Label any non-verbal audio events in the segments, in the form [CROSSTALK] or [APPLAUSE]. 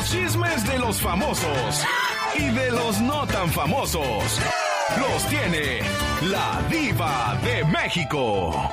Los chismes de los famosos y de los no tan famosos los tiene la diva de México.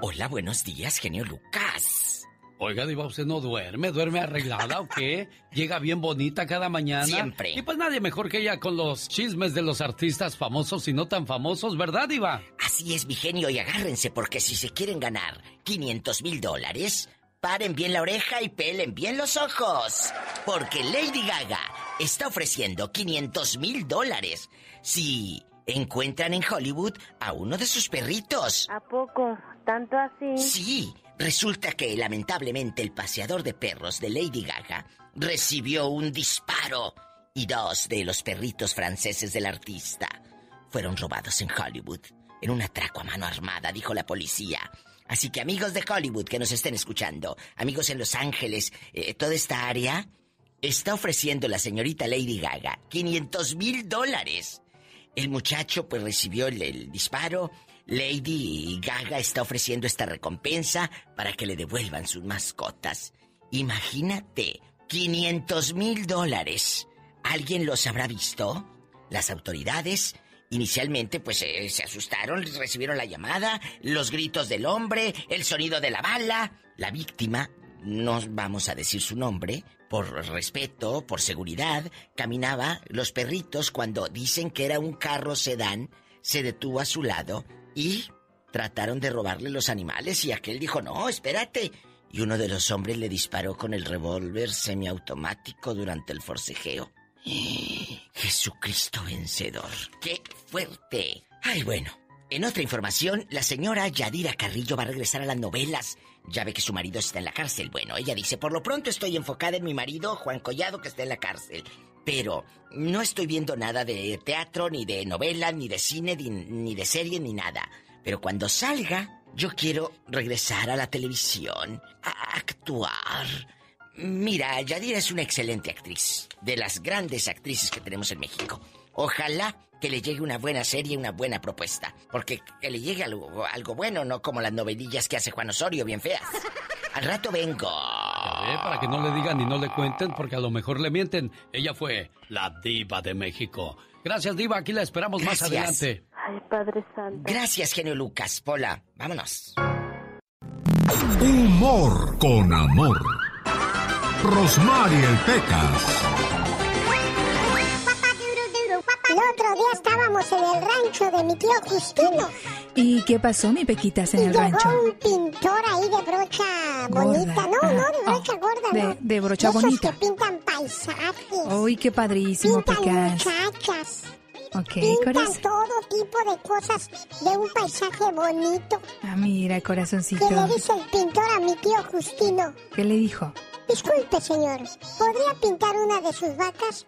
Hola, buenos días, genio Lucas. Oiga, Diva, ¿usted no duerme? ¿Duerme arreglada o qué? ¿Llega bien bonita cada mañana? Siempre. Y pues nadie mejor que ella con los chismes de los artistas famosos y no tan famosos, ¿verdad, Diva? Así es, mi genio, y agárrense porque si se quieren ganar 500 mil dólares, paren bien la oreja y pelen bien los ojos. Porque Lady Gaga está ofreciendo 500 mil dólares si encuentran en Hollywood a uno de sus perritos. ¿A poco? ¿Tanto así? Sí, resulta que lamentablemente el paseador de perros de Lady Gaga recibió un disparo y dos de los perritos franceses del artista fueron robados en Hollywood en un atraco a mano armada, dijo la policía. Así que amigos de Hollywood que nos estén escuchando, amigos en Los Ángeles, eh, toda esta área, está ofreciendo la señorita Lady Gaga 500 mil dólares. El muchacho pues recibió el, el disparo. Lady Gaga está ofreciendo esta recompensa para que le devuelvan sus mascotas. Imagínate, 500 mil dólares. ¿Alguien los habrá visto? Las autoridades inicialmente pues eh, se asustaron, recibieron la llamada, los gritos del hombre, el sonido de la bala. La víctima, no vamos a decir su nombre, por respeto, por seguridad, caminaba los perritos cuando dicen que era un carro sedán, se detuvo a su lado y trataron de robarle los animales y aquel dijo, no, espérate. Y uno de los hombres le disparó con el revólver semiautomático durante el forcejeo. Jesucristo vencedor. ¡Qué fuerte! Ay, bueno. En otra información, la señora Yadira Carrillo va a regresar a las novelas. Ya ve que su marido está en la cárcel. Bueno, ella dice, por lo pronto estoy enfocada en mi marido, Juan Collado, que está en la cárcel. Pero no estoy viendo nada de teatro, ni de novela, ni de cine, ni, ni de serie, ni nada. Pero cuando salga, yo quiero regresar a la televisión, a actuar. Mira, Yadira es una excelente actriz, de las grandes actrices que tenemos en México. Ojalá que le llegue una buena serie, una buena propuesta. Porque que le llegue algo, algo bueno, no como las novelillas que hace Juan Osorio, bien feas. Al rato vengo. Ya ve, para que no le digan ni no le cuenten, porque a lo mejor le mienten. Ella fue la diva de México. Gracias, diva. Aquí la esperamos más adelante. Ay, Padre Santo. Gracias, genio Lucas. Pola, vámonos. Humor con amor. Rosmarie el Pecas. El otro día estábamos en el rancho de mi tío Justino. ¿Y qué pasó, mi Pequitas, en y el llegó rancho? un pintor ahí de brocha bonita. Gorda. No, no, de Ah, brocha ah, gorda, de- no. de brocha Esos bonita. que pintan paisajes. ¡Uy, qué padrísimo, pintan Pecas! muchachas. Ok, Pintan corazón. todo tipo de cosas de un paisaje bonito. Ah, mira, ¿Qué corazoncito. le dice el pintor a mi tío Justino? ¿Qué le dijo? Disculpe, señor, ¿podría pintar una de sus vacas?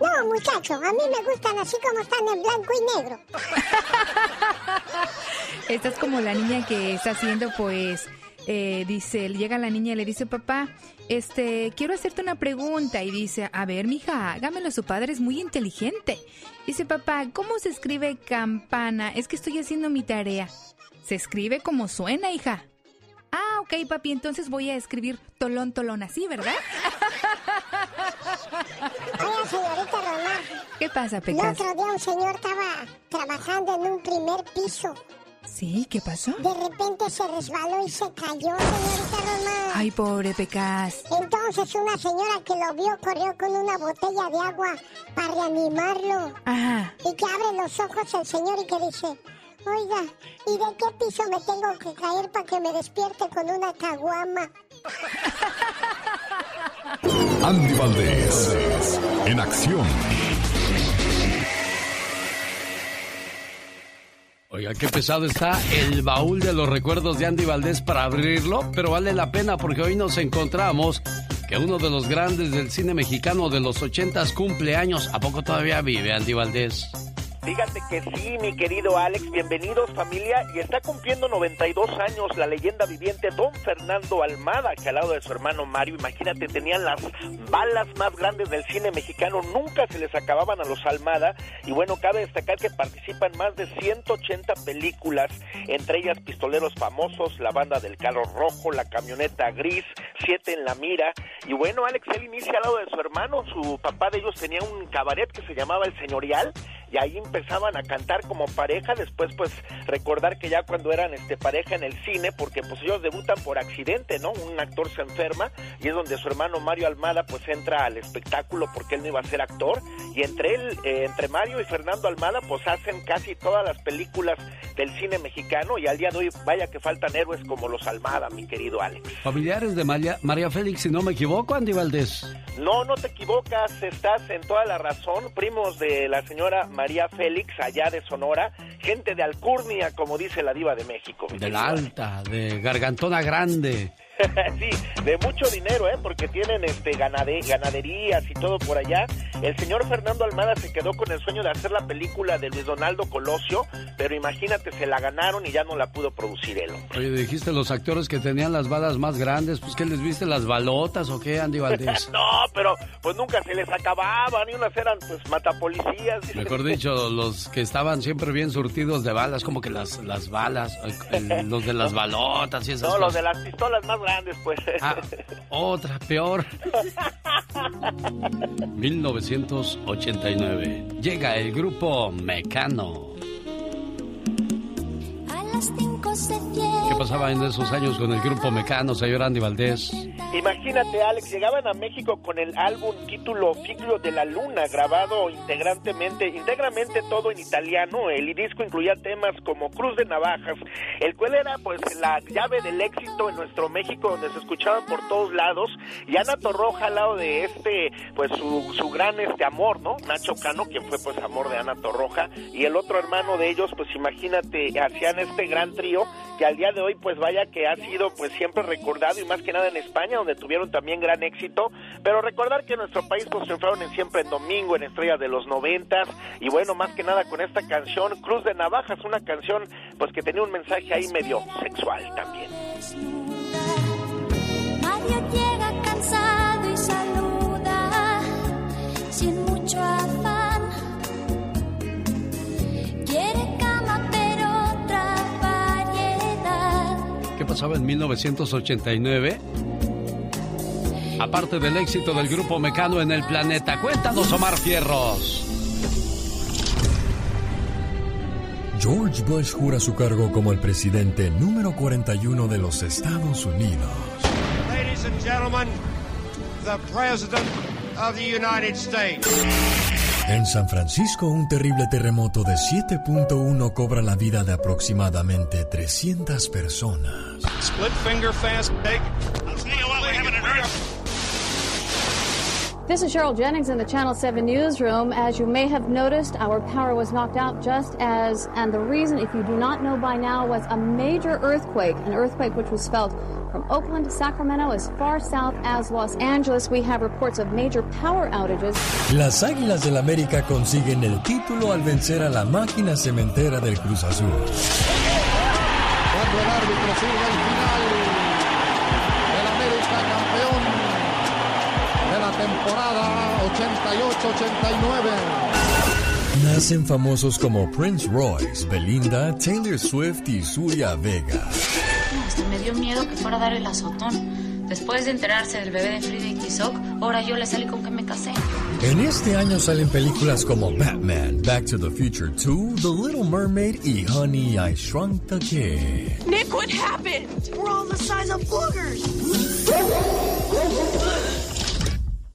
No, muchacho, a mí me gustan así como están en blanco y negro. [LAUGHS] Esta es como la niña que está haciendo, pues, eh, dice, llega la niña y le dice, papá, este, quiero hacerte una pregunta. Y dice, a ver, mija, hágamelo, su padre es muy inteligente. Dice, papá, ¿cómo se escribe campana? Es que estoy haciendo mi tarea. Se escribe como suena, hija. Ah, ok, papi, entonces voy a escribir tolón, tolón, así, ¿verdad? Oiga, señorita Román, ¿Qué pasa, el Pecas? otro día un señor estaba trabajando en un primer piso Sí, ¿qué pasó? De repente se resbaló y se cayó, señorita Román. Ay, pobre Pecas. Entonces una señora que lo vio corrió con una botella de agua para reanimarlo. Ajá. Y que abre los ojos el señor y que dice, oiga, ¿y de qué piso me tengo que caer para que me despierte con una caguama? Andy Valdés, en acción. Oiga, qué pesado está el baúl de los recuerdos de Andy Valdés para abrirlo, pero vale la pena porque hoy nos encontramos que uno de los grandes del cine mexicano de los ochentas cumple años. ¿A poco todavía vive Andy Valdés? Fíjate que sí, mi querido Alex, bienvenidos familia, y está cumpliendo 92 años la leyenda viviente Don Fernando Almada, que al lado de su hermano Mario, imagínate, tenían las balas más grandes del cine mexicano, nunca se les acababan a los Almada, y bueno, cabe destacar que participan más de 180 películas, entre ellas Pistoleros Famosos, La Banda del Carro Rojo, La Camioneta Gris, Siete en la Mira, y bueno, Alex, él inicia al lado de su hermano, su papá de ellos tenía un cabaret que se llamaba El Señorial, y ahí empezaban a cantar como pareja, después pues recordar que ya cuando eran este pareja en el cine, porque pues ellos debutan por accidente, ¿no? Un actor se enferma y es donde su hermano Mario Almada pues entra al espectáculo porque él no iba a ser actor y entre él, eh, entre Mario y Fernando Almada pues hacen casi todas las películas del cine mexicano y al día de hoy vaya que faltan héroes como los Almada, mi querido Alex. Familiares de María, María Félix, si no me equivoco, Andy Valdés. No, no te equivocas, estás en toda la razón, primos de la señora María Félix, allá de Sonora, gente de Alcurnia, como dice la diva de México. De la alta, de Gargantona Grande. [LAUGHS] sí, de mucho dinero, ¿eh? Porque tienen este ganade ganaderías y todo por allá. El señor Fernando Almada se quedó con el sueño de hacer la película de Luis Donaldo Colosio, pero imagínate, se la ganaron y ya no la pudo producir él. Oye, dijiste los actores que tenían las balas más grandes, pues ¿qué les viste las balotas o qué, Andy Valdés? [LAUGHS] no, pero pues nunca se les acababan y unas eran pues matapolicías. Mejor dicho, los que estaban siempre bien surtidos de balas, como que las, las balas, [LAUGHS] los de las balotas y esas no, cosas. los de las pistolas más pues. Ah, otra, peor. [LAUGHS] 1989. Llega el grupo Mecano. ¿Qué pasaba en esos años con el grupo Mecano, señor Andy Valdés? Imagínate, Alex, llegaban a México con el álbum título Figlio de la Luna, grabado integrantemente, íntegramente todo en italiano. El disco incluía temas como Cruz de Navajas, el cual era pues la llave del éxito en nuestro México, donde se escuchaban por todos lados. Y Ana Torroja al lado de este, pues su, su gran este amor, ¿no? Nacho Cano, quien fue pues amor de Ana Torroja, y el otro hermano de ellos, pues imagínate, hacían este gran trío que al día de hoy pues vaya que ha sido pues siempre recordado y más que nada en España donde tuvieron también gran éxito. Pero recordar que nuestro país pues triunfaron siempre en domingo en estrellas de los noventas. Y bueno más que nada con esta canción Cruz de Navajas una canción pues que tenía un mensaje ahí medio sexual también. Mario llega cansado y saluda sin mucho ¿Qué pasaba en 1989? Aparte del éxito del grupo Mecano en el planeta, cuéntanos, Omar Fierros. George Bush jura su cargo como el presidente número 41 de los Estados Unidos. Ladies and gentlemen, the President of the United States. En San Francisco, un terrible terremoto de 7.1 cobra la vida de aproximadamente 300 personas. Split finger fast take. I'll tell you what, we have an This is Cheryl Jennings in the Channel 7 newsroom. As you may have noticed, our power was knocked out just as, and the reason, if you do not know by now, was a major earthquake, an earthquake which was felt from Oakland to Sacramento as far south as Los Angeles. We have reports of major power outages. Las Águilas del América consiguen el título al vencer a la máquina cementera del Cruz Azul. Cuando el árbitro sirve el final, el América campeón de la temporada 88-89. Nacen famosos como Prince Royce, Belinda, Taylor Swift y Zulia Vega. Me dio miedo que fuera a dar el azotón. Después de enterarse del bebé de Frida y Tizoc, ahora yo le salí con que me casé. En este año salen películas como Batman, Back to the Future 2, The Little Mermaid y Honey, I Shrunk the Kid. Nick, what happened? We're all the size of boogers.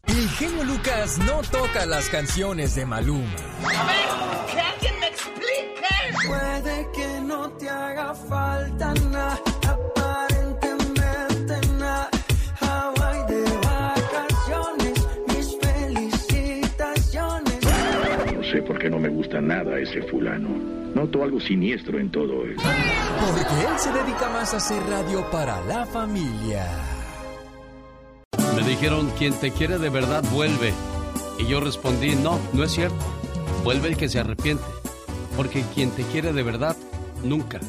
El genio Lucas no toca las canciones de Maluma. A ver, que alguien me explique. Puede que no te haga falta nada, No sé por qué no me gusta nada ese fulano. Noto algo siniestro en todo esto. Porque él se dedica más a hacer radio para la familia. Me dijeron, quien te quiere de verdad vuelve. Y yo respondí, no, no es cierto. Vuelve el que se arrepiente. Porque quien te quiere de verdad, nunca,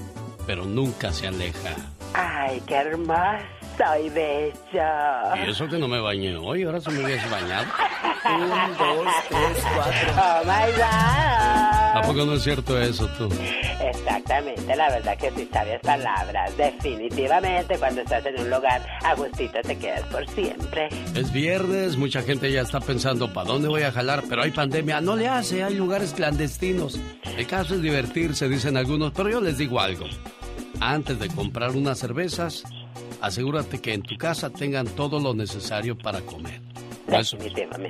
pero nunca se aleja. Ay, qué hermoso y bello. Y eso que no me bañé hoy, ahora se me habías bañado. [LAUGHS] Un, dos, tres, cuatro. Oh my God. ¿A poco no es cierto eso tú? Exactamente, la verdad que sí sabias palabras. Definitivamente, cuando estás en un lugar, Agustito te quedas por siempre. Es viernes, mucha gente ya está pensando, ¿para dónde voy a jalar? Pero hay pandemia, no le hace, hay lugares clandestinos. El caso es divertirse, dicen algunos, pero yo les digo algo. Antes de comprar unas cervezas, asegúrate que en tu casa tengan todo lo necesario para comer. No es,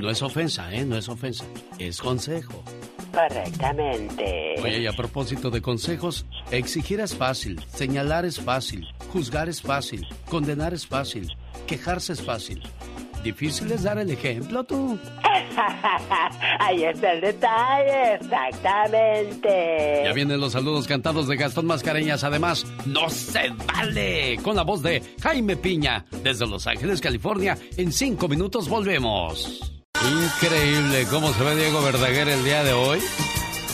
no es ofensa, ¿eh? No es ofensa, es consejo. Correctamente. Oye, y a propósito de consejos, exigir es fácil, señalar es fácil, juzgar es fácil, condenar es fácil, quejarse es fácil. Difícil es dar el ejemplo, tú. [LAUGHS] Ahí está el detalle, exactamente. Ya vienen los saludos cantados de Gastón Mascareñas. Además, no se vale. Con la voz de Jaime Piña, desde Los Ángeles, California. En cinco minutos volvemos. Increíble cómo se ve Diego Verdaguer el día de hoy.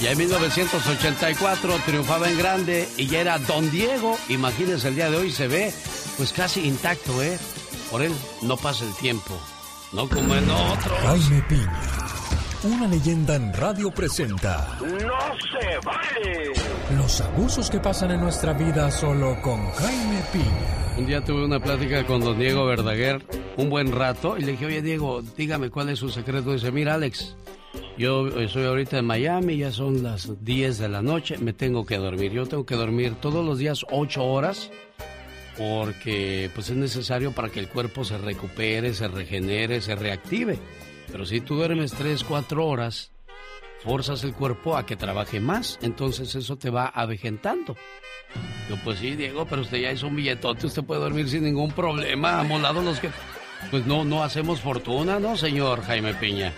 Ya en 1984 triunfaba en grande y ya era Don Diego. Imagínense el día de hoy se ve pues casi intacto, ¿eh? Por él no pasa el tiempo. No como en otros. Jaime Piña, una leyenda en radio presenta ¡No se vale! los abusos que pasan en nuestra vida solo con Jaime Piña. Un día tuve una plática con don Diego Verdaguer un buen rato y le dije, oye Diego, dígame cuál es su secreto. dice, mira Alex, yo estoy ahorita en Miami, ya son las 10 de la noche, me tengo que dormir. Yo tengo que dormir todos los días 8 horas porque pues es necesario para que el cuerpo se recupere, se regenere, se reactive. Pero si tú duermes 3, 4 horas, forzas el cuerpo a que trabaje más, entonces eso te va avejentando. Yo pues sí, Diego, pero usted ya hizo un billetote, usted puede dormir sin ningún problema, amolado los que... Pues no, no hacemos fortuna, ¿no, señor Jaime Piña?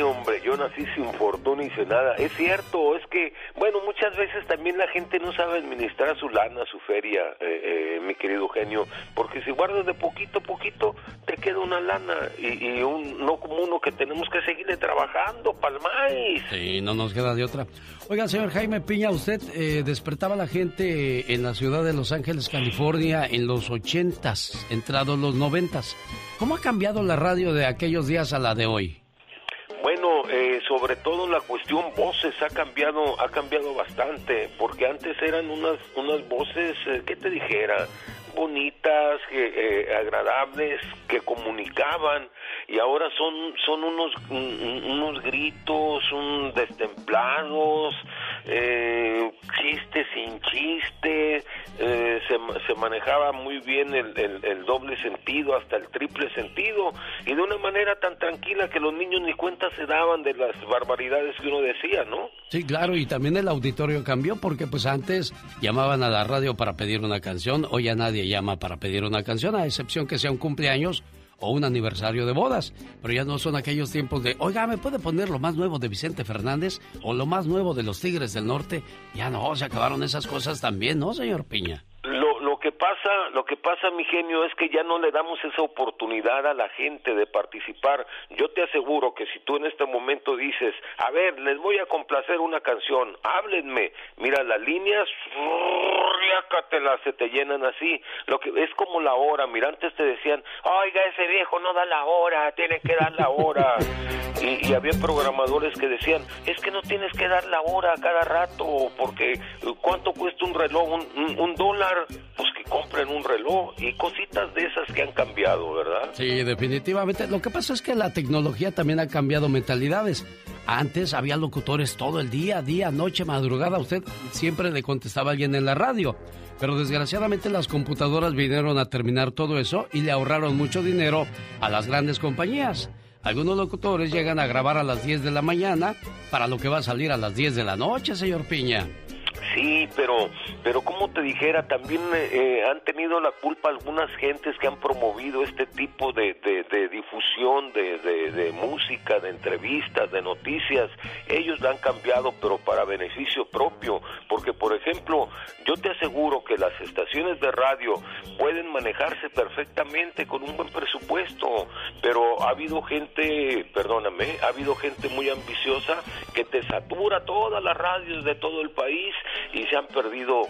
Hombre, yo nací sin fortuna y sin nada. Es cierto, es que, bueno, muchas veces también la gente no sabe administrar su lana, su feria, eh, eh, mi querido genio, porque si guardas de poquito a poquito, te queda una lana y, y un, no como uno que tenemos que seguirle trabajando, palmáis. Sí, no nos queda de otra. Oiga, señor Jaime Piña, usted eh, despertaba a la gente en la ciudad de Los Ángeles, California, en los ochentas, entrados los noventas. ¿Cómo ha cambiado la radio de aquellos días a la de hoy? Sobre todo la cuestión voces ha cambiado, ha cambiado bastante, porque antes eran unas, unas voces, eh, ¿qué te dijera? bonitas, eh, agradables, que comunicaban y ahora son son unos un- unos gritos, un destemplados, eh, chiste sin chiste, eh, se, se manejaba muy bien el, el- el doble sentido, hasta el triple sentido, y de una manera tan tranquila que los niños ni cuenta se daban de las barbaridades que uno decía, ¿no? Sí, claro, y también el auditorio cambió porque pues antes llamaban a la radio para pedir una canción, hoy ya nadie llama para pedir una canción, a excepción que sea un cumpleaños o un aniversario de bodas, pero ya no son aquellos tiempos de, oiga, ¿me puede poner lo más nuevo de Vicente Fernández o lo más nuevo de los Tigres del Norte? Ya no, se acabaron esas cosas también, ¿no, señor Piña? Pasa, lo que pasa, mi genio, es que ya no le damos esa oportunidad a la gente de participar. Yo te aseguro que si tú en este momento dices, a ver, les voy a complacer una canción, háblenme. Mira, las líneas, riácatelas, se te llenan así. Lo que es como la hora. Mira, antes te decían, oiga, ese viejo no da la hora, tiene que dar la hora. [LAUGHS] y, y había programadores que decían, es que no tienes que dar la hora a cada rato, porque ¿cuánto cuesta un reloj? Un, un- un dólar. Pues que compren un reloj y cositas de esas que han cambiado, ¿verdad? Sí, definitivamente. Lo que pasa es que la tecnología también ha cambiado mentalidades. Antes había locutores todo el día, día, noche, madrugada. Usted siempre le contestaba a alguien en la radio. Pero desgraciadamente las computadoras vinieron a terminar todo eso y le ahorraron mucho dinero a las grandes compañías. Algunos locutores llegan a grabar a las 10 de la mañana para lo que va a salir a las 10 de la noche, señor Piña. Sí, pero, pero como te dijera, también eh, han tenido la culpa algunas gentes que han promovido este tipo de, de, difusión de, de, música, de entrevistas, de noticias. Ellos la han cambiado, pero para beneficio propio. Porque, por ejemplo, yo te aseguro que las estaciones de radio pueden manejarse perfectamente con un buen presupuesto, pero ha habido gente, perdóname, ha habido gente muy ambiciosa que te satura todas las radios de todo el país y se han perdido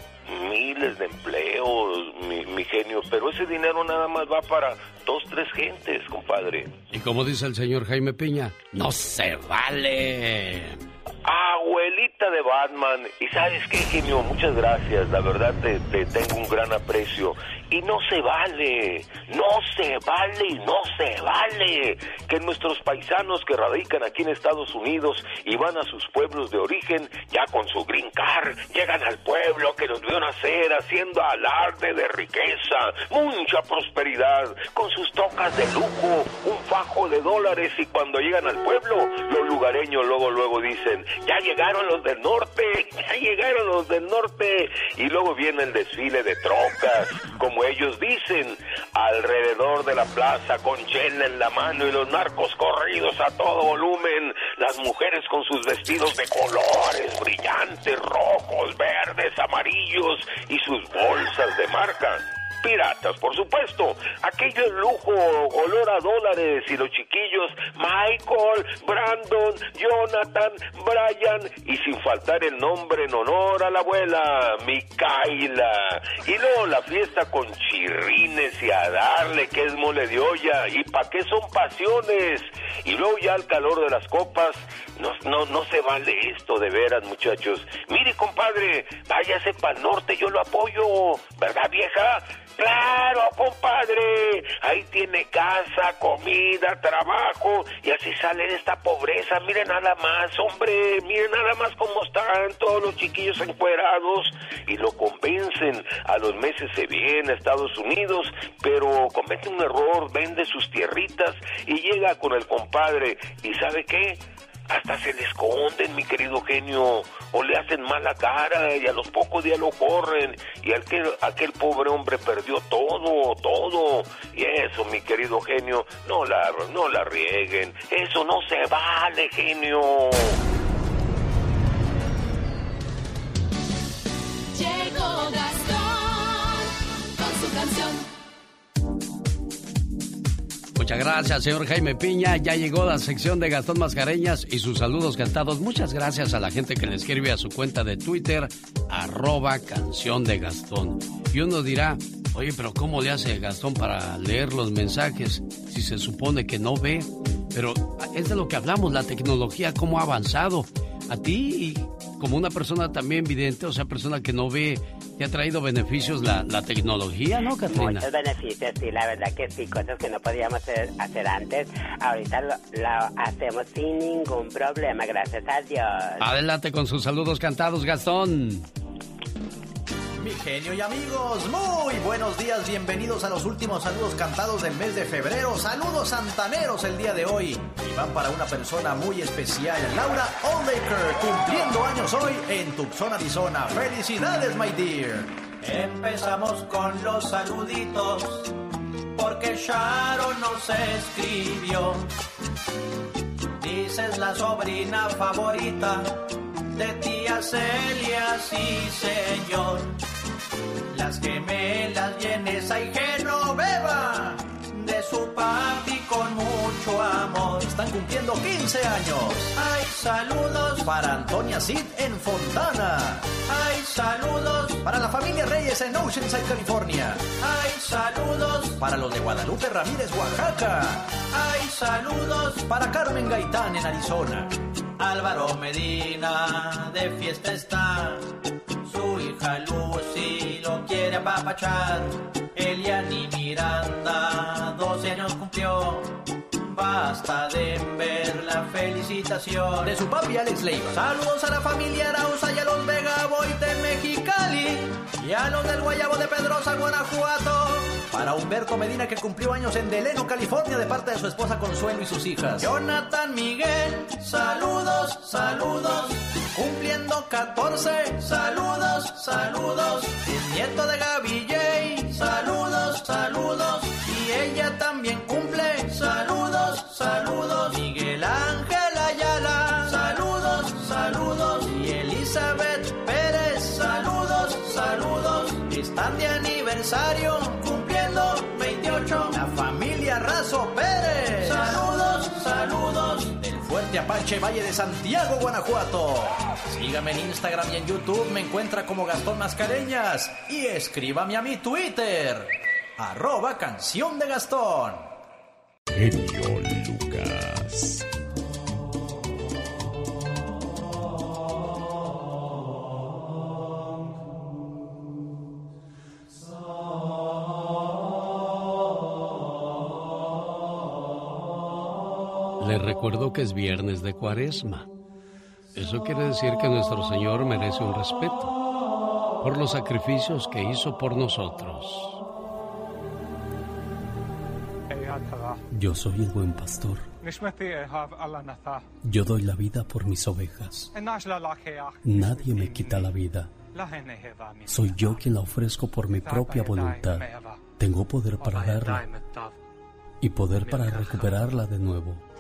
miles de empleos, mi, genio, pero ese dinero nada más va para dos, tres gentes, compadre. Y como dice el señor Jaime Piña, no se vale. Abuelita de Batman, y sabes qué, genio, muchas gracias, la verdad te, te tengo un gran aprecio. Y no se vale, no se vale no se vale que nuestros paisanos que radican aquí en Estados Unidos y van a sus pueblos de origen, ya con su green card, llegan al pueblo que nos vio nacer haciendo alarde de riqueza, mucha prosperidad, con sus tocas de lujo, un fajo de dólares y cuando llegan al pueblo, los lugareños luego, luego dicen, ya llegaron los del norte, ya llegaron los del norte. Y luego viene el desfile de trocas, como ellos dicen, alrededor de la plaza con chela en la mano y los narcos corridos a todo volumen, las mujeres con sus vestidos de colores brillantes, rojos, verdes, amarillos y sus bolsas de marca piratas, por supuesto. Aquello lujo, olor a dólares y los chiquillos, Michael, Brandon, Jonathan, Brian y sin faltar el nombre en honor a la abuela, Micaela. Y luego la fiesta con chirrines y a darle que es mole de olla. ¿Y pa' qué son pasiones? Y luego ya al calor de las copas, no, no, no se vale esto de veras, muchachos. Mire, compadre, váyase para el norte, yo lo apoyo, ¿verdad, vieja? Claro, compadre. Ahí tiene casa, comida, trabajo y así sale de esta pobreza. Miren nada más, hombre. Miren nada más cómo están todos los chiquillos encuerados y lo convencen. A los meses se viene a Estados Unidos, pero comete un error, vende sus tierritas y llega con el compadre. ¿Y sabe qué? Hasta se le esconden, mi querido genio, o le hacen mala cara y a los pocos días lo corren y aquel, aquel pobre hombre perdió todo, todo. Y eso, mi querido genio, no la, no la rieguen, eso no se vale, genio. Muchas gracias, señor Jaime Piña. Ya llegó la sección de Gastón Mascareñas y sus saludos cantados. Muchas gracias a la gente que le escribe a su cuenta de Twitter, arroba canción de Gastón. Y uno dirá, oye, pero ¿cómo le hace Gastón para leer los mensajes si se supone que no ve? Pero es de lo que hablamos, la tecnología, cómo ha avanzado. A ti, como una persona también vidente, o sea, persona que no ve ¿Te ha traído beneficios la, la tecnología, no, Katrina? Muchos beneficios, sí, la verdad que sí, cosas que no podíamos hacer, hacer antes, ahorita lo, hacemos sin ningún problema, gracias a Dios. Adelante con sus saludos cantados, Gastón. Mi genio y amigos, muy buenos días, bienvenidos a los últimos saludos cantados del mes de febrero. Saludos santaneros el día de hoy. Y van para una persona muy especial, Laura Olaker, cumpliendo años hoy en Tucson, Arizona. Felicidades, my dear. Empezamos con los saluditos, porque Sharon nos escribió. Dices la sobrina favorita de tía Celia, sí señor. Las gemelas llenes hay Genoveva de su papi con mucho amor. Están cumpliendo 15 años. Hay saludos para Antonia Cid en Fontana. Hay saludos para la familia Reyes en Oceanside, California. Hay saludos para los de Guadalupe Ramírez, Oaxaca. Hay saludos para Carmen Gaitán en Arizona. Álvaro Medina de fiesta está. Su hija Lucy lo quiere apapachar. Eliani Miranda, 12 años cumplió. Basta de ver la felicitación de su papi Alex Leiva. Saludos a la familia Arauza y a los Vega Boite en Mexicali. Y a los del Guayabo de Pedrosa, Guanajuato. Para Humberto Medina que cumplió años en Deleno, California, de parte de su esposa Consuelo y sus hijas. Jonathan Miguel, saludos, saludos. Cumpliendo 14, saludos, saludos. Es nieto de Gaby J, saludos, saludos. Y ella también cumple, saludos, saludos. Miguel Ángel Ayala, saludos, saludos. Y Elizabeth Pérez, saludos, saludos. Están de aniversario, cumpliendo 28. La familia Razo Pérez, saludos, saludos. Del Fuerte Apache Valle de Santiago, Guanajuato. Sígame en Instagram y en YouTube, me encuentra como Gastón Mascareñas. Y escríbame a mi Twitter, arroba canción de Gastón. Le recuerdo que es viernes de cuaresma. Eso quiere decir que nuestro Señor merece un respeto por los sacrificios que hizo por nosotros. Yo soy el buen pastor. Yo doy la vida por mis ovejas. Nadie me quita la vida. Soy yo quien la ofrezco por mi propia voluntad. Tengo poder para darla y poder para recuperarla de nuevo.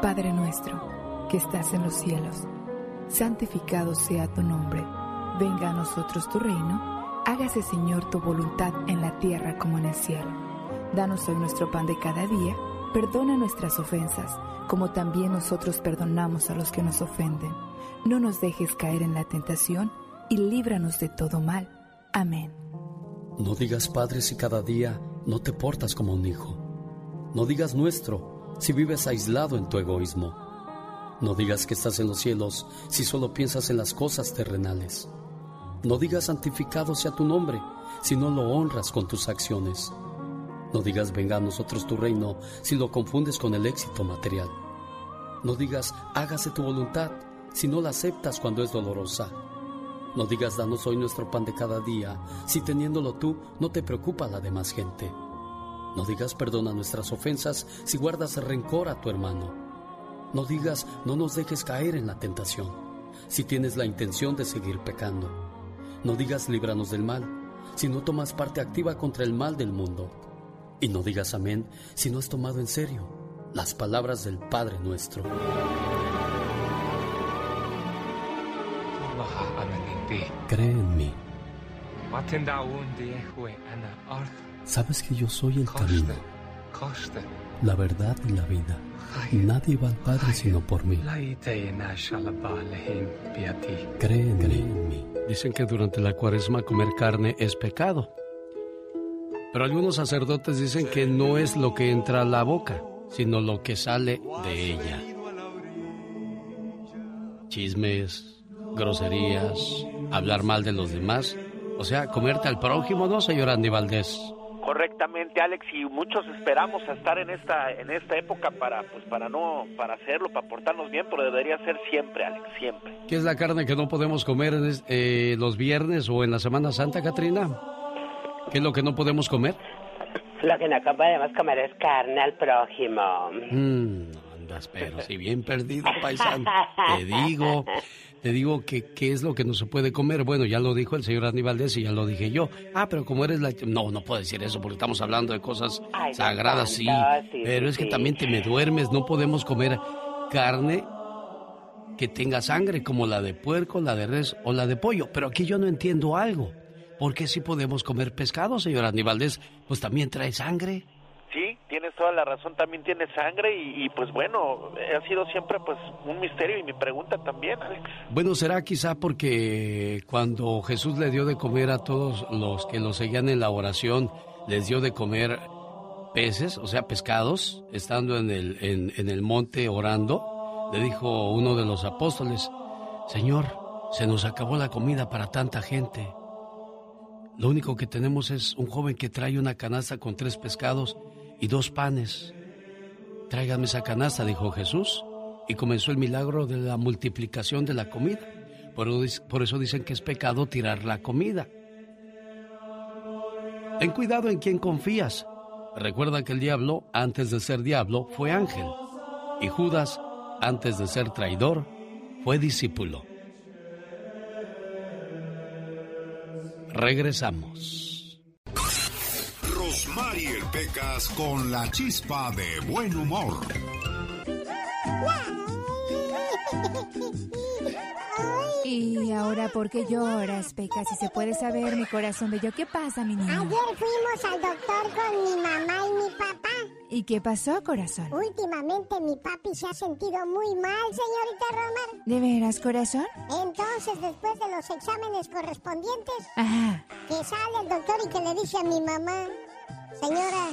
Padre nuestro, que estás en los cielos, santificado sea tu nombre. Venga a nosotros tu reino. Hágase, Señor, tu voluntad en la tierra como en el cielo. Danos hoy nuestro pan de cada día. Perdona nuestras ofensas, como también nosotros perdonamos a los que nos ofenden. No nos dejes caer en la tentación y líbranos de todo mal. Amén. No digas Padre si cada día no te portas como un hijo. No digas nuestro si vives aislado en tu egoísmo. No digas que estás en los cielos si solo piensas en las cosas terrenales. No digas santificado sea tu nombre si no lo honras con tus acciones. No digas venga a nosotros tu reino si lo confundes con el éxito material. No digas hágase tu voluntad si no la aceptas cuando es dolorosa. No digas danos hoy nuestro pan de cada día si teniéndolo tú no te preocupa la demás gente. No digas perdona nuestras ofensas si guardas rencor a tu hermano. No digas no nos dejes caer en la tentación si tienes la intención de seguir pecando. No digas líbranos del mal si no tomas parte activa contra el mal del mundo. Y no digas amén si no has tomado en serio las palabras del Padre nuestro. Cree en mí. Sabes que yo soy el camino, la verdad y la vida. Nadie va al Padre sino por mí. Cree en mí. Dicen que durante la cuaresma comer carne es pecado. Pero algunos sacerdotes dicen que no es lo que entra a la boca, sino lo que sale de ella. Chismes, groserías, hablar mal de los demás. O sea, comerte al prójimo, ¿no, señor Andy Valdés? Correctamente, Alex, y muchos esperamos a estar en esta en esta época para pues para no para hacerlo, para portarnos bien, pero debería ser siempre, Alex, siempre. ¿Qué es la carne que no podemos comer en es- eh, los viernes o en la Semana Santa, Katrina? ¿Qué es lo que no podemos comer? Lo que no podemos comer es carne al prójimo. Mm, andas, pero si bien perdido, paisano. Te digo, te digo que qué es lo que no se puede comer. Bueno, ya lo dijo el señor Aníbal y ya lo dije yo. Ah, pero como eres la... No, no puedo decir eso porque estamos hablando de cosas sagradas, sí. Pero es que también te me duermes. No podemos comer carne que tenga sangre como la de puerco, la de res o la de pollo. Pero aquí yo no entiendo algo. ¿Por qué si podemos comer pescado, señor Aníbal Pues también trae sangre. Sí, tienes toda la razón, también tiene sangre y, pues bueno, ha sido siempre pues un misterio y mi pregunta también, Alex. Bueno, será quizá porque cuando Jesús le dio de comer a todos los que lo seguían en la oración, les dio de comer peces, o sea, pescados, estando en el, en, en el monte orando, le dijo uno de los apóstoles, Señor, se nos acabó la comida para tanta gente. Lo único que tenemos es un joven que trae una canasta con tres pescados y dos panes. Tráigame esa canasta, dijo Jesús, y comenzó el milagro de la multiplicación de la comida. Por, eso dicen que es pecado tirar la comida. Ten cuidado en quién confías. Recuerda que el diablo, antes de ser diablo, fue ángel. Y Judas, antes de ser traidor, fue discípulo. Regresamos. Mariel Pecas con la chispa de buen humor. Y ahora, ¿por qué lloras, Pecas? Si se puede saber, mi corazón bello, ¿qué pasa, mi niña? Ayer fuimos al doctor con mi mamá y mi papá. ¿Y qué pasó, corazón? Últimamente mi papi se ha sentido muy mal, señorita Romar. ¿De veras, corazón? Entonces, después de los exámenes correspondientes, Ajá. que sale el doctor y que le dice a mi mamá, Señora,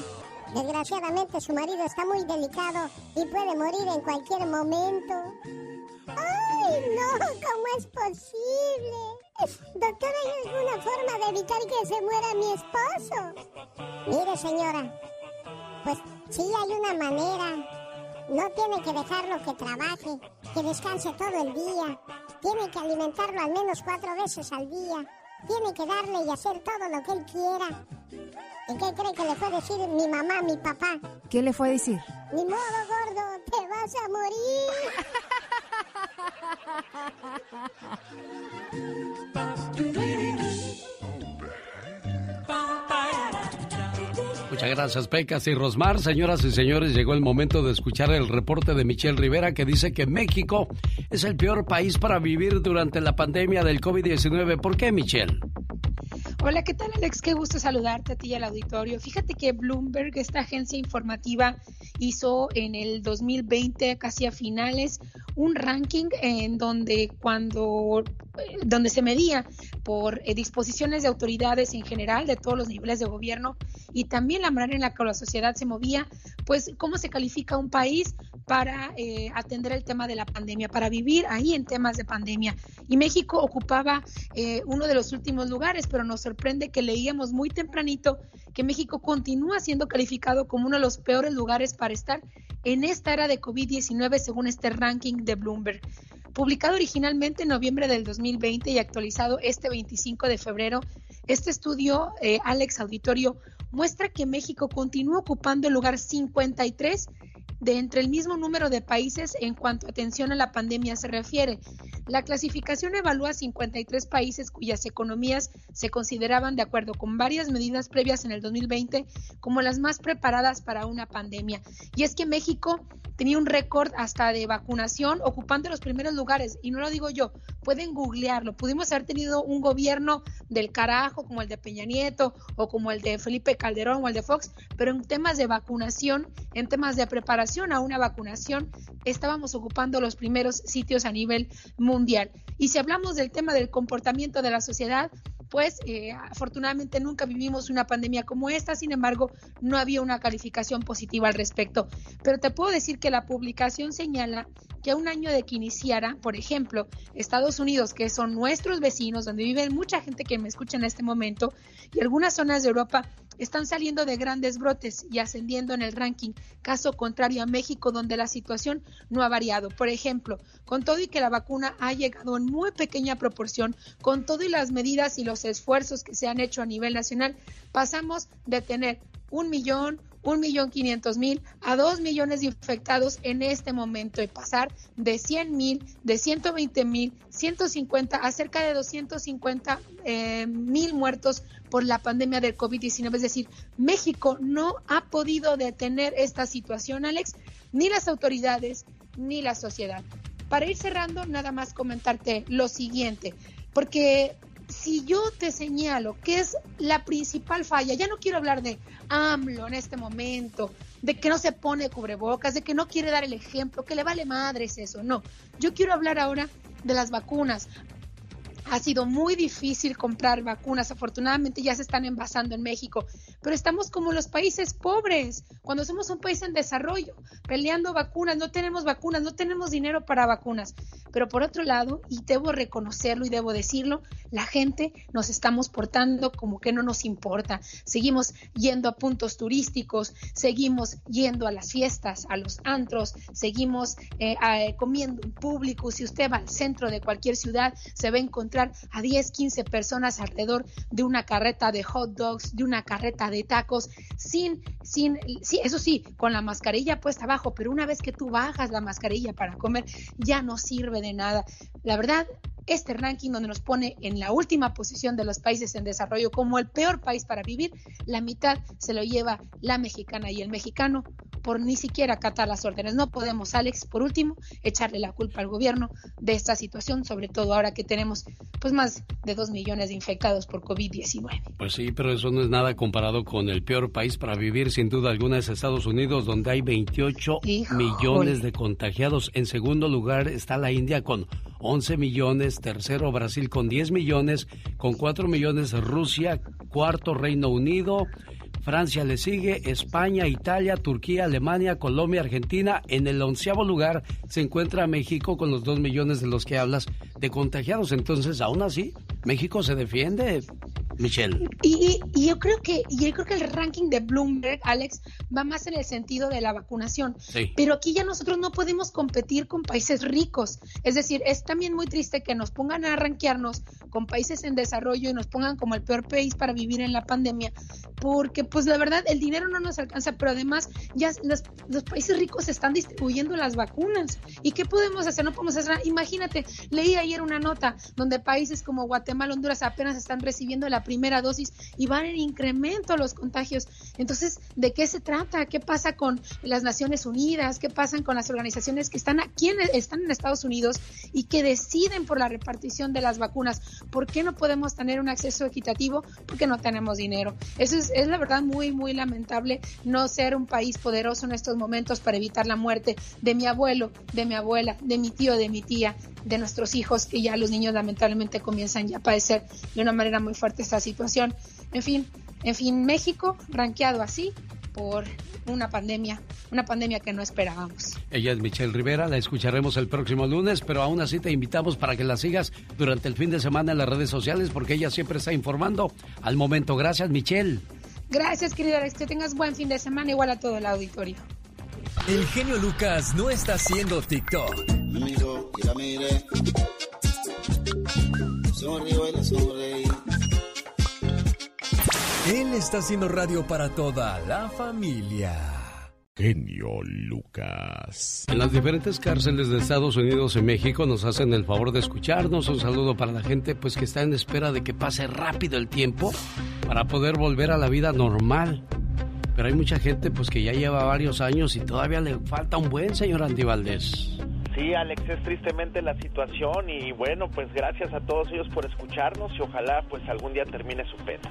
desgraciadamente su marido está muy delicado y puede morir en cualquier momento. ¡Ay, no! ¿Cómo es posible? Doctor, ¿hay alguna forma de evitar que se muera mi esposo? Mire, señora, pues sí hay una manera. No tiene que dejarlo que trabaje, que descanse todo el día. Tiene que alimentarlo al menos cuatro veces al día. Tiene que darle y hacer todo lo que él quiera. ¿Y qué cree que le fue a decir mi mamá, mi papá? ¿Qué le fue a decir? Ni modo, gordo, te vas a morir. [LAUGHS] Muchas gracias, Pecas y Rosmar. Señoras y señores, llegó el momento de escuchar el reporte de Michelle Rivera que dice que México es el peor país para vivir durante la pandemia del COVID-19. ¿Por qué, Michelle? Hola, ¿qué tal Alex? Qué gusto saludarte a ti y al auditorio. Fíjate que Bloomberg, esta agencia informativa, hizo en el 2020, casi a finales, un ranking en donde cuando eh, donde se medía por eh, disposiciones de autoridades en general de todos los niveles de gobierno y también la manera en la que la sociedad se movía, pues cómo se califica un país para eh, atender el tema de la pandemia, para vivir ahí en temas de pandemia. Y México ocupaba uno de los últimos lugares, pero nos sorprende que leíamos muy tempranito que México continúa siendo calificado como uno de los peores lugares para estar en esta era de COVID-19 según este ranking de Bloomberg. Publicado originalmente en noviembre del 2020 y actualizado este 25 de febrero, este estudio, eh, Alex Auditorio, muestra que México continúa ocupando el lugar 53 de entre el mismo número de países en cuanto a atención a la pandemia se refiere. La clasificación evalúa 53 países cuyas economías se consideraban, de acuerdo con varias medidas previas en el 2020, como las más preparadas para una pandemia. Y es que México tenía un récord hasta de vacunación, ocupando los primeros lugares. Y no lo digo yo, pueden googlearlo. Pudimos haber tenido un gobierno del carajo, como el de Peña Nieto, o como el de Felipe Calderón o el de Fox, pero en temas de vacunación, en temas de preparación a una vacunación, estábamos ocupando los primeros sitios a nivel mundial. Y si hablamos del tema del comportamiento de la sociedad, pues eh, afortunadamente nunca vivimos una pandemia como esta, sin embargo, no había una calificación positiva al respecto. Pero te puedo decir que la publicación señala que a un año de que iniciara, por ejemplo, Estados Unidos, que son nuestros vecinos, donde vive mucha gente que me escucha en este momento, y algunas zonas de Europa, están saliendo de grandes brotes y ascendiendo en el ranking, caso contrario a México, donde la situación no ha variado. Por ejemplo, con todo y que la vacuna ha llegado en muy pequeña proporción, con todo y las medidas y los esfuerzos que se han hecho a nivel nacional, pasamos de tener un millón, 1.500.000 a 2 millones de infectados en este momento y pasar de 100.000, de 120.000, 150 a cerca de 250 eh, mil muertos por la pandemia del COVID-19. Es decir, México no ha podido detener esta situación, Alex, ni las autoridades ni la sociedad. Para ir cerrando, nada más comentarte lo siguiente, porque si yo te señalo que es la principal falla, ya no quiero hablar de AMLO en este momento, de que no se pone cubrebocas, de que no quiere dar el ejemplo, que le vale madres eso, no. Yo quiero hablar ahora de las vacunas. Ha sido muy difícil comprar vacunas, afortunadamente ya se están envasando en México, pero estamos como los países pobres, cuando somos un país en desarrollo, peleando vacunas, no tenemos vacunas, no tenemos dinero para vacunas. Pero por otro lado, y debo reconocerlo y debo decirlo, la gente nos estamos portando como que no nos importa. Seguimos yendo a puntos turísticos, seguimos yendo a las fiestas, a los antros, seguimos eh, comiendo en público. Si usted va al centro de cualquier ciudad, se va a encontrar a 10, 15 personas alrededor de una carreta de hot dogs, de una carreta de tacos, sin, sin, sí, eso sí, con la mascarilla puesta abajo, pero una vez que tú bajas la mascarilla para comer, ya no sirve de nada. La verdad, este ranking donde nos pone en la última posición de los países en desarrollo como el peor país para vivir, la mitad se lo lleva la mexicana y el mexicano por ni siquiera acatar las órdenes. No podemos, Alex, por último, echarle la culpa al gobierno de esta situación, sobre todo ahora que tenemos pues más de dos millones de infectados por COVID-19. Pues sí, pero eso no es nada comparado con el peor país para vivir, sin duda alguna, es Estados Unidos, donde hay 28 millones de contagiados. En segundo lugar está la India con 11 millones, tercero Brasil con 10 millones, con 4 millones Rusia, cuarto Reino Unido, Francia le sigue, España, Italia, Turquía, Alemania, Colombia, Argentina. En el onceavo lugar se encuentra México con los 2 millones de los que hablas de contagiados. Entonces, aún así, México se defiende. Michelle. Y, yo creo que yo creo que el ranking de Bloomberg, Alex, va más en el sentido de la vacunación. Pero aquí ya nosotros no podemos competir con países ricos. Es decir, es también muy triste que nos pongan a rankearnos con países en desarrollo y nos pongan como el peor país para vivir en la pandemia, porque pues la verdad el dinero no nos alcanza, pero además ya los, los países ricos están distribuyendo las vacunas. ¿Y qué podemos hacer? No podemos hacer nada. Imagínate, leí ayer una nota donde países como Guatemala, Honduras apenas están recibiendo la primera dosis y van en incremento los contagios. Entonces, ¿de qué se trata? ¿Qué pasa con las Naciones Unidas? ¿Qué pasa con las organizaciones que están aquí en, están en Estados Unidos y que deciden por la repartición de las vacunas? ¿Por qué no podemos tener un acceso equitativo? Porque no tenemos dinero. Eso es, es la verdad muy, muy lamentable no ser un país poderoso en estos momentos para evitar la muerte de mi abuelo, de mi abuela, de mi tío, de mi tía, de nuestros hijos, que ya los niños lamentablemente comienzan ya a padecer de una manera muy fuerte situación. En fin, en fin, México ranqueado así por una pandemia, una pandemia que no esperábamos. Ella es Michelle Rivera, la escucharemos el próximo lunes, pero aún así te invitamos para que la sigas durante el fin de semana en las redes sociales porque ella siempre está informando al momento. Gracias, Michelle. Gracias, querido Alex, que tengas buen fin de semana, igual a todo el auditorio. El genio Lucas no está haciendo TikTok. Él está haciendo radio para toda la familia. Genio Lucas. En las diferentes cárceles de Estados Unidos y México nos hacen el favor de escucharnos. Un saludo para la gente pues que está en espera de que pase rápido el tiempo para poder volver a la vida normal. Pero hay mucha gente pues que ya lleva varios años y todavía le falta un buen señor Andy Valdés. Sí, Alex, es tristemente la situación y bueno, pues gracias a todos ellos por escucharnos y ojalá pues algún día termine su pena.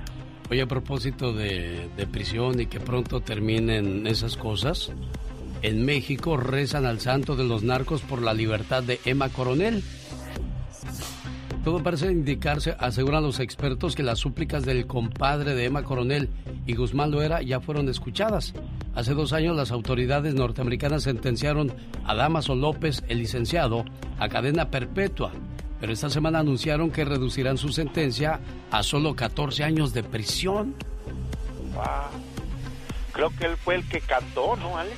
Oye, a propósito de, de prisión y que pronto terminen esas cosas, en México rezan al santo de los narcos por la libertad de Emma Coronel. Todo parece indicarse, aseguran los expertos, que las súplicas del compadre de Emma Coronel y Guzmán Loera ya fueron escuchadas. Hace dos años las autoridades norteamericanas sentenciaron a Damaso López, el licenciado, a cadena perpetua, pero esta semana anunciaron que reducirán su sentencia a solo 14 años de prisión. Creo que él fue el que cantó, ¿no, Alex?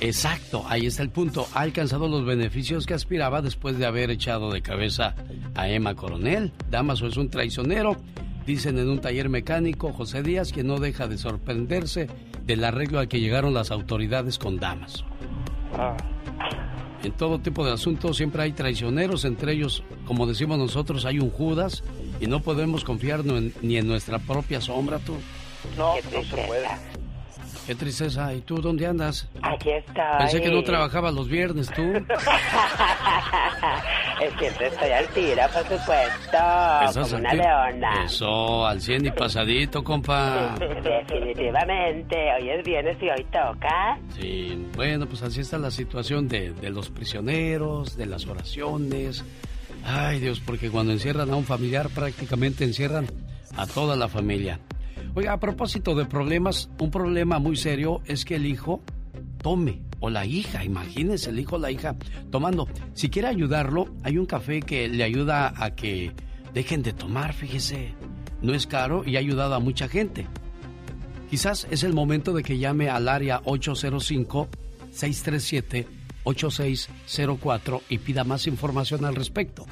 Exacto, ahí está el punto. Ha alcanzado los beneficios que aspiraba después de haber echado de cabeza a Emma Coronel. Damaso es un traicionero, dicen en un taller mecánico José Díaz, que no deja de sorprenderse del arreglo al que llegaron las autoridades con Damas. Ah. En todo tipo de asuntos siempre hay traicioneros, entre ellos, como decimos nosotros, hay un Judas y no podemos confiar ni en nuestra propia sombra, tú. No, no se puede. Qué tristeza. ¿Y tú dónde andas? Aquí estoy. Pensé que no trabajabas los viernes, tú. [LAUGHS] Siempre estoy al tiro, por supuesto. como una leona. Eso, al 100 y pasadito, compa. Definitivamente. Hoy es viernes y hoy toca. Sí, bueno, pues así está la situación de, de los prisioneros, de las oraciones. Ay, Dios, porque cuando encierran a un familiar, prácticamente encierran a toda la familia. Oiga, a propósito de problemas, un problema muy serio es que el hijo tome, o la hija, imagínese el hijo o la hija tomando. Si quiere ayudarlo, hay un café que le ayuda a que dejen de tomar, fíjese. No es caro y ha ayudado a mucha gente. Quizás es el momento de que llame al área 805-637-8604 y pida más información al respecto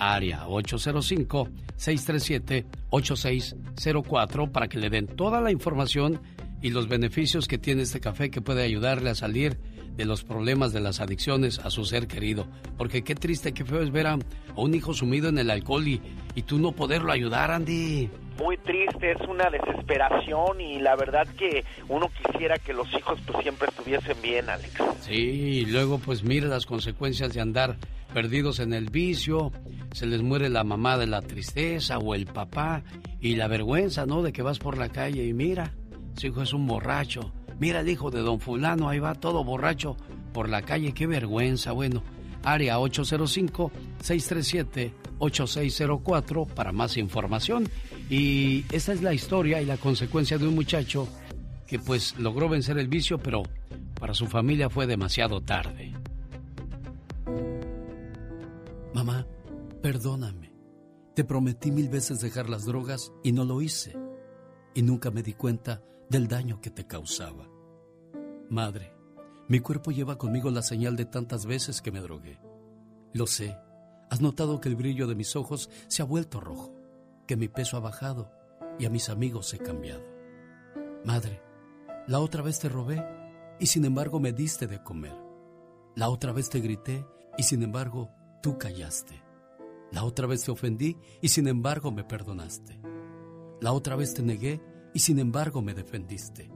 área 805-637-8604 para que le den toda la información y los beneficios que tiene este café que puede ayudarle a salir de los problemas de las adicciones a su ser querido. Porque qué triste, qué feo es ver a, un hijo sumido en el alcohol y, y tú no poderlo ayudar, Andy muy triste, es una desesperación y la verdad que uno quisiera que los hijos pues siempre estuviesen bien, Alex. Sí, y luego pues mire las consecuencias de andar perdidos en el vicio, se les muere la mamá de la tristeza o el papá y la vergüenza, ¿no? De que vas por la calle y mira, su hijo es un borracho, mira el hijo de don fulano, ahí va todo borracho por la calle, qué vergüenza, bueno. Área 805-637-8604 para más información. Y esa es la historia y la consecuencia de un muchacho que pues logró vencer el vicio, pero para su familia fue demasiado tarde. Mamá, perdóname. Te prometí mil veces dejar las drogas y no lo hice. Y nunca me di cuenta del daño que te causaba. Madre, mi cuerpo lleva conmigo la señal de tantas veces que me drogué. Lo sé. Has notado que el brillo de mis ojos se ha vuelto rojo, que mi peso ha bajado y a mis amigos he cambiado. Madre, la otra vez te robé y sin embargo me diste de comer. La otra vez te grité y sin embargo tú callaste. La otra vez te ofendí y sin embargo me perdonaste. La otra vez te negué y sin embargo me defendiste.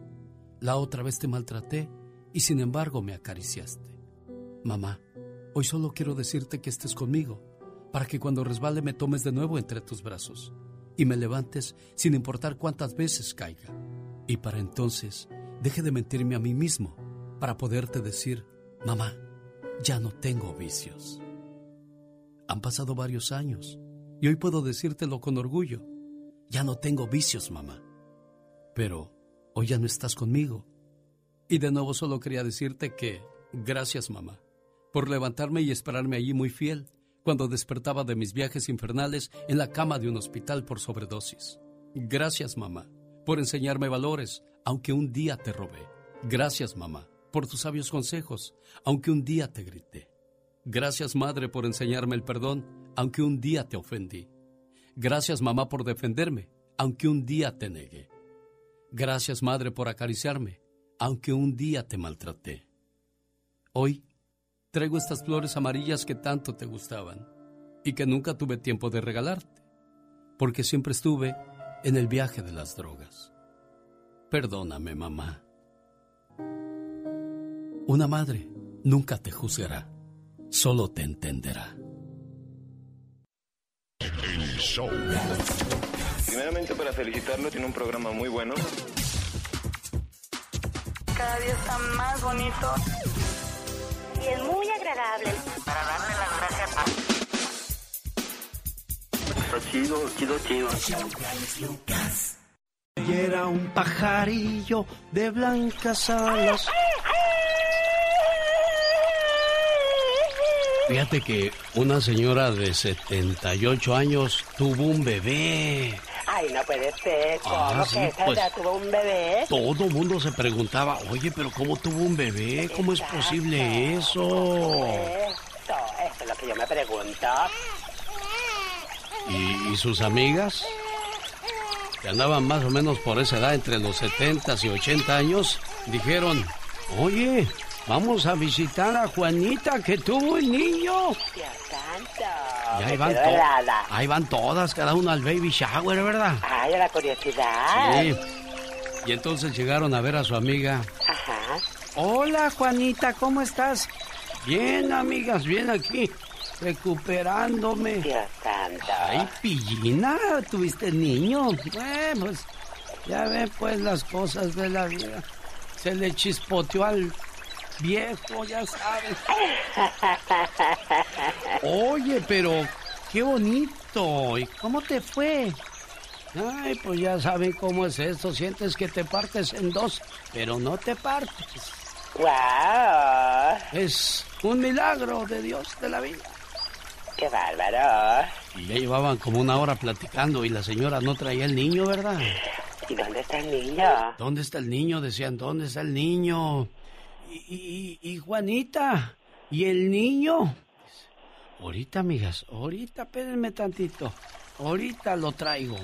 La otra vez te maltraté y sin embargo me acariciaste. Mamá, hoy solo quiero decirte que estés conmigo, para que cuando resbale me tomes de nuevo entre tus brazos y me levantes sin importar cuántas veces caiga. Y para entonces deje de mentirme a mí mismo para poderte decir, mamá, ya no tengo vicios. Han pasado varios años y hoy puedo decírtelo con orgullo. Ya no tengo vicios, mamá. Pero hoy ya no estás conmigo. Y de nuevo solo quería decirte que gracias, mamá, por levantarme y esperarme allí muy fiel cuando despertaba de mis viajes infernales en la cama de un hospital por sobredosis. Gracias, mamá, por enseñarme valores, aunque un día te robé. Gracias, mamá, por tus sabios consejos, aunque un día te grité. Gracias, madre, por enseñarme el perdón, aunque un día te ofendí. Gracias, mamá, por defenderme, aunque un día te negué. Gracias, madre, por acariciarme, aunque un día te maltraté. Hoy traigo estas flores amarillas que tanto te gustaban y que nunca tuve tiempo de regalarte, porque siempre estuve en el viaje de las drogas. Perdóname, mamá. Una madre nunca te juzgará solo te entenderá. Primeramente para felicitarlo, tiene un programa muy bueno. Cada día está más bonito. Y es muy agradable. Para darle las gracias a... Está chido, chido, chido. Y era un pajarillo de blancas alas. Fíjate que una señora de 78 años tuvo un bebé. Ay, no puede ser. ¿Cómo Ah, que sí, esa pues. ya tuvo un bebé? Todo mundo se preguntaba, oye, pero ¿cómo tuvo un bebé? ¿Cómo es posible eso? Esto, esto es lo que yo me pregunto. ¿Y, y sus amigas? que andaban más o menos por esa edad, entre los 70 y 80 años, dijeron, oye, vamos a visitar a Juanita que tuvo el niño. Santo. Y ahí van, to- helada. ahí van todas, cada una al baby shower, ¿verdad? Ay, la curiosidad. Sí. Y entonces llegaron a ver a su amiga. Ajá. Hola, Juanita, ¿cómo estás? Bien, amigas, bien aquí, recuperándome. Dios santo. Ay, pillina, tuviste niño. Bueno, pues, ya ve, pues, las cosas de la vida. Se le chispoteó al viejo, ya sabes. [LAUGHS] Oye, pero qué bonito. ¿Y cómo te fue? Ay, pues ya saben cómo es esto. Sientes que te partes en dos, pero no te partes. ¡Wow! Es un milagro de Dios de la vida. ¡Qué bárbaro! Y ya llevaban como una hora platicando y la señora no traía el niño, ¿verdad? ¿Y dónde está el niño? ¿Dónde está el niño? Decían, ¿dónde está el niño? Y, y- y Juanita, ¿y el niño? Ahorita, amigas, ahorita, espérenme tantito. Ahorita lo traigo.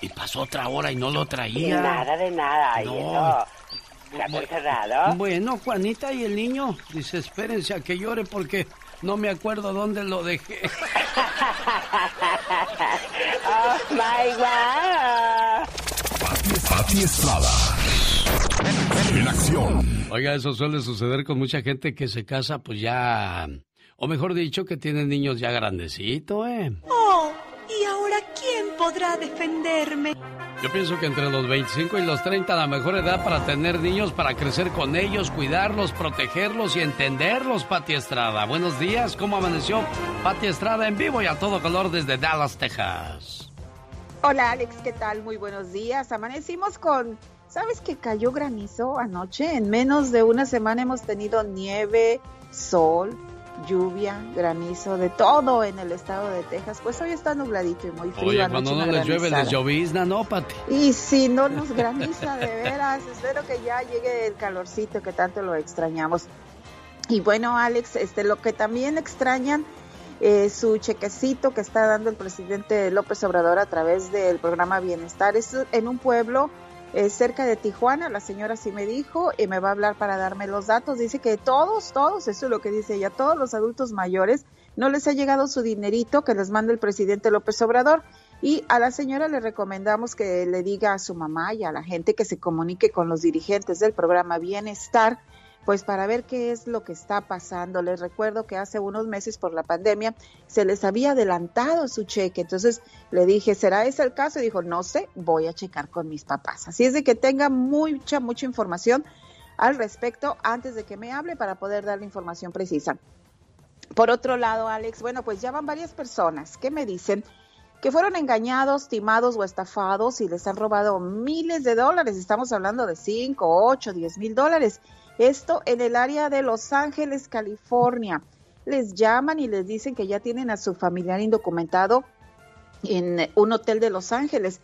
Y pasó otra hora y no lo traía. Nada de nada. ¿Y No. eso? ¿Está encerrado? Bueno, Juanita y el niño, dice, espérense a que llore porque no me acuerdo dónde lo dejé. [LAUGHS] [LAUGHS] ¡Oh, my God! Pati Estrada. En acción. Oiga, eso suele suceder con mucha gente que se casa, pues ya. O mejor dicho, que tiene niños ya grandecitos, ¿eh? Oh, ¿y ahora quién podrá defenderme? Yo pienso que entre los 25 y los 30 la mejor edad para tener niños, para crecer con ellos, cuidarlos, protegerlos y entenderlos, Pati Estrada. Buenos días, ¿cómo amaneció? Pati Estrada en vivo y a todo color desde Dallas, Texas. Hola Alex, ¿qué tal? Muy buenos días. Amanecimos con, ¿sabes que cayó granizo anoche? En menos de una semana hemos tenido nieve, sol, lluvia, granizo, de todo en el estado de Texas. Pues hoy está nubladito y muy frío. Oye, cuando no les llueve, les llovizna, ¿no, Pati? Y si no nos graniza, de veras, espero que ya llegue el calorcito que tanto lo extrañamos. Y bueno, Alex, este, lo que también extrañan eh, su chequecito que está dando el presidente López Obrador a través del programa Bienestar es en un pueblo eh, cerca de Tijuana. La señora sí me dijo y me va a hablar para darme los datos. Dice que todos, todos, eso es lo que dice ella, todos los adultos mayores no les ha llegado su dinerito que les manda el presidente López Obrador. Y a la señora le recomendamos que le diga a su mamá y a la gente que se comunique con los dirigentes del programa Bienestar, pues para ver qué es lo que está pasando. Les recuerdo que hace unos meses por la pandemia se les había adelantado su cheque. Entonces le dije, ¿será ese el caso? Y dijo, no sé, voy a checar con mis papás. Así es de que tenga mucha, mucha información al respecto antes de que me hable para poder dar la información precisa. Por otro lado, Alex, bueno, pues ya van varias personas que me dicen que fueron engañados, timados o estafados y les han robado miles de dólares. Estamos hablando de 5, 8, 10 mil dólares. Esto en el área de Los Ángeles, California. Les llaman y les dicen que ya tienen a su familiar indocumentado en un hotel de Los Ángeles,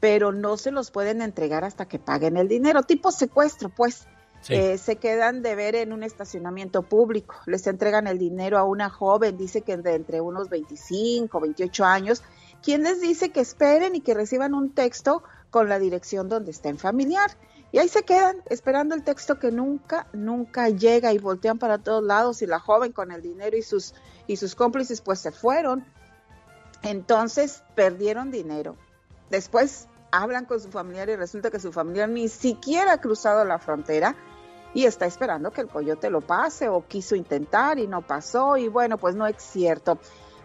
pero no se los pueden entregar hasta que paguen el dinero, tipo secuestro, pues. Sí. Eh, se quedan de ver en un estacionamiento público, les entregan el dinero a una joven, dice que de entre unos 25, 28 años, quien les dice que esperen y que reciban un texto con la dirección donde está en familiar. Y ahí se quedan esperando el texto que nunca, nunca llega y voltean para todos lados y la joven con el dinero y sus, y sus cómplices pues se fueron. Entonces perdieron dinero. Después hablan con su familiar y resulta que su familiar ni siquiera ha cruzado la frontera y está esperando que el coyote lo pase o quiso intentar y no pasó y bueno, pues no es cierto.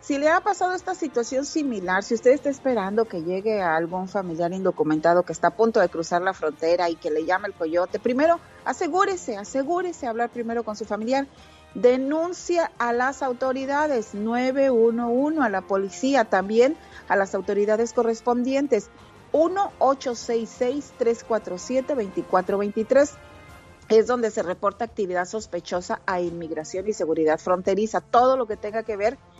Si le ha pasado esta situación similar, si usted está esperando que llegue a algún familiar indocumentado que está a punto de cruzar la frontera y que le llame el coyote, primero asegúrese, asegúrese hablar primero con su familiar. Denuncia a las autoridades 911, a la policía también, a las autoridades correspondientes. 1-866-347-2423 es donde se reporta actividad sospechosa a inmigración y seguridad fronteriza. Todo lo que tenga que ver con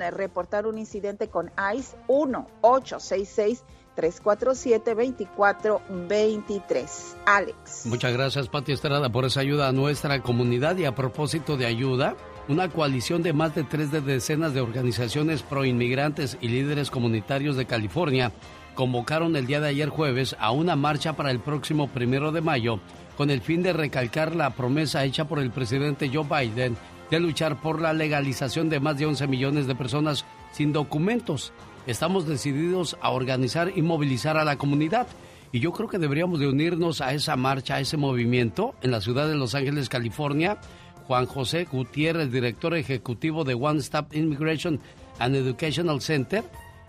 eh, reportar un incidente con ICE 1-866-347-2423. Alex. Muchas gracias, Pati Estrada, por esa ayuda a nuestra comunidad. Y a propósito de ayuda, una coalición de más de tres de decenas de organizaciones proinmigrantes y líderes comunitarios de California convocaron el día de ayer jueves a una marcha para el próximo primero de mayo con el fin de recalcar la promesa hecha por el presidente Joe Biden de luchar por la legalización de más de 11 millones de personas sin documentos. Estamos decididos a organizar y movilizar a la comunidad y yo creo que deberíamos de unirnos a esa marcha, a ese movimiento en la ciudad de Los Ángeles, California. Juan José Gutiérrez, director ejecutivo de One Stop Immigration and Educational Center,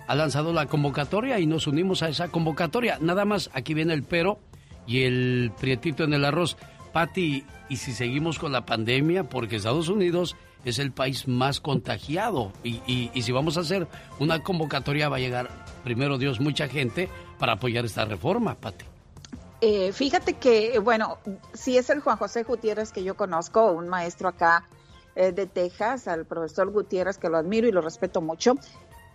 ha lanzado la convocatoria y nos unimos a esa convocatoria. Nada más, aquí viene el pero y el prietito en el arroz. Patti, ¿y si seguimos con la pandemia? Porque Estados Unidos es el país más contagiado. Y, y, si vamos a hacer una convocatoria, va a llegar, primero Dios, mucha gente para apoyar esta reforma, Pati. Eh, fíjate que, bueno, si es el Juan José Gutiérrez que yo conozco, un maestro acá eh, de Texas, al profesor Gutiérrez, que lo admiro y lo respeto mucho.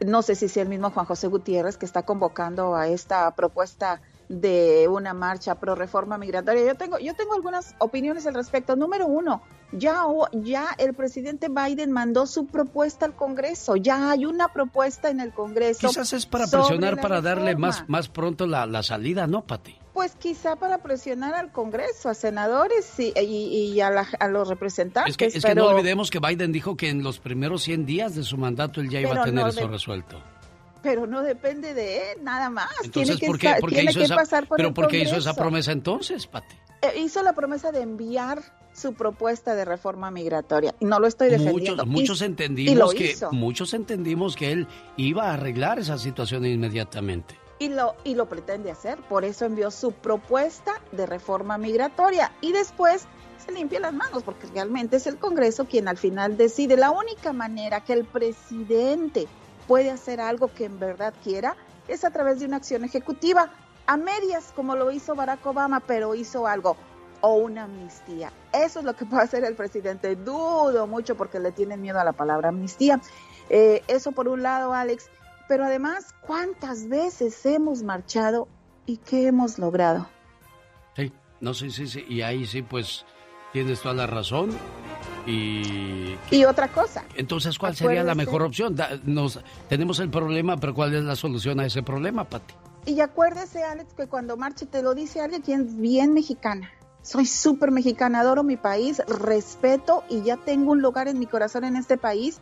No sé si es el mismo Juan José Gutiérrez que está convocando a esta propuesta de una marcha pro reforma migratoria. Yo tengo, yo tengo algunas opiniones al respecto. Número uno, ya, ya el presidente Biden mandó su propuesta al Congreso. Ya hay una propuesta en el Congreso. Quizás es para presionar para darle más, más pronto la, la salida, ¿no, Pati? Pues quizá para presionar al Congreso, a senadores y, y, a, los representantes. Es que, es que no olvidemos que Biden dijo que en los primeros 100 días de su mandato él ya iba a tener eso resuelto pero no depende de él, nada más. Entonces, ¿por qué, hizo esa, ¿Pero por qué hizo esa promesa entonces, Pati? Eh, hizo la promesa de enviar su propuesta de reforma migratoria no lo estoy defendiendo. Muchos, entendimos que muchos entendimos que él iba a arreglar esa situación inmediatamente. Y lo y lo pretende hacer, por eso envió su propuesta de reforma migratoria y después se limpia las manos porque realmente es el Congreso quien al final decide. La única manera que el presidente puede hacer algo que en verdad quiera es a través de una acción ejecutiva, a medias, como lo hizo Barack Obama, pero hizo algo, o una amnistía. Eso es lo que [LAUGHS] puede hacer el presidente. Dudo mucho porque le tienen miedo a la palabra amnistía. Eh, eso por un lado, Alex. Pero además, ¿cuántas veces hemos marchado y qué hemos logrado? Sí, no, sí, sí, sí. Y ahí sí, pues tienes toda la razón. Y, otra cosa. Entonces, ¿cuál sería la mejor opción? nos, tenemos el problema, pero ¿cuál es la solución a ese problema, Pati? Y acuérdese, Alex, que cuando marche te lo dice alguien quien bien mexicana. Soy súper mexicana, adoro mi país, respeto y ya tengo un lugar en mi corazón en este país.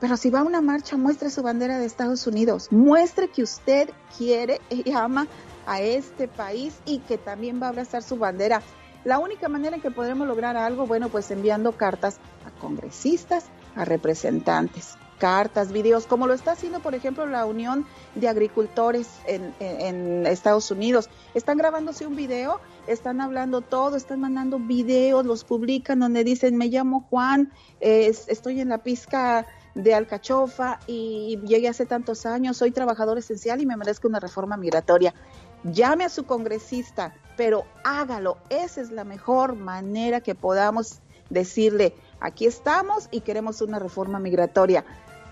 Pero si va a una marcha, muestre su bandera de Estados Unidos. Muestre que usted quiere y ama a este país y que también va a abrazar su bandera. La única manera en que podremos lograr algo, bueno, pues enviando cartas a congresistas, a representantes, cartas, videos, como lo está haciendo, por ejemplo, la Unión de Agricultores en, Estados Unidos. Están grabándose un video, están hablando todo, están mandando videos, los publican donde dicen, me llamo Juan, estoy en la pizca de alcachofa y llegué hace tantos años, soy trabajador esencial y me merezco una reforma migratoria llame a su congresista, pero hágalo. Esa es la mejor manera que podamos decirle, aquí estamos y queremos una reforma migratoria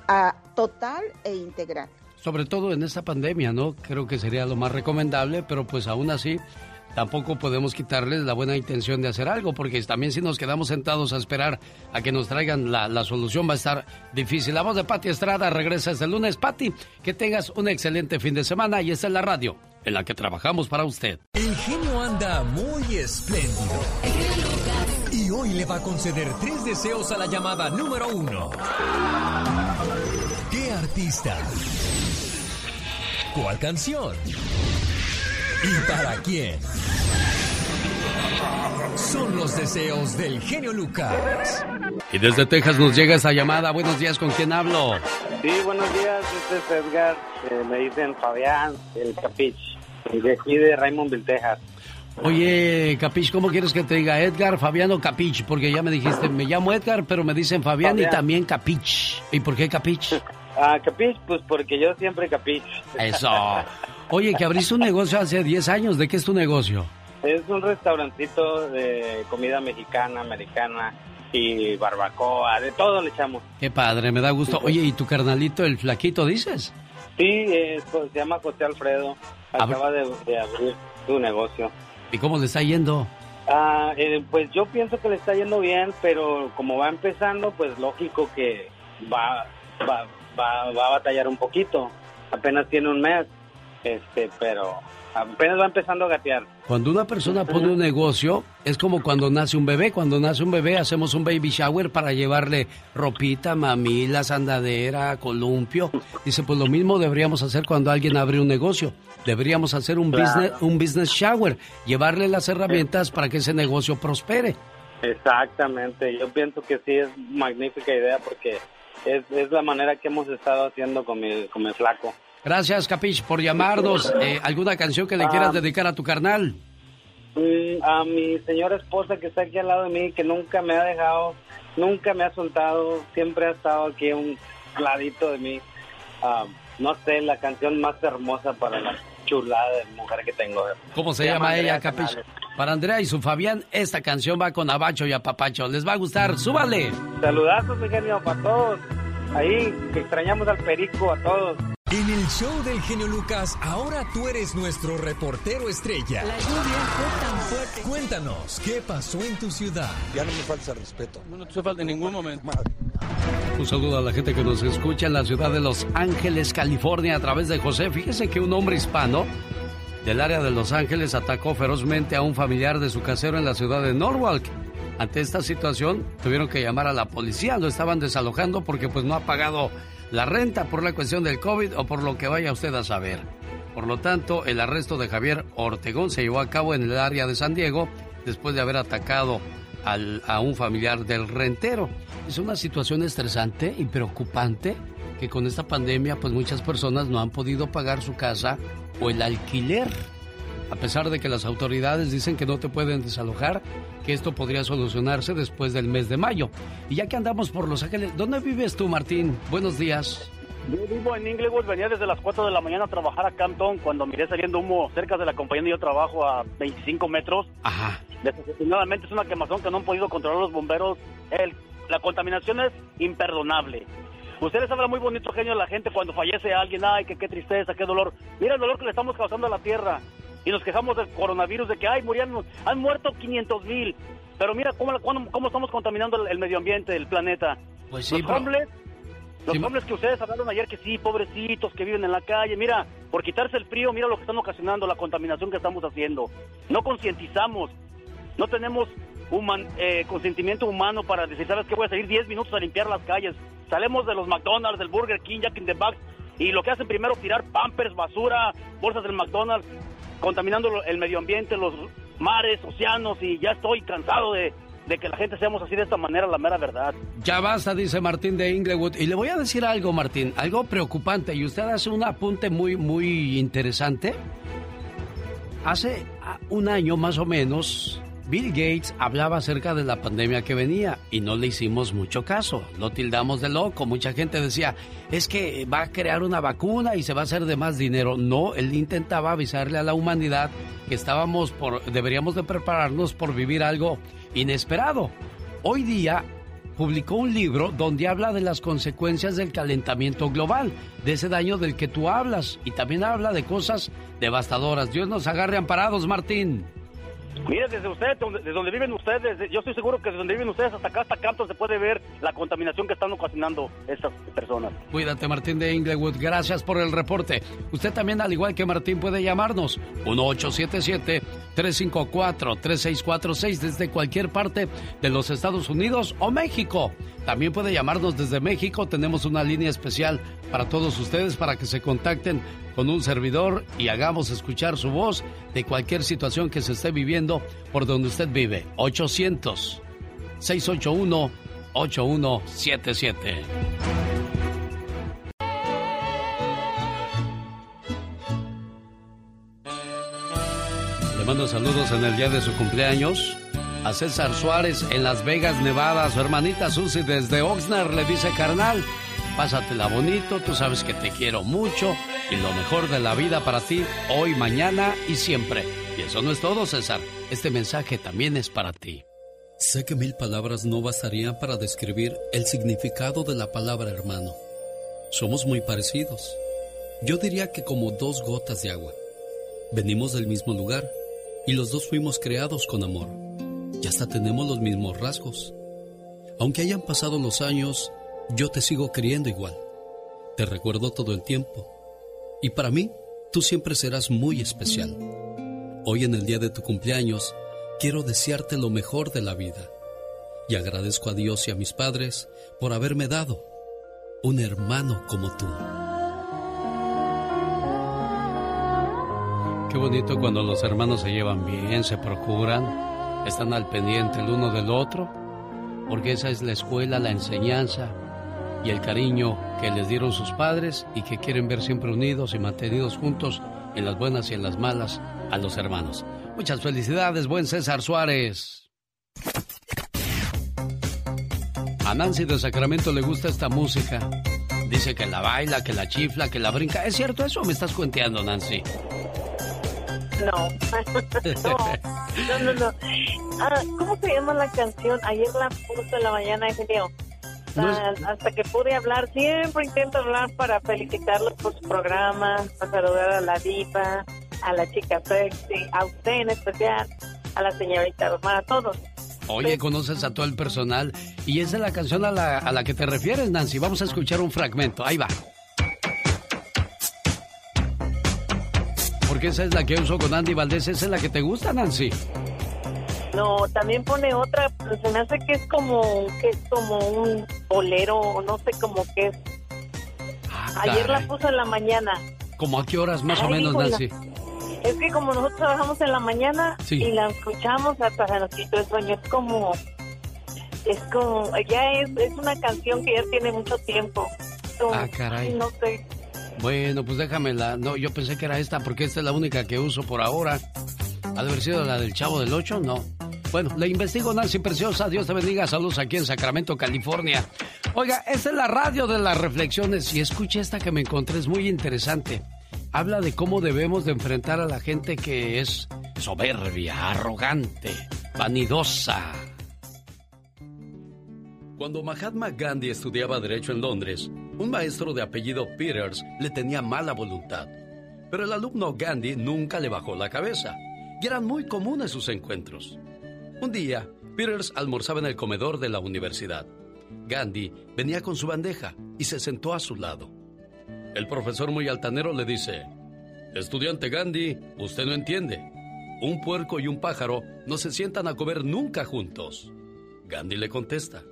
a, total e integral. Sobre todo en esta pandemia, ¿no? Creo que sería lo más recomendable, pero pues aún así tampoco podemos quitarles la buena intención de hacer algo, porque también si nos quedamos sentados a esperar a que nos traigan la, solución va a estar difícil. La voz de Pati Estrada regresa este lunes. Pati, que tengas un excelente fin de semana y esta es la radio en la que trabajamos para usted. El genio anda muy espléndido. Y hoy le va a conceder tres deseos a la llamada número uno. ¿Qué artista? ¿Cuál canción? ¿Y para quién? Son los deseos del genio Lucas. Y desde Texas nos llega esa llamada. Buenos días, ¿con quién hablo? Sí, buenos días, este es Edgar. Eh, me dicen Fabián, el Capich. De aquí de Raymondville, Texas. Oye, Capich, ¿cómo quieres que te diga Edgar, Fabián o Capich? Porque ya me dijiste, me llamo Edgar, pero me dicen Fabián, y también Capich. ¿Y por qué Capich? [LAUGHS] Ah, Capich, pues porque yo siempre Capich. [LAUGHS] Eso. Oye, que abriste un negocio hace 10 años. ¿De qué es tu negocio? Es un restaurantito de comida mexicana, americana y barbacoa, de todo le echamos. Qué padre, me da gusto. Oye, ¿y tu carnalito, el flaquito, dices? Sí, pues, se llama José Alfredo. Acaba de, abrir su negocio. ¿Y cómo le está yendo? Ah, eh, pues yo pienso que le está yendo bien, pero como va empezando, pues lógico que va, va, va, va a batallar un poquito. Apenas tiene un mes este, pero apenas va empezando a gatear. Cuando una persona pone un negocio, es como cuando nace un bebé. Cuando nace un bebé, hacemos un baby shower para llevarle ropita, mamila, sandadera, columpio. Dice, pues lo mismo deberíamos hacer cuando alguien abre un negocio. Deberíamos hacer un, Claro. business, un business shower, llevarle las herramientas para que ese negocio prospere. Exactamente, yo pienso que sí es magnífica idea porque es, es la manera que hemos estado haciendo con mi, con mi flaco. Gracias, Capich, por llamarnos. Eh, ¿Alguna canción que le Ah. quieras dedicar a tu carnal? Mm, A mi señora esposa que está aquí al lado de mí, que nunca me ha dejado, nunca me ha soltado, siempre ha estado aquí a un ladito de mí. Ah, no sé, la canción más hermosa para la chulada de mujer que tengo. ¿Cómo se, llama Andrea ella, Capich? Para Andrea y su Fabián, esta canción va con Abacho y Apapacho. Les va a gustar, súbale. Saludazos, mi genio, para todos. Ahí, que extrañamos al perico, a todos. En el show del genio Lucas, ahora tú eres nuestro reportero estrella. La lluvia fue tan fuerte. Cuéntanos, ¿qué pasó en tu ciudad? Ya no me falta el respeto. No te falta en ningún momento. Un saludo a la gente que nos escucha en la ciudad de Los Ángeles, California, a través de José. Fíjese que un hombre hispano del área de Los Ángeles atacó ferozmente a un familiar de su casero en la ciudad de Norwalk. Ante esta situación, tuvieron que llamar a la policía. Lo estaban desalojando porque pues no ha pagado la renta por la cuestión del COVID o por lo que vaya usted a saber. Por lo tanto, el arresto de Javier Ortegón se llevó a cabo en el área de San Diego después de haber atacado al- a un familiar del rentero. Es una situación estresante y preocupante que con esta pandemia pues muchas personas no han podido pagar su casa o el alquiler. A pesar de que las autoridades dicen que no te pueden desalojar, que esto podría solucionarse después del mes de mayo. Y ya que andamos por Los Ángeles, ¿dónde vives tú, Martín? Buenos días. Yo vivo en Inglewood, venía desde las 4 de la mañana a trabajar a Campton cuando miré saliendo humo cerca de la compañía donde yo trabajo a 25 metros. Ajá. Desafortunadamente es una quemazón que no han podido controlar los bomberos. El- la contaminación es imperdonable. Ustedes hablan muy bonito, genio, la gente cuando fallece alguien, ay, que qué tristeza, qué dolor. Mira el dolor que le estamos causando a la tierra. Y nos quejamos del coronavirus, de que, ay, murieron, han muerto 500 mil. Pero mira cómo, cómo, cómo estamos contaminando el, el medio ambiente, el planeta. Pues sí, los pero- hombres los Sí, hombres que ustedes hablaron ayer que sí, pobrecitos, que viven en la calle, mira, por quitarse el frío, mira lo que están ocasionando, la contaminación que estamos haciendo. No concientizamos, no tenemos human- eh, consentimiento humano para decir, ¿sabes qué? Voy a salir 10 minutos a limpiar las calles. Salemos de los McDonald's, del Burger King, Jack in the Box, y lo que hacen primero tirar pampers, basura, bolsas del McDonald's, contaminando el medio ambiente, los mares, océanos, y ya estoy cansado de, de que la gente seamos así de esta manera, la mera verdad. Ya basta, dice Martín de Inglewood. Y le voy a decir algo, Martín, algo preocupante. Y usted hace un apunte muy, muy interesante. Hace ah, un año más o menos, Bill Gates hablaba acerca de la pandemia que venía y no le hicimos mucho caso. Lo tildamos de loco. Mucha gente decía, es que va a crear una vacuna y se va a hacer de más dinero. No, él intentaba avisarle a la humanidad que estábamos por, deberíamos de prepararnos por vivir algo inesperado. Hoy día publicó un libro donde habla de las consecuencias del calentamiento global, de ese daño del que tú hablas, y también habla de cosas devastadoras. Dios nos agarre amparados, Martín. Mire, desde usted, desde donde viven ustedes, yo estoy seguro que desde donde viven ustedes hasta acá, hasta Campton, se puede ver la contaminación que están ocasionando estas personas. Cuídate, Martín de Inglewood. Gracias por el reporte. Usted también, al igual que Martín, puede llamarnos 1877-354-3646 desde cualquier parte de los Estados Unidos o México. También puede llamarnos desde México. Tenemos una línea especial para todos ustedes para que se contacten con un servidor y hagamos escuchar su voz de cualquier situación que se esté viviendo por donde usted vive. 800 681 8177. Le mando saludos en el día de su cumpleaños a César Suárez en Las Vegas, Nevada. Su hermanita Susy desde Oxnard le dice, carnal, pásatela bonito, tú sabes que te quiero mucho y lo mejor de la vida para ti hoy, mañana y siempre. Y eso no es todo, César. Este mensaje también es para ti. Sé que mil palabras no bastarían para describir el significado de la palabra hermano. Somos muy parecidos. Yo diría que como dos gotas de agua. Venimos del mismo lugar y los dos fuimos creados con amor. Y hasta tenemos los mismos rasgos. Aunque hayan pasado los años, yo te sigo queriendo igual. Te recuerdo todo el tiempo. Y para mí, tú siempre serás muy especial. Hoy en el día de tu cumpleaños, quiero desearte lo mejor de la vida. Y agradezco a Dios y a mis padres por haberme dado un hermano como tú. Qué bonito cuando los hermanos se llevan bien, se procuran, están al pendiente el uno del otro, porque esa es la escuela, la enseñanza y el cariño que les dieron sus padres y que quieren ver siempre unidos y mantenidos juntos en las buenas y en las malas a los hermanos. Muchas felicidades, buen César Suárez. A Nancy de Sacramento le gusta esta música. Dice que la baila, que la chifla, que la brinca. ¿Es cierto eso o me estás cuenteando, Nancy? No. [LAUGHS] no, no, no, ah, ¿Cómo se llama la canción? Ayer la puse en la mañana, hasta que pude hablar, siempre intento hablar para felicitarlos por su programa, para saludar a la diva, a la chica sexy, a usted en especial, a la señorita Romana, a todos. Oye, conoces a todo el personal y esa es la canción a la, a la que te refieres, Nancy. Vamos a escuchar un fragmento. Ahí va. Porque esa es la que uso con Andy Valdés. ¿Esa es la que te gusta, Nancy? No, también pone otra, se me hace que es como que es como un bolero, no sé cómo que es. Ah, Ayer la puso en la mañana. ¿Cómo a qué horas más o menos, híjola. Nancy? Es que como nosotros trabajamos en la mañana Sí. y la escuchamos hasta se nos quitó el sueño, es como, es como, ya es, es una canción que ya tiene mucho tiempo. Como, Ah, caray. ay, no sé. Bueno, pues déjamela. No, yo pensé que era esta porque esta es la única que uso por ahora. ¿Ha de haber sido la del Chavo del 8? No. Bueno, le investigo, Nancy Preciosa. Dios te bendiga. Saludos aquí en Sacramento, California. Oiga, esta es la radio de las reflexiones y escuche esta que me encontré, es muy interesante. Habla de cómo debemos de enfrentar a la gente que es soberbia, arrogante, vanidosa. Cuando Mahatma Gandhi estudiaba Derecho en Londres, un maestro de apellido Peters le tenía mala voluntad. Pero el alumno Gandhi nunca le bajó la cabeza y eran muy comunes sus encuentros. Un día, Peters almorzaba en el comedor de la universidad. Gandhi venía con su bandeja y se sentó a su lado. El profesor muy altanero le dice, Estudiante Gandhi, usted no entiende. Un puerco y un pájaro no se sientan a comer nunca juntos. Gandhi le contesta,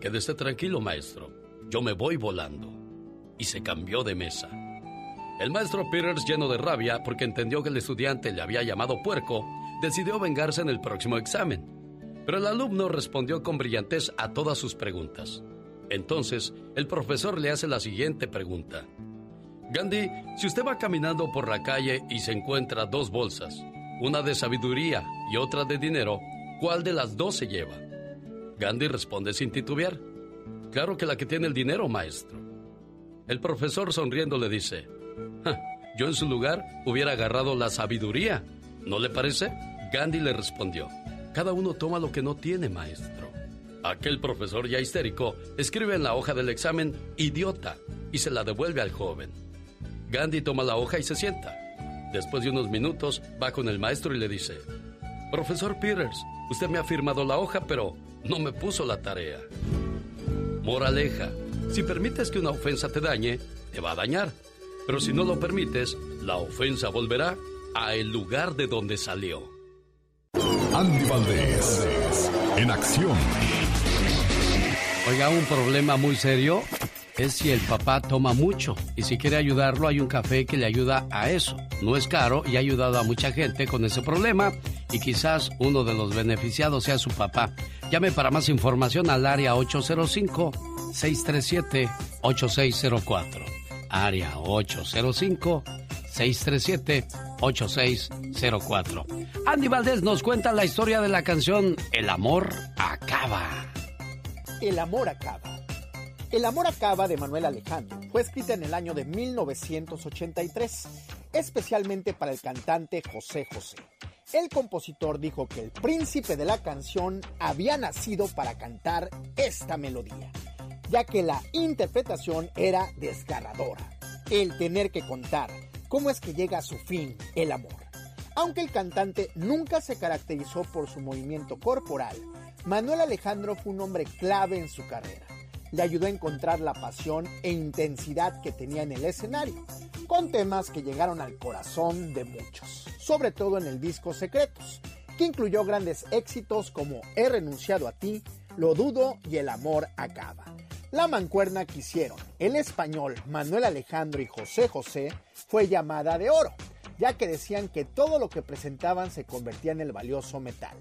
Quédese tranquilo, maestro. Yo me voy volando. Y se cambió de mesa. El maestro Peters, lleno de rabia porque entendió que el estudiante le había llamado puerco, decidió vengarse en el próximo examen. Pero el alumno respondió con brillantez a todas sus preguntas. Entonces, el profesor le hace la siguiente pregunta. Gandhi, si usted va caminando por la calle y se encuentra dos bolsas, una de sabiduría y otra de dinero, ¿cuál de las dos se lleva? Gandhi responde sin titubear. Claro que la que tiene el dinero, maestro. El profesor sonriendo le dice, "Ja, yo en su lugar hubiera agarrado la sabiduría. ¿No le parece? Gandhi le respondió, cada uno toma lo que no tiene, maestro. Aquel profesor ya histérico escribe en la hoja del examen idiota y se la devuelve al joven. Gandhi toma la hoja y se sienta. Después de unos minutos va con el maestro y le dice, Profesor Peters, usted me ha firmado la hoja, pero no me puso la tarea. Moraleja, si permites que una ofensa te dañe, te va a dañar. Pero si no lo permites, la ofensa volverá a el lugar de donde salió. Andy Valdés, en acción. Oiga, un problema muy serio es si el papá toma mucho y si quiere ayudarlo hay un café que le ayuda a eso. No es caro y ha ayudado a mucha gente con ese problema y quizás uno de los beneficiados sea su papá. Llame para más información al área 805-637-8604. Área 805-637-8604. Andy Valdés nos cuenta la historia de la canción El amor acaba. El amor acaba. El amor acaba de Manuel Alejandro fue escrita en el año de 1983, especialmente para el cantante José José. El compositor dijo que el príncipe de la canción había nacido para cantar esta melodía, ya que la interpretación era desgarradora. El tener que contar cómo es que llega a su fin el amor. Aunque el cantante nunca se caracterizó por su movimiento corporal, Manuel Alejandro fue un hombre clave en su carrera. le ayudó a encontrar la pasión e intensidad que tenía en el escenario, con temas que llegaron al corazón de muchos, sobre todo en el disco Secretos, que incluyó grandes éxitos como He renunciado a ti, Lo dudo y El amor acaba. La mancuerna que hicieron el español Manuel Alejandro y José José fue llamada de oro, ya que decían que todo lo que presentaban se convertía en el valioso metal.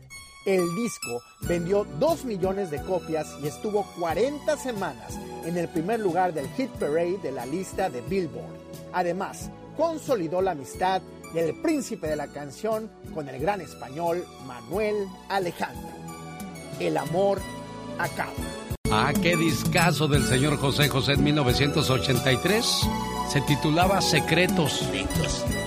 El disco vendió 2 millones de copias y estuvo 40 semanas en el primer lugar del Hit Parade de la lista de Billboard. Además, consolidó la amistad del príncipe de la canción con el gran español Manuel Alejandro. El amor acaba. Ah, qué discazo del señor José José en 1983. Se titulaba Secretos.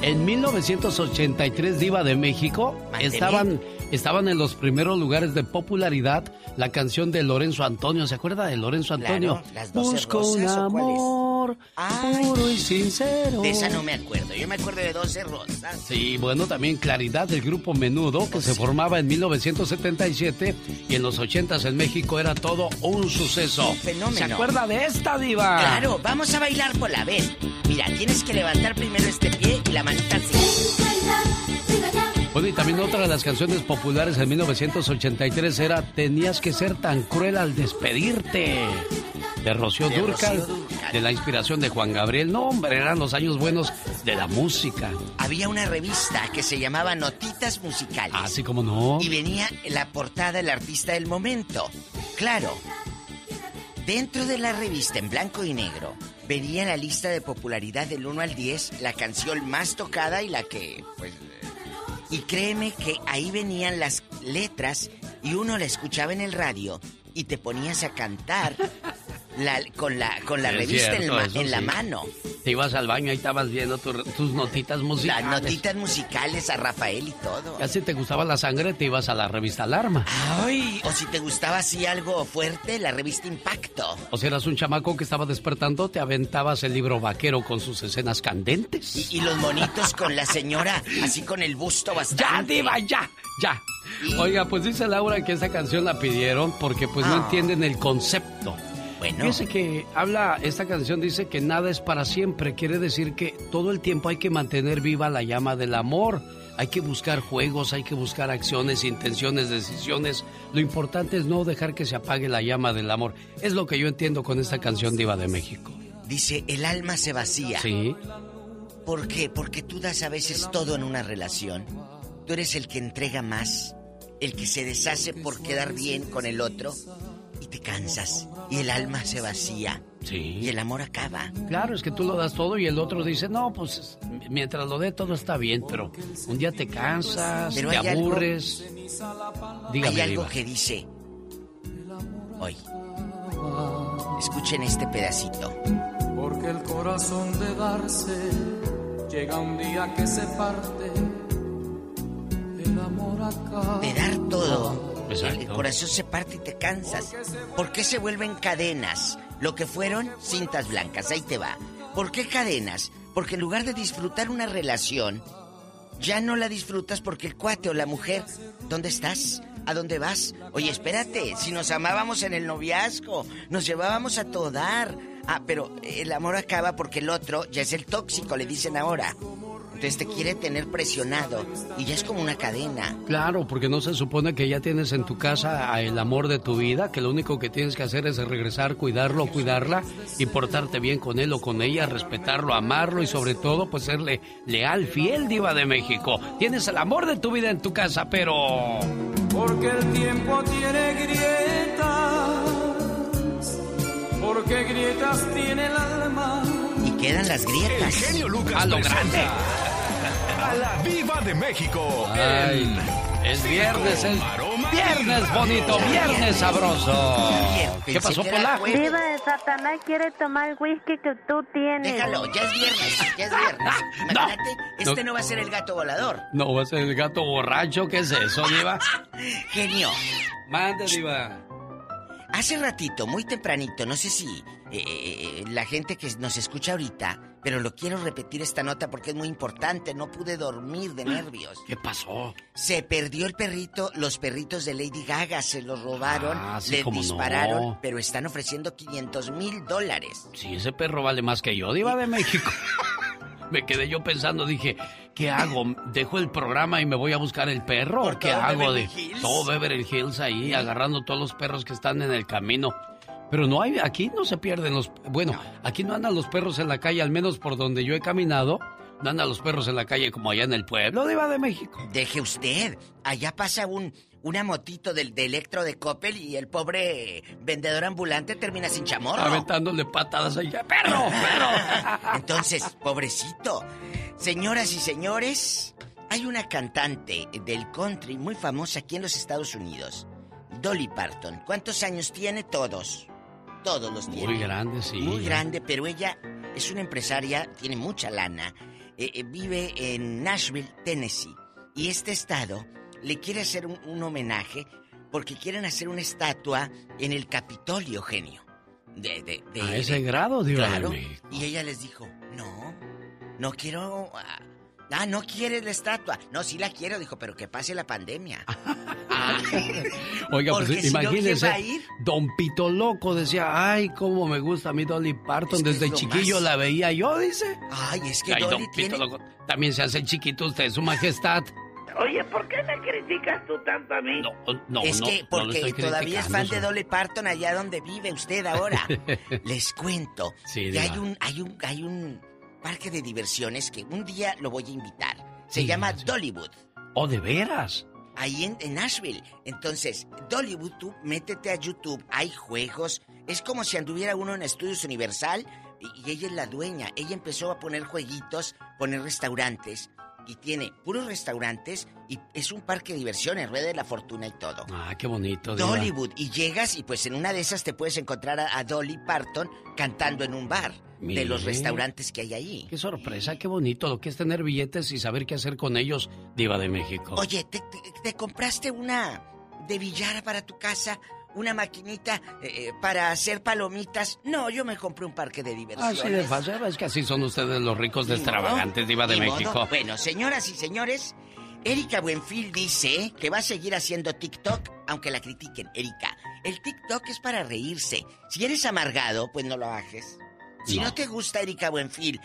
En 1983, Diva de México, estaban, estaban en los primeros lugares de popularidad la canción de Lorenzo Antonio. ¿Se acuerda de Lorenzo Antonio? Claro, las 12 Busco rosas, un amor puro y sincero. De esa no me acuerdo. Yo me acuerdo de 12 rosas. Sí, bueno, también Claridad del grupo Menudo, que se formaba en 1977 y en los 80s en México era todo un suceso. fenómeno. ¿Se acuerda de esta diva? Claro, vamos a bailar por la vez. Mira, tienes que levantar primero este pie y la manita así. Bueno, y también otra de las canciones populares en 1983 era Tenías que ser tan cruel al despedirte. De Rocío De Rocío de la inspiración de Juan Gabriel. No, hombre, eran los años buenos de la música. Había una revista que se llamaba Notitas Musicales. Así como no. Y venía la portada del artista del momento. Claro. Dentro de la revista en blanco y negro venía la lista de popularidad del 1 al 10, la canción más tocada y la que, pues... Y créeme que ahí venían las letras y uno la escuchaba en el radio y te ponías a cantar la- con la, con la Sí, revista en, cierto, la mano. Te ibas al baño, ahí estabas viendo tu- tus notitas musicales. Las notitas musicales a Rafael y todo. Ya si te gustaba la sangre, te ibas a la revista Alarma. Ay, o si te gustaba así algo fuerte, la revista Impacto. O si eras un chamaco que estaba despertando, te aventabas el libro vaquero con sus escenas candentes. Y, y los monitos con la señora, así con el busto bastante. ¡Ya, diva, ya! ¡Ya! Oiga, pues dice Laura que esta canción la pidieron porque pues no Ah. entienden el concepto. Bueno. Fíjese que habla, esta canción dice que nada es para siempre. Quiere decir que todo el tiempo hay que mantener viva la llama del amor. Hay que buscar juegos, hay que buscar acciones, intenciones, decisiones. Lo importante es no dejar que se apague la llama del amor. Es lo que yo entiendo con esta canción Diva de México. Dice, el alma se vacía. Sí. ¿Por qué? Porque tú das a veces todo en una relación. Tú eres el que entrega más, el que se deshace por quedar bien con el otro y te cansas y el alma se vacía. Sí. Y el amor acaba. Claro, es que tú lo das todo y el otro dice, no, pues mientras lo dé todo está bien, pero un día te cansas, Pero te hay algo- aburres. Dígame, Hay algo Diva. que dice. Hoy. Escuchen este pedacito. Porque el corazón de darse llega un día que se parte. El amor acaba. De dar todo. El corazón se parte y te cansas. ¿Por qué se vuelven cadenas? Lo que fueron cintas blancas, ahí te va. ¿Por qué cadenas? Porque en lugar de disfrutar una relación, ya no la disfrutas porque el cuate o la mujer, ¿dónde estás? ¿A dónde vas? Oye, espérate, si nos amábamos en el noviazgo, nos llevábamos a todo dar. Ah, pero el amor acaba porque el otro ya es el tóxico, le dicen ahora. Entonces te quiere tener presionado y ya es como una cadena. Claro, porque no se supone que ya tienes en tu casa a el amor de tu vida, que lo único que tienes que hacer es regresar, cuidarlo, cuidarla y portarte bien con él o con ella, respetarlo, amarlo y sobre todo pues serle leal, fiel diva de México. Tienes el amor de tu vida en tu casa, pero... Porque el tiempo tiene grietas. Porque grietas tiene el alma. Quedan las grietas. El genio Lucas A lo grande. A la Viva de México. Ay, en es viernes, es viernes bonito, viernes sabroso. ¿Qué pasó, Pola? Viva de Satanás quiere tomar el whisky que tú tienes. Déjalo, ya es viernes, ya es viernes. [LAUGHS] Imagínate, este no. va a ser el gato volador. No, va a ser el gato borracho, ¿qué es eso, diva? [LAUGHS] Genio. Mande, diva. Hace ratito, muy tempranito, no sé si eh, eh, la gente que nos escucha ahorita pero lo quiero repetir esta nota porque es muy importante. No pude dormir de nervios. ¿Qué pasó? Se perdió el perrito, los perritos de Lady Gaga se los robaron, Ah, sí, le dispararon, no. pero están ofreciendo 500 mil dólares. Sí, ese perro vale más que yo, Diva de México. [LAUGHS] Me quedé yo pensando, dije, ¿qué hago? ¿Dejo el programa y me voy a buscar el perro? ¿O qué hago de Hills. todo Beverly Hills ahí, agarrando todos los perros que están en el camino? Pero no hay, aquí no se pierden los... Bueno, aquí no andan los perros en la calle, al menos por donde yo he caminado. No andan los perros en la calle como allá en el pueblo, Diva de México. Deje usted, allá pasa un una motito del de Electro de Coppel y el pobre vendedor ambulante termina sin chamorro. Aventándole patadas allá. ¡Perro! ¡Perro! [LAUGHS] Entonces, pobrecito. Señoras y señores, hay una cantante del country muy famosa aquí en los Estados Unidos, Dolly Parton. ¿Cuántos años tiene? Todos. Todos los tiene. Muy grande, sí. Muy grande, pero ella es una empresaria, tiene mucha lana. eh, eh, vive en Nashville, Tennessee. Y este estado le quiere hacer un, un homenaje porque quieren hacer una estatua en el Capitolio, genio. De, de, de- A ese grado, de Claro. Y ella les dijo, no, no quiero... ah, no quieres la estatua. No, sí la quiero, dijo, pero que pase la pandemia. [LAUGHS] Ah. Oiga, pues si no, ¿quién imagínese, va a ir? Don Pito Loco decía, ay, cómo me gusta a mí Dolly Parton, Es que desde es lo chiquillo más. la veía yo, dice. Ay, es que Ay, Dolly Don tiene... Pito Loco, también se hace el chiquito usted, su majestad. Oye, ¿por qué me criticas tú tanto a mí? No, no, es no, que no lo porque todavía es fan de Dolly Parton allá donde vive usted ahora. [LAUGHS] Les cuento Sí, que hay un, hay un, hay un parque de diversiones que un día lo voy a invitar. Se Sí, llama. Dollywood. Oh, de veras. Ahí en, en Nashville. Entonces, Dollywood, tú métete a YouTube, hay juegos. Es como si anduviera uno en Estudios Universal y, y ella es la dueña. Ella empezó a poner jueguitos, poner restaurantes. Y tiene puros restaurantes y es un parque de diversiones, rueda de la fortuna y todo. Ah, qué bonito. Diva. Dollywood. Y llegas y pues en una de esas te puedes encontrar a, a Dolly Parton cantando en un bar Mire. de los restaurantes que hay ahí. Qué sorpresa, qué bonito lo que es tener billetes y saber qué hacer con ellos, Diva de México. Oye, ¿te, te- te compraste una de billar para tu casa? ¿Una maquinita eh, eh, para hacer palomitas? No, yo me compré un parque de diversiones. Así de fácil, es que así son ustedes los ricos de modo, extravagantes, Diva de modo. México. Bueno, señoras y señores, Erika Buenfil dice que va a seguir haciendo TikTok, aunque la critiquen. Erika, el TikTok es para reírse. Si eres amargado, pues no lo hagas. Si no, No. te gusta Erika Buenfil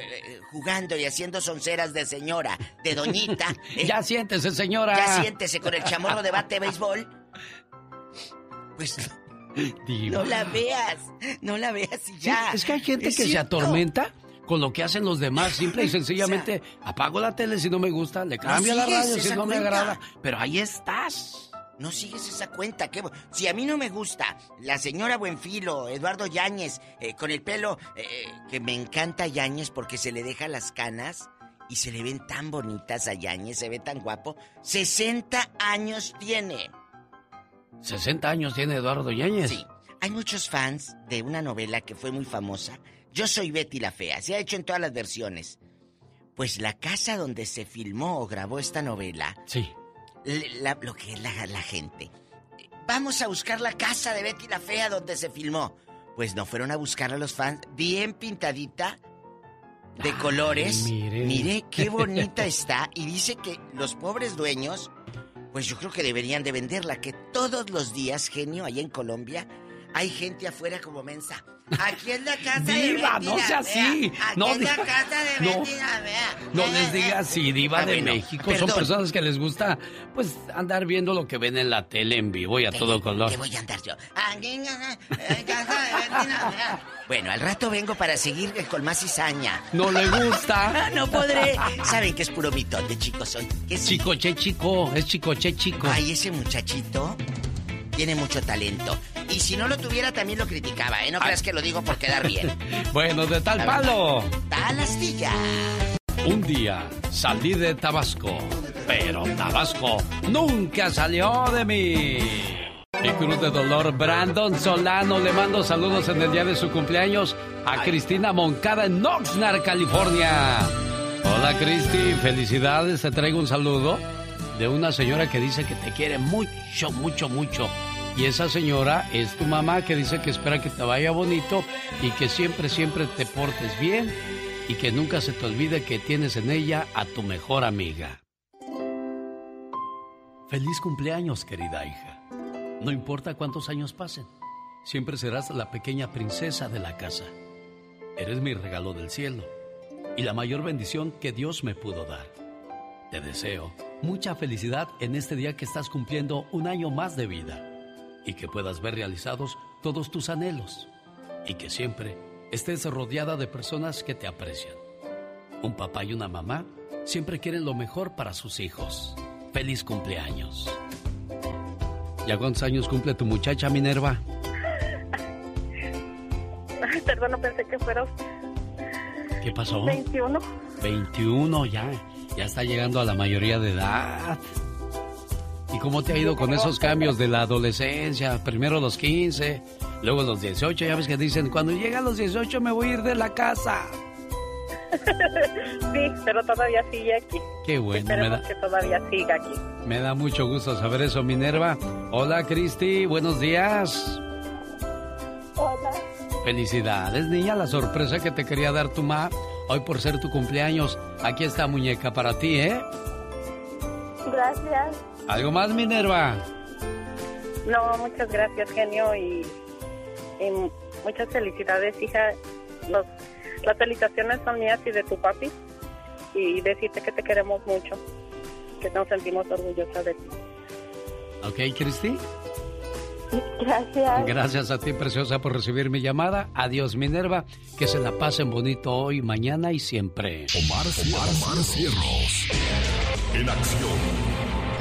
eh, jugando y haciendo sonceras de señora, de doñita, [LAUGHS] eh, Ya siéntese, señora. ya siéntese con el chamorro de bate de [LAUGHS] béisbol, pues Diva. no la veas, no la veas y Sí, ya. es que hay gente Es que se atormenta con lo que hacen los demás. Simple y [LAUGHS] sencillamente apago la tele si no me gusta, le cambio la radio si no me agrada. Pero ahí estás. No sigues esa cuenta. ¿qué? Si a mí no me gusta la señora Buenfilo, Eduardo Yáñez, eh, con el pelo, eh, que me encanta Yáñez porque se le deja las canas y se le ven tan bonitas a Yáñez, se ve tan guapo. 60 años tiene. 60 años tiene Eduardo Yáñez. Sí. Hay muchos fans de una novela que fue muy famosa. Yo soy Betty la Fea. Se ha hecho en todas las versiones. Pues la casa donde se filmó o grabó esta novela Sí. La- lo que es la, la gente. Vamos a buscar la casa de Betty la Fea donde se filmó. Pues no fueron a buscar a los fans. Bien pintadita, de Ay, colores. mire. Mire qué bonita [LAUGHS] está. Y dice que los pobres dueños, pues yo creo que deberían de venderla. Que todos los días, genio, allá en Colombia, hay gente afuera como mensa. Aquí es la casa de Diva, no sea así. Aquí No es la casa de no. Betty la Fea. No Eh, les eh. diga así, Diva Ah, de México. perdón. Son personas que les gusta, pues, andar viendo lo que ven en la tele en vivo y a todo color. ¿Qué voy a andar yo? Aquí, eh, casa de Betty la Fea. Bueno, al rato vengo para seguir con más cizaña. No le gusta. [LAUGHS] no podré. Saben que es puro mitote, chicos. Soy. Que sí. Chicoche chico, es chicoche chico. Ay, ese muchachito tiene mucho talento. Y si no lo tuviera, también lo criticaba, ¿eh? No creas que lo digo por quedar bien. [LAUGHS] Bueno, de tal palo. Tal astilla. Un día salí de Tabasco, pero Tabasco nunca salió de mí. Y cruz de dolor, Brandon Solano le mando saludos en el día de su cumpleaños a Cristina Moncada en Oxnard, California. Hola Cristi, felicidades, te traigo un saludo de una señora que dice que te quiere mucho, mucho, mucho. Y esa señora es tu mamá que dice que espera que te vaya bonito y que siempre, siempre te portes bien y que nunca se te olvide que tienes en ella a tu mejor amiga. Feliz cumpleaños, querida hija. No importa cuántos años pasen, siempre serás la pequeña princesa de la casa. Eres mi regalo del cielo y la mayor bendición que Dios me pudo dar. Te deseo mucha felicidad en este día que estás cumpliendo un año más de vida y que puedas ver realizados todos tus anhelos y que siempre estés rodeada de personas que te aprecian. Un papá y una mamá siempre quieren lo mejor para sus hijos. Feliz cumpleaños. ¿Ya cuántos años cumple tu muchacha Minerva? [LAUGHS] Perdón, no pensé que fuera ¿Qué pasó? 21. 21 ya. Ya está llegando a la mayoría de edad. ¿Y cómo te ha ido con esos cambios de la adolescencia? Primero los 15, luego los 18. Ya ves que dicen, cuando llega a los 18 me voy a ir de la casa. [LAUGHS] sí, pero todavía sigue aquí. Qué bueno, me da... que todavía siga aquí. Me da mucho gusto saber eso, Minerva. Hola, Cristi, buenos días. Hola. Felicidades, niña, la sorpresa que te quería dar tu ma hoy por ser tu cumpleaños. Aquí está muñeca para ti, ¿eh? Gracias. ¿Algo más, Minerva? No, muchas gracias, genio, y, muchas felicidades, hija. Los, las felicitaciones son mías y de tu papi, y decirte que te queremos mucho, que nos sentimos orgullosas de ti. Ok, Cristi. Gracias. Gracias a ti, preciosa, por recibir mi llamada. Adiós, Minerva. Que se la pasen bonito hoy, mañana y siempre. Omar, Omar, Omar Cierros. En acción.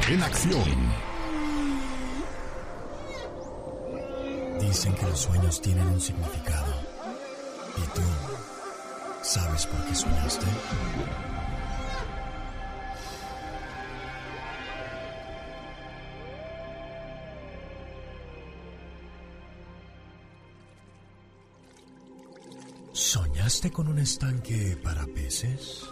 En acción. Dicen que los sueños tienen un significado. ¿Y tú sabes por qué soñaste? ¿Soñaste con un estanque para peces?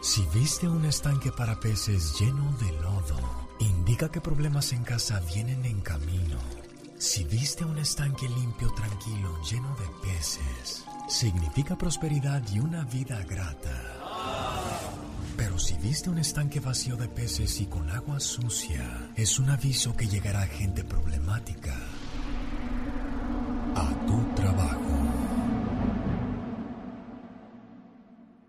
Si viste un estanque para peces lleno de lodo, indica que problemas en casa vienen en camino. Si viste un estanque limpio, tranquilo, lleno de peces, significa prosperidad y una vida grata. Pero si viste un estanque vacío de peces y con agua sucia, es un aviso que llegará gente problemática a tu trabajo.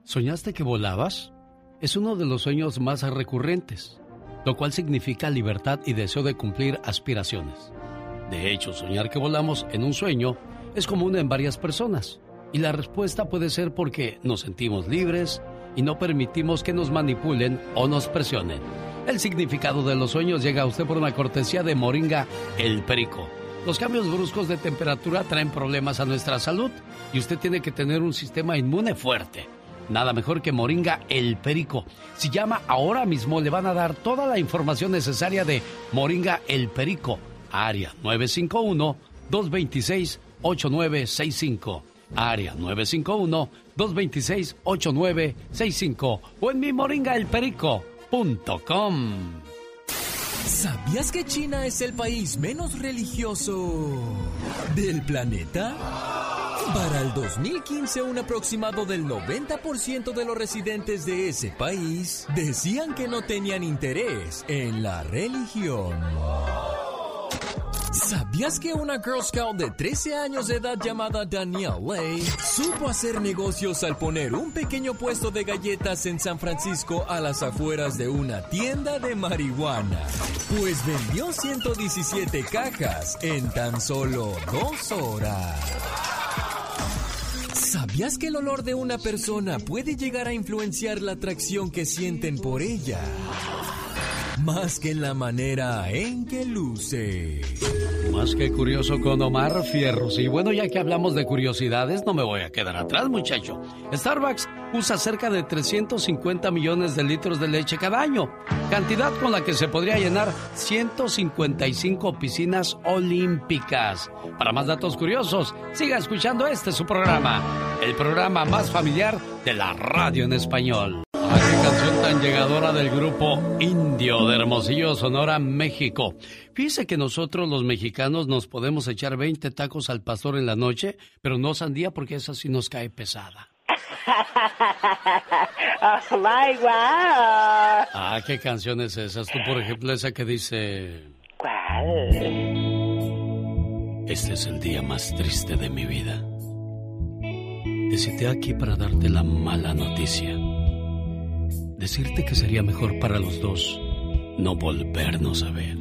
¿Soñaste que volabas? Es uno de los sueños más recurrentes, lo cual significa libertad y deseo de cumplir aspiraciones. De hecho, soñar que volamos en un sueño es común en varias personas, y la respuesta puede ser porque nos sentimos libres y no permitimos que nos manipulen o nos presionen. El significado de los sueños llega a usted por una cortesía de Moringa El Perico. Los cambios bruscos de temperatura traen problemas a nuestra salud y usted tiene que tener un sistema inmune fuerte. Nada mejor que Moringa El Perico. Si llama ahora mismo le van a dar toda la información necesaria de Moringa El Perico. Área 951-226-8965. Área 951-226-8965. O en mi moringaelperico.com. ¿Sabías que China es el país menos religioso del planeta? Para el 2015, un aproximado del 90% de los residentes de ese país decían que no tenían interés en la religión. ¿Sabías que una Girl Scout de 13 años de edad llamada Danielle Lay supo hacer negocios al poner un pequeño puesto de galletas en San Francisco a las afueras de una tienda de marihuana? Pues vendió 117 cajas en tan solo dos horas. ¿Sabías que el olor de una persona puede llegar a influenciar la atracción que sienten por ella? Más que la manera en que luce. Más que curioso con Omar Fierros. Y bueno, ya que hablamos de curiosidades, no me voy a quedar atrás, muchacho. Starbucks usa cerca de 350 millones de litros de leche cada año, cantidad con la que se podría llenar 155 piscinas olímpicas. Para más datos curiosos, siga escuchando este su programa, el programa más familiar de la radio en español. Tan llegadora del grupo Indio de Hermosillo, Sonora, México. Fíjese que nosotros los mexicanos nos podemos echar 20 tacos al pastor en la noche, pero no sandía porque esa sí nos cae pesada. [LAUGHS] oh my wow. Ah, ¿qué canción es esa? Tú, por ejemplo, esa que dice. ¿Cuál? Este es el día más triste de mi vida. Te cité aquí para darte la mala noticia. Decirte que sería mejor para los dos no volvernos a ver.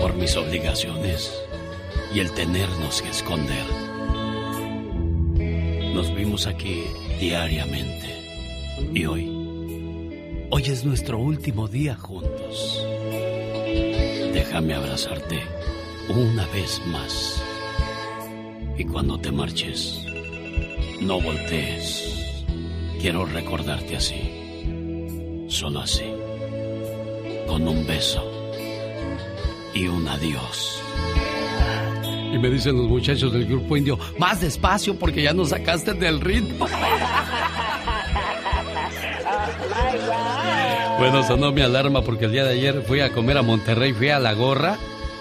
Por mis obligaciones y el tenernos que esconder. Nos vimos aquí diariamente. Y hoy, hoy es nuestro último día juntos. Déjame abrazarte una vez más. Y cuando te marches, no voltees. Quiero recordarte así. Solo así. Con un beso. Y un adiós. Y me dicen los muchachos del grupo indio, más despacio porque ya nos sacaste del ritmo. [LAUGHS] Bueno, sonó mi alarma porque el día de ayer fui a comer a Monterrey, fui a La Gorra.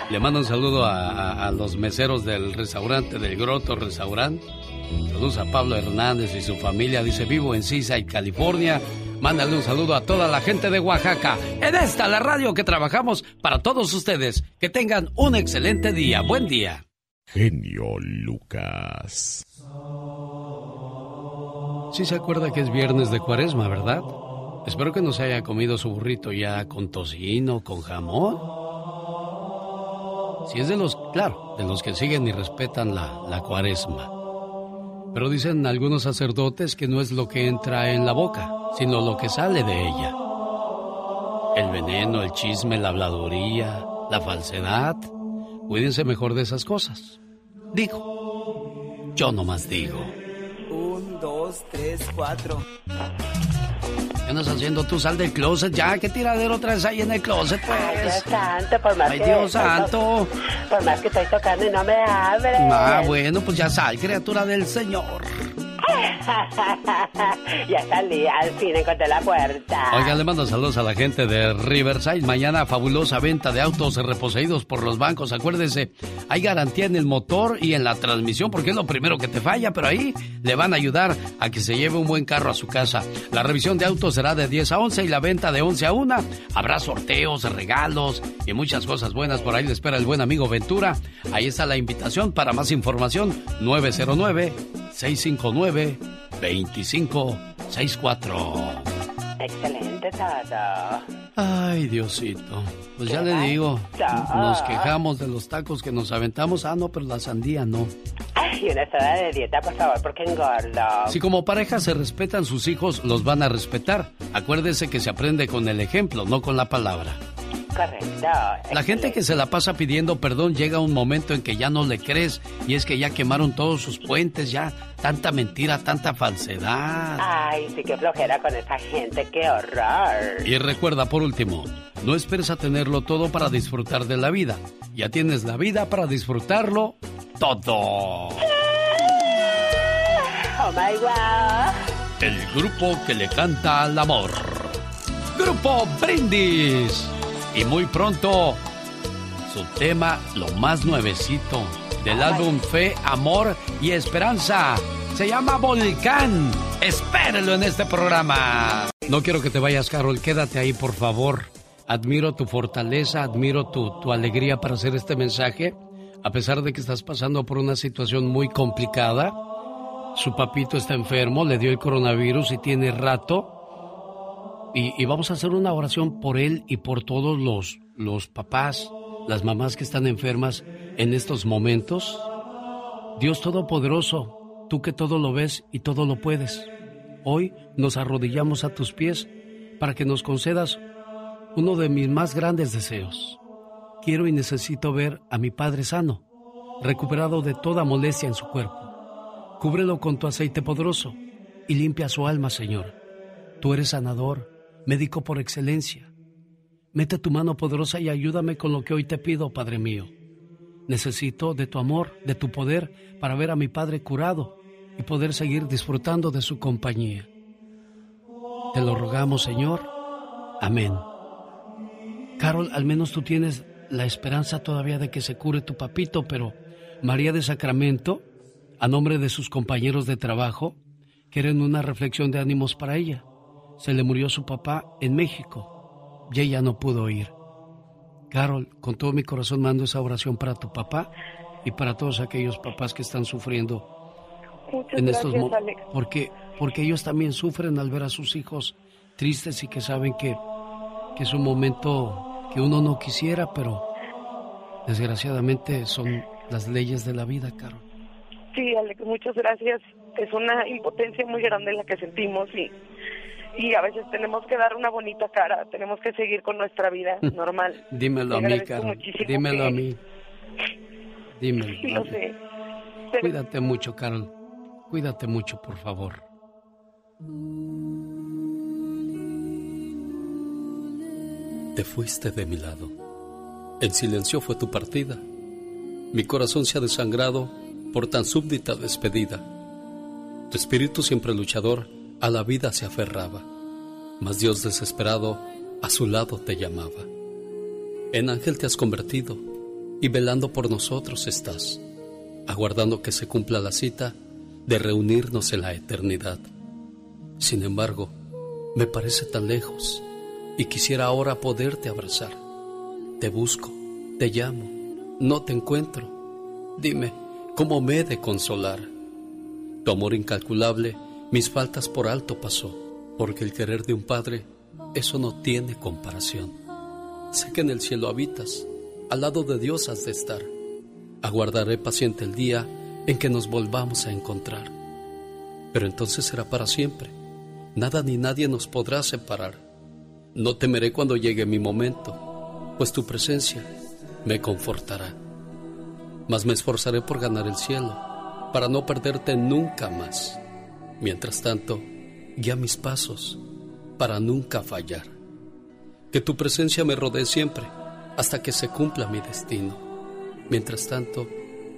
Le mando un saludo a, a los meseros del restaurante, del Groto Restaurant. Saludos a Pablo Hernández y su familia. Dice, vivo en Seaside, California. Mándale un saludo a toda la gente de Oaxaca. En esta, la radio que trabajamos para todos ustedes. Que tengan un excelente día. Buen día. Genio Lucas. Sí se acuerda que es viernes de cuaresma, ¿verdad? Espero que no se haya comido su burrito ya con tocino, con jamón. Si es de los, claro, de los que siguen y respetan la, la cuaresma. Pero dicen algunos sacerdotes que no es lo que entra en la boca, sino lo que sale de ella. El veneno, el chisme, la habladuría, la falsedad. Cuídense mejor de esas cosas. Digo. Yo nomás digo. Un, dos, tres, cuatro. ¿Qué andas haciendo tú? Sal del closet ya. ¿Qué tiradero traes ahí en el closet, pues? Ay, Dios santo, por más Ay, que... Dios santo. Por más que estoy tocando y no me abre. Ah, bueno, pues ya sal, criatura del Señor. [LAUGHS] ya salí, al fin encontré la puerta. Oigan, le mando saludos a la gente de Riverside. Mañana fabulosa venta de autos reposeídos por los bancos. Acuérdese, hay garantía en el motor y en la transmisión porque es lo primero que te falla, pero ahí le van a ayudar a que se lleve un buen carro a su casa. La revisión de autos será de 10 a 11 y la venta de 11 a 1. Habrá sorteos, regalos y muchas cosas buenas. Por ahí le espera el buen amigo Ventura. Ahí está la invitación. Para más información, 909 659 2564. Excelente todo. Ay, Diosito. Pues ya le digo, nos quejamos de los tacos que nos aventamos. Ah, no, pero la sandía no. Ay, una soda de dieta, por favor, porque engordo. Si como pareja se respetan sus hijos, los van a respetar. Acuérdese que se aprende con el ejemplo, no con la palabra. Correcto. La gente que se la pasa pidiendo perdón llega un momento en que ya no le crees y es que ya quemaron todos sus puentes, ya tanta mentira, tanta falsedad. Ay, sí que flojera con esa gente, qué horror. Y recuerda por último, no esperes a tenerlo todo para disfrutar de la vida. Ya tienes la vida para disfrutarlo todo. Oh my wow. El grupo que le canta al amor. Grupo Brindis. Y muy pronto, su tema, lo más nuevecito, del álbum Fe, Amor y Esperanza. Se llama Volcán. Espérelo en este programa. No quiero que te vayas, Carol. Quédate ahí, por favor. Admiro tu fortaleza, admiro tu, tu alegría para hacer este mensaje. A pesar de que estás pasando por una situación muy complicada, su papito está enfermo, le dio el coronavirus y tiene rato. Y, vamos a hacer una oración por él y por todos los, los papás, las mamás que están enfermas en estos momentos. Dios Todopoderoso, tú que todo lo ves y todo lo puedes, hoy nos arrodillamos a tus pies para que nos concedas uno de mis más grandes deseos. Quiero y necesito ver a mi Padre sano, recuperado de toda molestia en su cuerpo. Cúbrelo con tu aceite poderoso y limpia su alma, Señor. Tú eres sanador médico por excelencia. Mete tu mano poderosa y ayúdame con lo que hoy te pido, Padre mío. Necesito de tu amor, de tu poder, para ver a mi Padre curado y poder seguir disfrutando de su compañía. Te lo rogamos, Señor. Amén. Carol, al menos tú tienes la esperanza todavía de que se cure tu papito, pero María de Sacramento, a nombre de sus compañeros de trabajo, quieren una reflexión de ánimos para ella. Se le murió su papá en México y ella no pudo ir. Carol, con todo mi corazón mando esa oración para tu papá y para todos aquellos papás que están sufriendo en estos momentos. Porque, porque ellos también sufren al ver a sus hijos tristes y que saben que, que es un momento que uno no quisiera, pero desgraciadamente son las leyes de la vida, Carol. Sí, Alex, muchas gracias. Es una impotencia muy grande la que sentimos y, y a veces tenemos que dar una bonita cara, tenemos que seguir con nuestra vida [LAUGHS] normal. Dímelo a mí, Carol. Dímelo a mí. Dímelo. [LAUGHS] sé. Cuídate mucho, Carol. Cuídate mucho, por favor. Te fuiste de mi lado. El silencio fue tu partida. Mi corazón se ha desangrado por tan súbdita despedida. Tu espíritu siempre luchador a la vida se aferraba, mas Dios desesperado a su lado te llamaba. En ángel te has convertido y velando por nosotros estás, aguardando que se cumpla la cita de reunirnos en la eternidad. Sin embargo, me parece tan lejos y quisiera ahora poderte abrazar. Te busco, te llamo, no te encuentro. Dime, ¿cómo me he de consolar? Tu amor incalculable, mis faltas por alto pasó, porque el querer de un padre, eso no tiene comparación. Sé que en el cielo habitas, al lado de Dios has de estar. Aguardaré paciente el día en que nos volvamos a encontrar. Pero entonces será para siempre. Nada ni nadie nos podrá separar. No temeré cuando llegue mi momento, pues tu presencia me confortará. Mas me esforzaré por ganar el cielo, para no perderte nunca más. Mientras tanto, guía mis pasos, para nunca fallar. Que tu presencia me rodee siempre, hasta que se cumpla mi destino. Mientras tanto,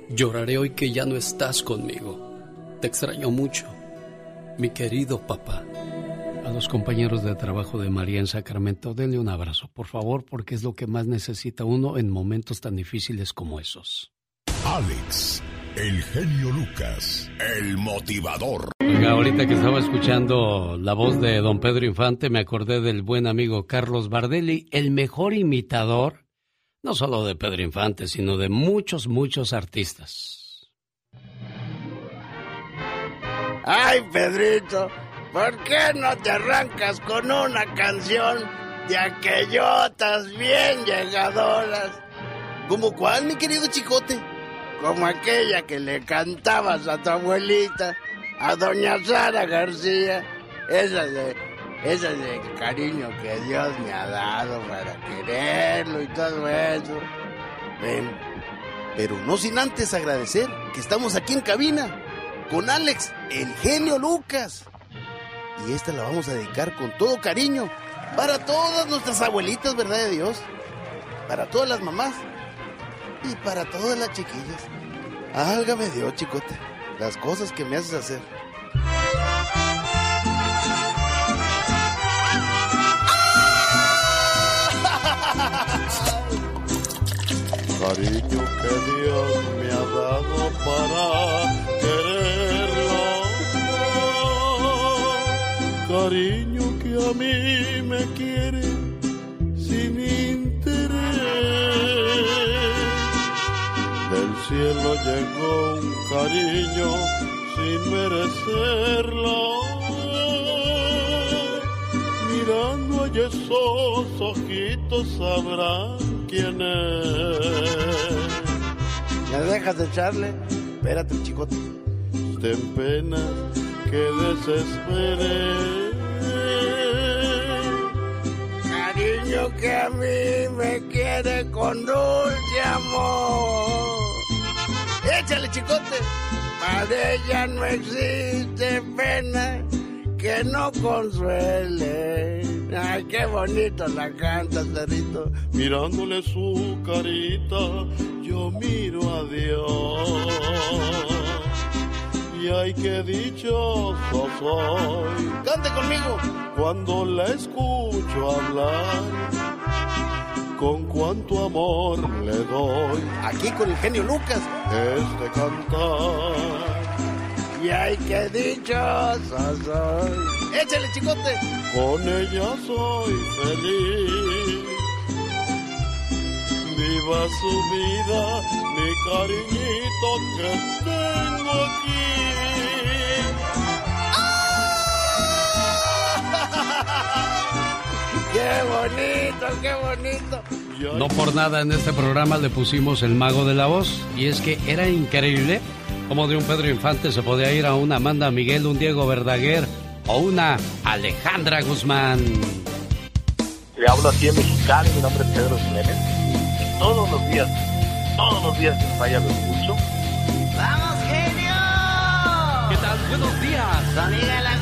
Lloraré hoy que ya no estás conmigo. Te extraño mucho, mi querido papá. A los compañeros de trabajo de María en Sacramento, denle un abrazo, por favor, porque es lo que más necesita uno en momentos tan difíciles como esos. Alex, el genio Lucas, el motivador. Oiga, ahorita que estaba escuchando la voz de don Pedro Infante, me acordé del buen amigo Carlos Bardelli, el mejor imitador no solo de Pedro Infante, sino de muchos, muchos artistas. Ay, Pedrito, ¿por qué no te arrancas con una canción de aquellotas bien llegadoras? ¿Como cuál, mi querido chicote? Como aquella que le cantabas a tu abuelita, a doña Sara García, esa de ese es el cariño que Dios me ha dado para quererlo y todo eso. Ven, pero no sin antes agradecer que estamos aquí en cabina con Alex, el genio Lucas. Y esta la vamos a dedicar con todo cariño para todas nuestras abuelitas, ¿verdad de Dios? Para todas las mamás y para todas las chiquillas. Álgame Dios, chicote, las cosas que me haces hacer. [LAUGHS] cariño que Dios me ha dado para quererlo, cariño que a mí me quiere cielo llegó un cariño sin merecerlo. Mirando a esos ojitos sabrán quién ¿Me dejas de echarle? Espérate, chicote. Ten pena que desespere. Cariño que a mí me quiere con dulce amor. Échale, chicote. Para ella no existe pena que no consuele. Ay, qué bonito la canta, Cerrito. Mirándole su carita, yo miro a Dios. Y ay, qué dichoso soy. Cante conmigo. Cuando la escucho hablar, con cuánto amor le doy. Aquí con el genio Lucas. Este cantar ay, ay, qué dichoso soy. Échale, chicote. Con ella soy feliz. Viva su vida, mi cariñito que tengo aquí. ¡Qué bonito, qué bonito! No por nada en este programa le pusimos el mago de la voz. Y es que era increíble como de un Pedro Infante se podía ir a una Amanda Miguel, un Diego Verdaguer o una Alejandra Guzmán. Le hablo aquí en Mexicali, mi nombre es Pedro Jiménez. Todos los días, todos los días sin falla lo escucho. ¡Vamos, genio! ¿Qué tal? Buenos días. Amiga La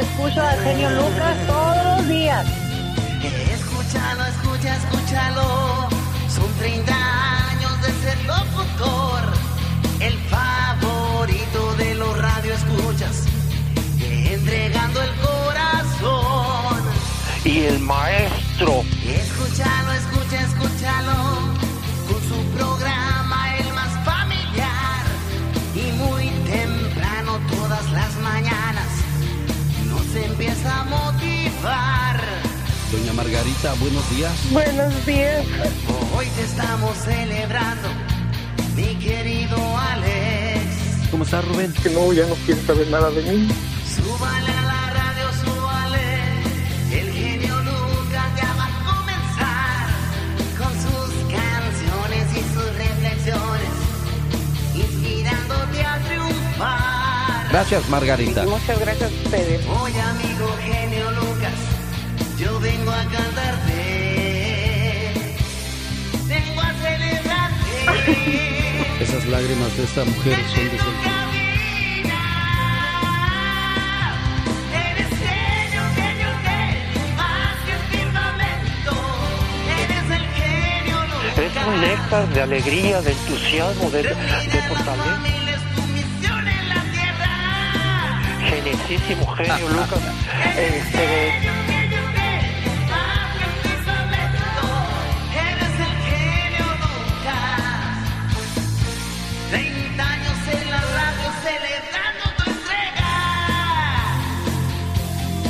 escucho al genio Lucas todos los días. Escúchalo, escucha, escúchalo. Son 30 años de ser locutor. El favorito de los radioescuchas. Entregando el corazón. Y el maestro. Escúchalo, escucha, escúchalo. Margarita, buenos días. Buenos días. Hoy te estamos celebrando, mi querido Alex. ¿Cómo está Rubén? Que no, ya no quiere saber nada de mí. Súbale a la radio, súbale. El genio Lucas ya va a comenzar con sus canciones y sus reflexiones, inspirándote a triunfar. Gracias, Margarita. Muchas gracias a ustedes. Hoy, amigo genio Lucas, yo vengo a cantarte. Vengo a celebrarte. Esas lágrimas de esta mujer son de sentimiento. Eres genio, genio, genio, más que el firmamento. Eres el genio Lucas. Es un néctar de alegría, de entusiasmo, de, de fortaleza. Genicísimo genio, Lucas. Este,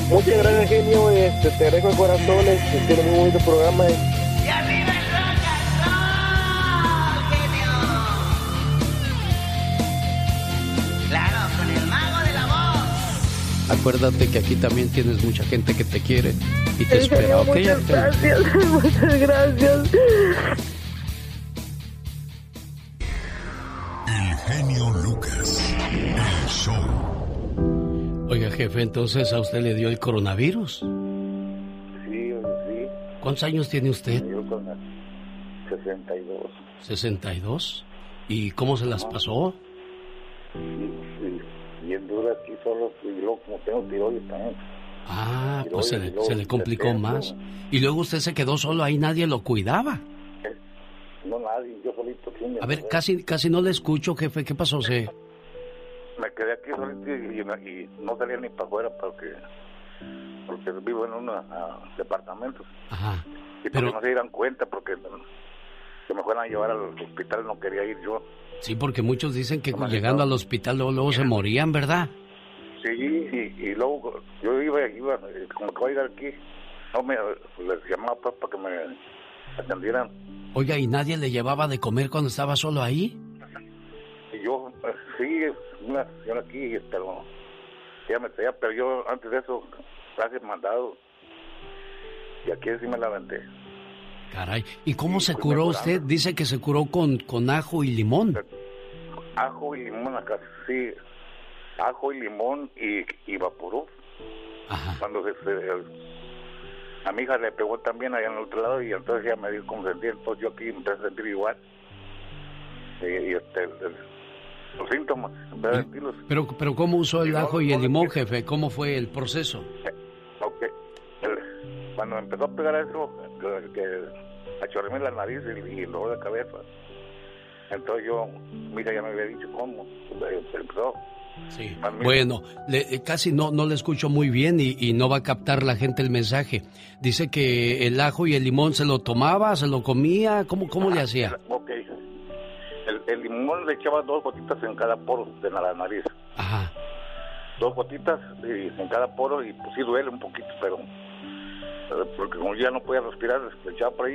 muchas gracias, genio. Este, te dejo el corazón. Este, tiene muy bonito programa. Y arriba el rock and roll, genio. Claro, con el mago de la voz. Acuérdate que aquí también tienes mucha gente que te quiere y te espera, ¿ok? [LAUGHS] muchas gracias. Muchas gracias. Jefe, entonces a usted le dio el coronavirus. Sí, sí. ¿Cuántos años tiene usted? Yo con la 62. 62. ¿Y cómo se las pasó? Sí, sí, bien dura aquí solo. Y luego, como tengo tiroides también. Ah, Y pues se le, se le complicó más. Y luego usted se quedó solo ahí, nadie lo cuidaba. No, nadie. Yo solito. sí, A ver, casi, casi no le escucho, jefe. ¿Qué pasó? [LAUGHS] ¿Se, Me quedé aquí solito y, y- y no salía ni para afuera porque, porque vivo en un departamento. Ajá. Y porque no se dieran cuenta porque que me fueran a llevar al hospital no quería ir yo. Sí, porque muchos dicen que llegando no. al hospital luego, luego se morían, ¿verdad? Sí, y, y luego yo iba, iba eh, como que voy a ir aquí, no me les llamaba pues, para que me atendieran. Oiga, ¿y nadie le llevaba de comer cuando estaba solo ahí? Y yo, eh, sí, una señora aquí, pero ella me traía, pero yo antes de eso, gracias mandado. Y aquí sí me la aventé. Caray. ¿Y cómo se pues, curó mejorando. usted? Dice que se curó con, con ajo y limón. Ajo y limón acá, sí. Ajo y limón y, y vaporú. Cuando se, se- a mi hija le pegó también allá en el otro lado y entonces ella me dijo cómo sentía, entonces yo aquí me empecé a sentir igual. Y, y, este, los síntomas, empecé a sentirlos. Pero, pero ¿cómo usó el ajo y el limón, jefe? ¿Cómo fue el proceso? Ok. El- cuando empezó a pegar eso, que, achorréme la nariz y, el dolor de cabeza. Entonces yo, mira, ya me había dicho cómo. eh, Empezó. Sí. Bueno, le- eh, casi no, no le escucho muy bien y, y no va a captar la gente el mensaje. Dice que el ajo y el limón se lo tomaba, se lo comía, ¿cómo, cómo le hacía? Ok. El, limón le echaba dos gotitas en cada poro de la nariz. Ajá. Dos gotitas en cada poro y pues sí duele un poquito, pero porque como ya no podía respirar, le echaba por ahí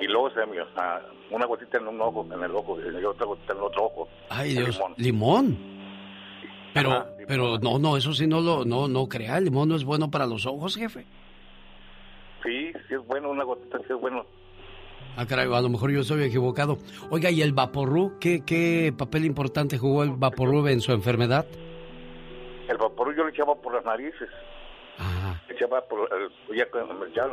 y, y luego se me una gotita en un ojo, en el ojo, y otra gotita en el otro ojo. Ay, Dios. Limón. Pero, pero no, no, eso sí no lo, no, no crea, el limón no es bueno para los ojos, jefe. Sí, sí es bueno, una gotita sí es bueno. Ah, caray, a lo mejor yo estoy equivocado. Oiga, ¿y el Vaporru? ¿Qué, qué papel importante jugó el Vaporru en su enfermedad? El Vaporru yo le echaba por las narices. Ajá. Le echaba por, el, ya, ya,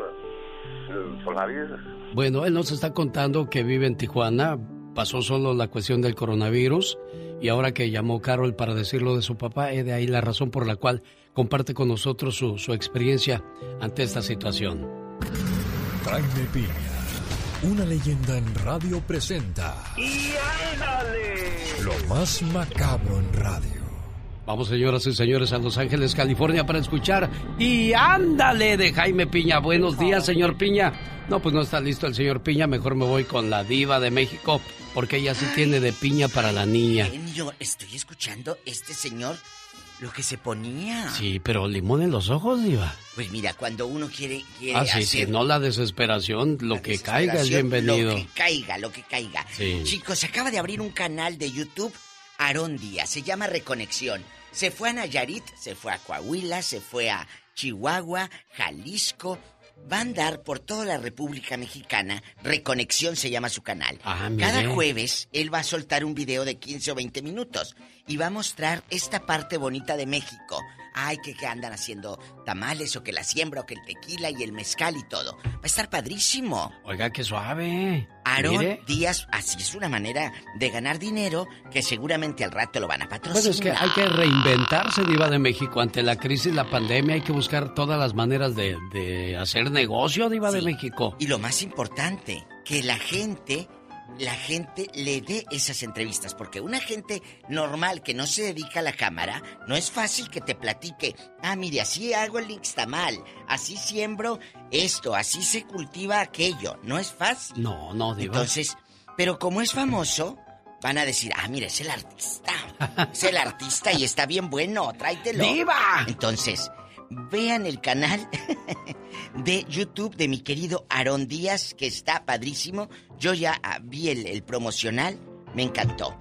por las narices. Bueno, él nos está contando que vive en Tijuana, pasó solo la cuestión del coronavirus y ahora que llamó Carol para decirlo de su papá, es de ahí la razón por la cual comparte con nosotros su, su experiencia ante esta situación. Jaime Piña, una leyenda en radio presenta. ¡Y ándale! Lo más macabro en radio. Vamos, señoras y señores, a Los Ángeles, California, para escuchar Y ándale de Jaime Piña. Buenos días, señor Piña. No, pues no está listo el señor Piña. Mejor me voy con la diva de México, porque ella sí tiene de piña para la niña. Yo estoy escuchando este señor lo que se ponía. Sí, pero limón en los ojos, diva. Pues mira, cuando uno quiere, quiere ah, sí, sí, no la desesperación, lo que caiga es bienvenido. Lo que caiga, lo que caiga. Sí. Chicos, acaba de abrir un canal de YouTube, Aarón Díaz, se llama Reconexión. Se fue a Nayarit, se fue a Coahuila, se fue a Chihuahua, Jalisco. Va a andar por toda la República Mexicana. Reconexión se llama su canal. Ah, Cada jueves él va a soltar un video de 15 o 20 minutos y va a mostrar esta parte bonita de México. Ay, que, que andan haciendo tamales o que la siembra o que el tequila y el mezcal y todo. Va a estar padrísimo. Oiga, qué suave. Aarón Díaz, así es una manera de ganar dinero que seguramente al rato lo van a patrocinar. Pues es que hay que reinventarse, Diva de México. Ante la crisis, la pandemia, hay que buscar todas las maneras de, de hacer negocio, Diva de México. Y lo más importante, que la gente la gente le dé esas entrevistas, porque una gente normal que no se dedica a la cámara, no es fácil que te platique, ah, mire, así hago el mal, así siembro esto, así se cultiva aquello, no es fácil. No, no, diva. Entonces, pero como es famoso, van a decir, ah, mire, es el artista, es el artista y está bien bueno, tráetelo. [LAUGHS] ¡Viva! Entonces, vean el canal [LAUGHS] de YouTube de mi querido Aarón Díaz, que está padrísimo. Yo ya vi el, promocional, me encantó.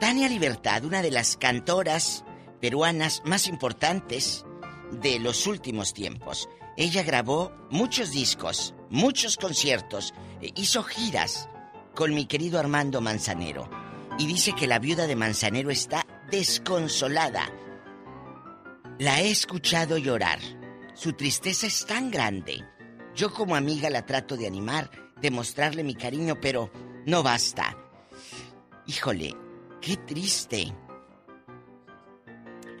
Tania Libertad, una de las cantoras peruanas más importantes de los últimos tiempos. Ella grabó muchos discos, muchos conciertos, e hizo giras con mi querido Armando Manzanero. Y dice que la viuda de Manzanero está desconsolada la he escuchado llorar. Su tristeza es tan grande. Yo como amiga la trato de animar, de mostrarle mi cariño, pero no basta. Híjole, qué triste.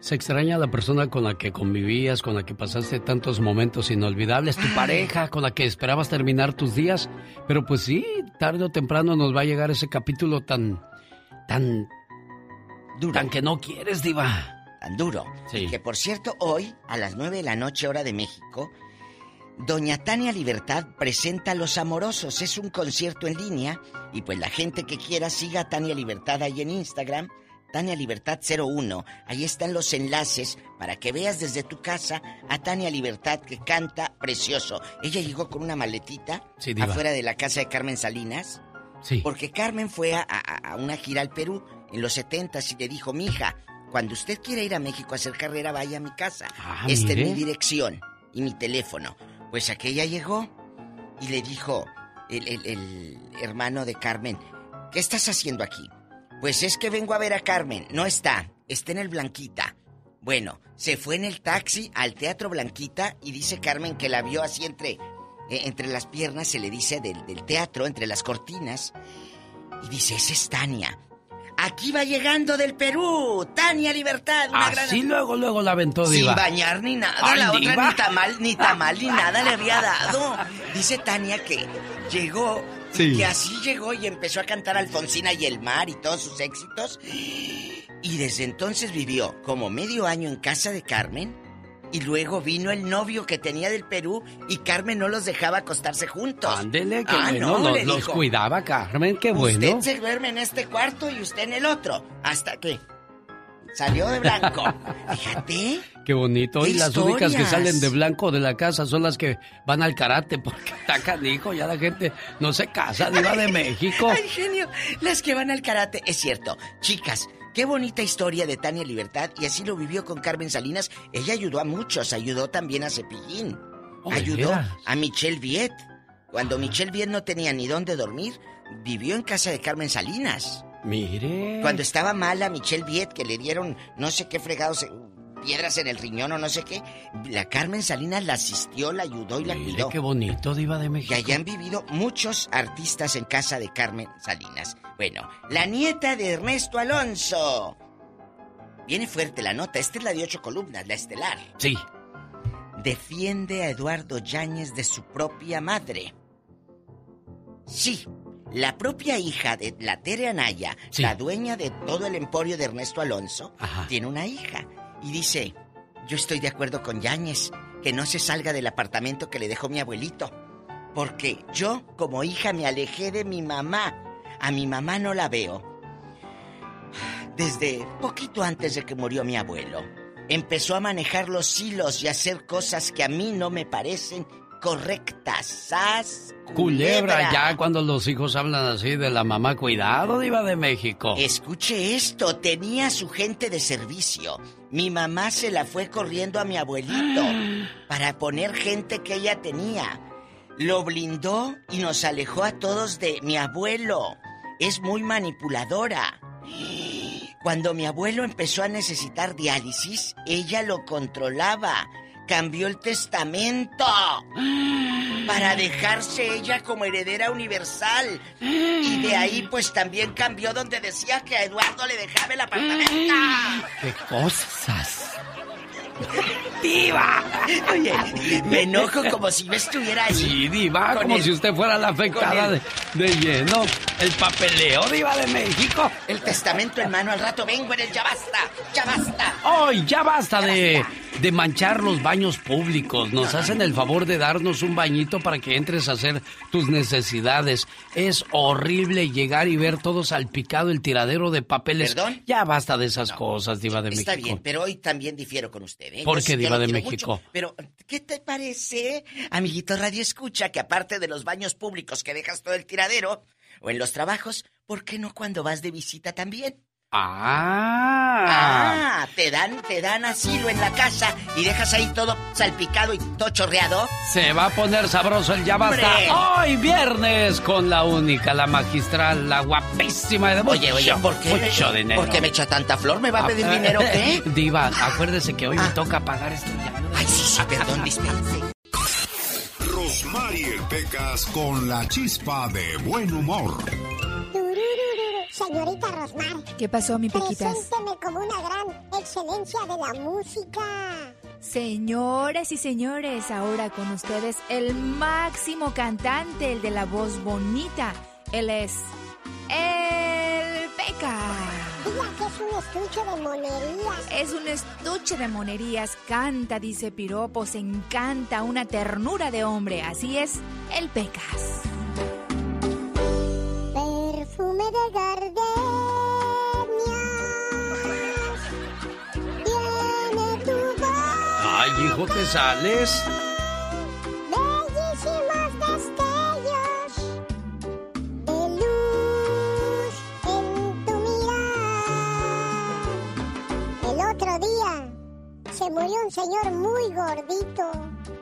Se extraña a la persona con la que convivías, con la que pasaste tantos momentos inolvidables, tu pareja con la que esperabas terminar tus días. Pero pues sí, tarde o temprano nos va a llegar ese capítulo tan, tan, duro, tan que no quieres, diva duro. Sí. Que por cierto, hoy, a las 9 de la noche, hora de México, Doña Tania Libertad presenta Los Amorosos. Es un concierto en línea. Y pues la gente que quiera siga a Tania Libertad ahí en Instagram. Tania Libertad 01. Ahí están los enlaces para que veas desde tu casa a Tania Libertad que canta precioso. Ella llegó con una maletita afuera de la casa de Carmen Salinas. Sí. Porque Carmen fue a, a, una gira al Perú en los 70 y le dijo, mija, cuando usted quiera ir a México a hacer carrera, vaya a mi casa. Ah, Esta es mi dirección y mi teléfono. Pues aquella llegó y le dijo el, el- el hermano de Carmen, ¿qué estás haciendo aquí? Pues es que vengo a ver a Carmen. No está, está en el Blanquita. Bueno, se fue en el taxi al Teatro Blanquita y dice Carmen que la vio así entre, eh, entre las piernas, se le dice del, del teatro, entre las cortinas. Y dice, esa es Tania. Aquí va llegando del Perú, Tania Libertad, una gran... Así luego, luego la aventó, Sin diva. bañar ni nada, Ay, la otra ni tamal, ni tamal, ni nada le había [LAUGHS] dado. Dice Tania que llegó, Sí. que así llegó y empezó a cantar Alfonsina y el mar y todos sus éxitos. Y desde entonces vivió como medio año en casa de Carmen Y luego vino el novio que tenía del Perú y Carmen no los dejaba acostarse juntos. Ándele, que Ah, bueno, no, los, cuidaba Carmen, qué bueno. Usted se duerme en este cuarto y usted en el otro. Hasta que salió de blanco. [LAUGHS] Fíjate. Qué bonito. ¡Qué y las únicas que salen de blanco de la casa son las que van al karate, porque está canijo, ya la gente no se casa, diva de México. Ay, genio. Las que van al karate. Es cierto. Chicas, qué bonita historia de Tania Libertad. Y así lo vivió con Carmen Salinas. Ella ayudó a muchos. Ayudó también a Cepillín. Oh, ¿de ayudó a Michelle Viet. Cuando Michelle Viet no tenía ni dónde dormir, vivió en casa de Carmen Salinas. Mire. Cuando estaba mala Michelle Viet, que le dieron no sé qué fregados, eh, piedras en el riñón o no sé qué, la Carmen Salinas la asistió, la ayudó y la Mire cuidó. qué bonito, diva de Y México. allá han vivido muchos artistas en casa de Carmen Salinas. Bueno, la nieta de Ernesto Alonso. Viene fuerte la nota. Esta es la de ocho columnas, la estelar. Sí. Defiende a Eduardo Yáñez de su propia madre. Sí, la propia hija de la Tere Anaya, la dueña de todo el emporio de Ernesto Alonso, tiene una hija. Y dice, yo estoy de acuerdo con Yáñez, que no se salga del apartamento que le dejó mi abuelito. Porque yo, como hija, me alejé de mi mamá. A mi mamá no la veo. Desde poquito antes de que murió mi abuelo. Empezó a manejar los hilos y a hacer cosas que a mí no me parecen correctas. ¡Sas! Culebra, ya cuando los hijos hablan así de la mamá, cuidado, diva de México. Escuche esto, tenía su gente de servicio. Mi mamá se la fue corriendo a mi abuelito [GASPS] para poner gente que ella tenía. Lo blindó y nos alejó a todos de mi abuelo. Es muy manipuladora. [GASPS] Cuando mi abuelo empezó a necesitar diálisis, ella lo controlaba. Cambió el testamento para dejarse ella como heredera universal. Y de ahí pues también cambió donde decía que a Eduardo le dejaba el apartamento. ¡Qué cosas! ¡Diva! Oye, me enojo como si yo estuviera ahí. Sí, diva, como el- si usted fuera la afectada de, lleno. El papeleo, diva de México. El testamento en mano al rato vengo en el ya basta, ya basta. ¡Ay, ya basta de, de manchar los baños públicos! Nos hacen el favor de darnos un bañito para que entres a hacer tus necesidades. Es horrible llegar y ver todo salpicado el tiradero de papeles. ¿Perdón? Ya basta de esas cosas, diva de Está México. bien, pero hoy también difiero con usted. ¿eh? ¿Por qué, yo diva de México? mucho, pero, ¿qué te parece, amiguito Radio Escucha, que aparte de los baños públicos que dejas todo el tiradero o en los trabajos, ¿por qué no cuando vas de visita también? Ah. Ah, te dan, te dan asilo en la casa y dejas ahí todo salpicado y todo chorreado. Se va a poner sabroso el ya basta. Hoy viernes con la única, la magistral, la guapísima de mucho, Oye, oye, ¿por qué, mucho dinero. ¿por qué me echa tanta flor? ¿Me va a pedir Ah, dinero qué? [LAUGHS] Diva, acuérdese que hoy me toca pagar esto ya. Ay, sí, sí, perdón, [LAUGHS] dispense. Rosmarie Pecas con la chispa de buen humor. Señorita Rosmar. ¿Qué pasó, mi Pequitas? Presénteme como una gran excelencia de la música. Señoras y señores, ahora con ustedes el máximo cantante, el de la voz bonita. Él es el Peca. Diga que es un estuche de monerías. Es un estuche de monerías, canta, dice piropos, encanta, una ternura de hombre. Así es, el Pecas. Perfume de gardenias. Tiene tu voz. Ay, hijo, ¿te sales? Bellísimos destellos de luz en tu mirar. El otro día se murió un señor muy gordito.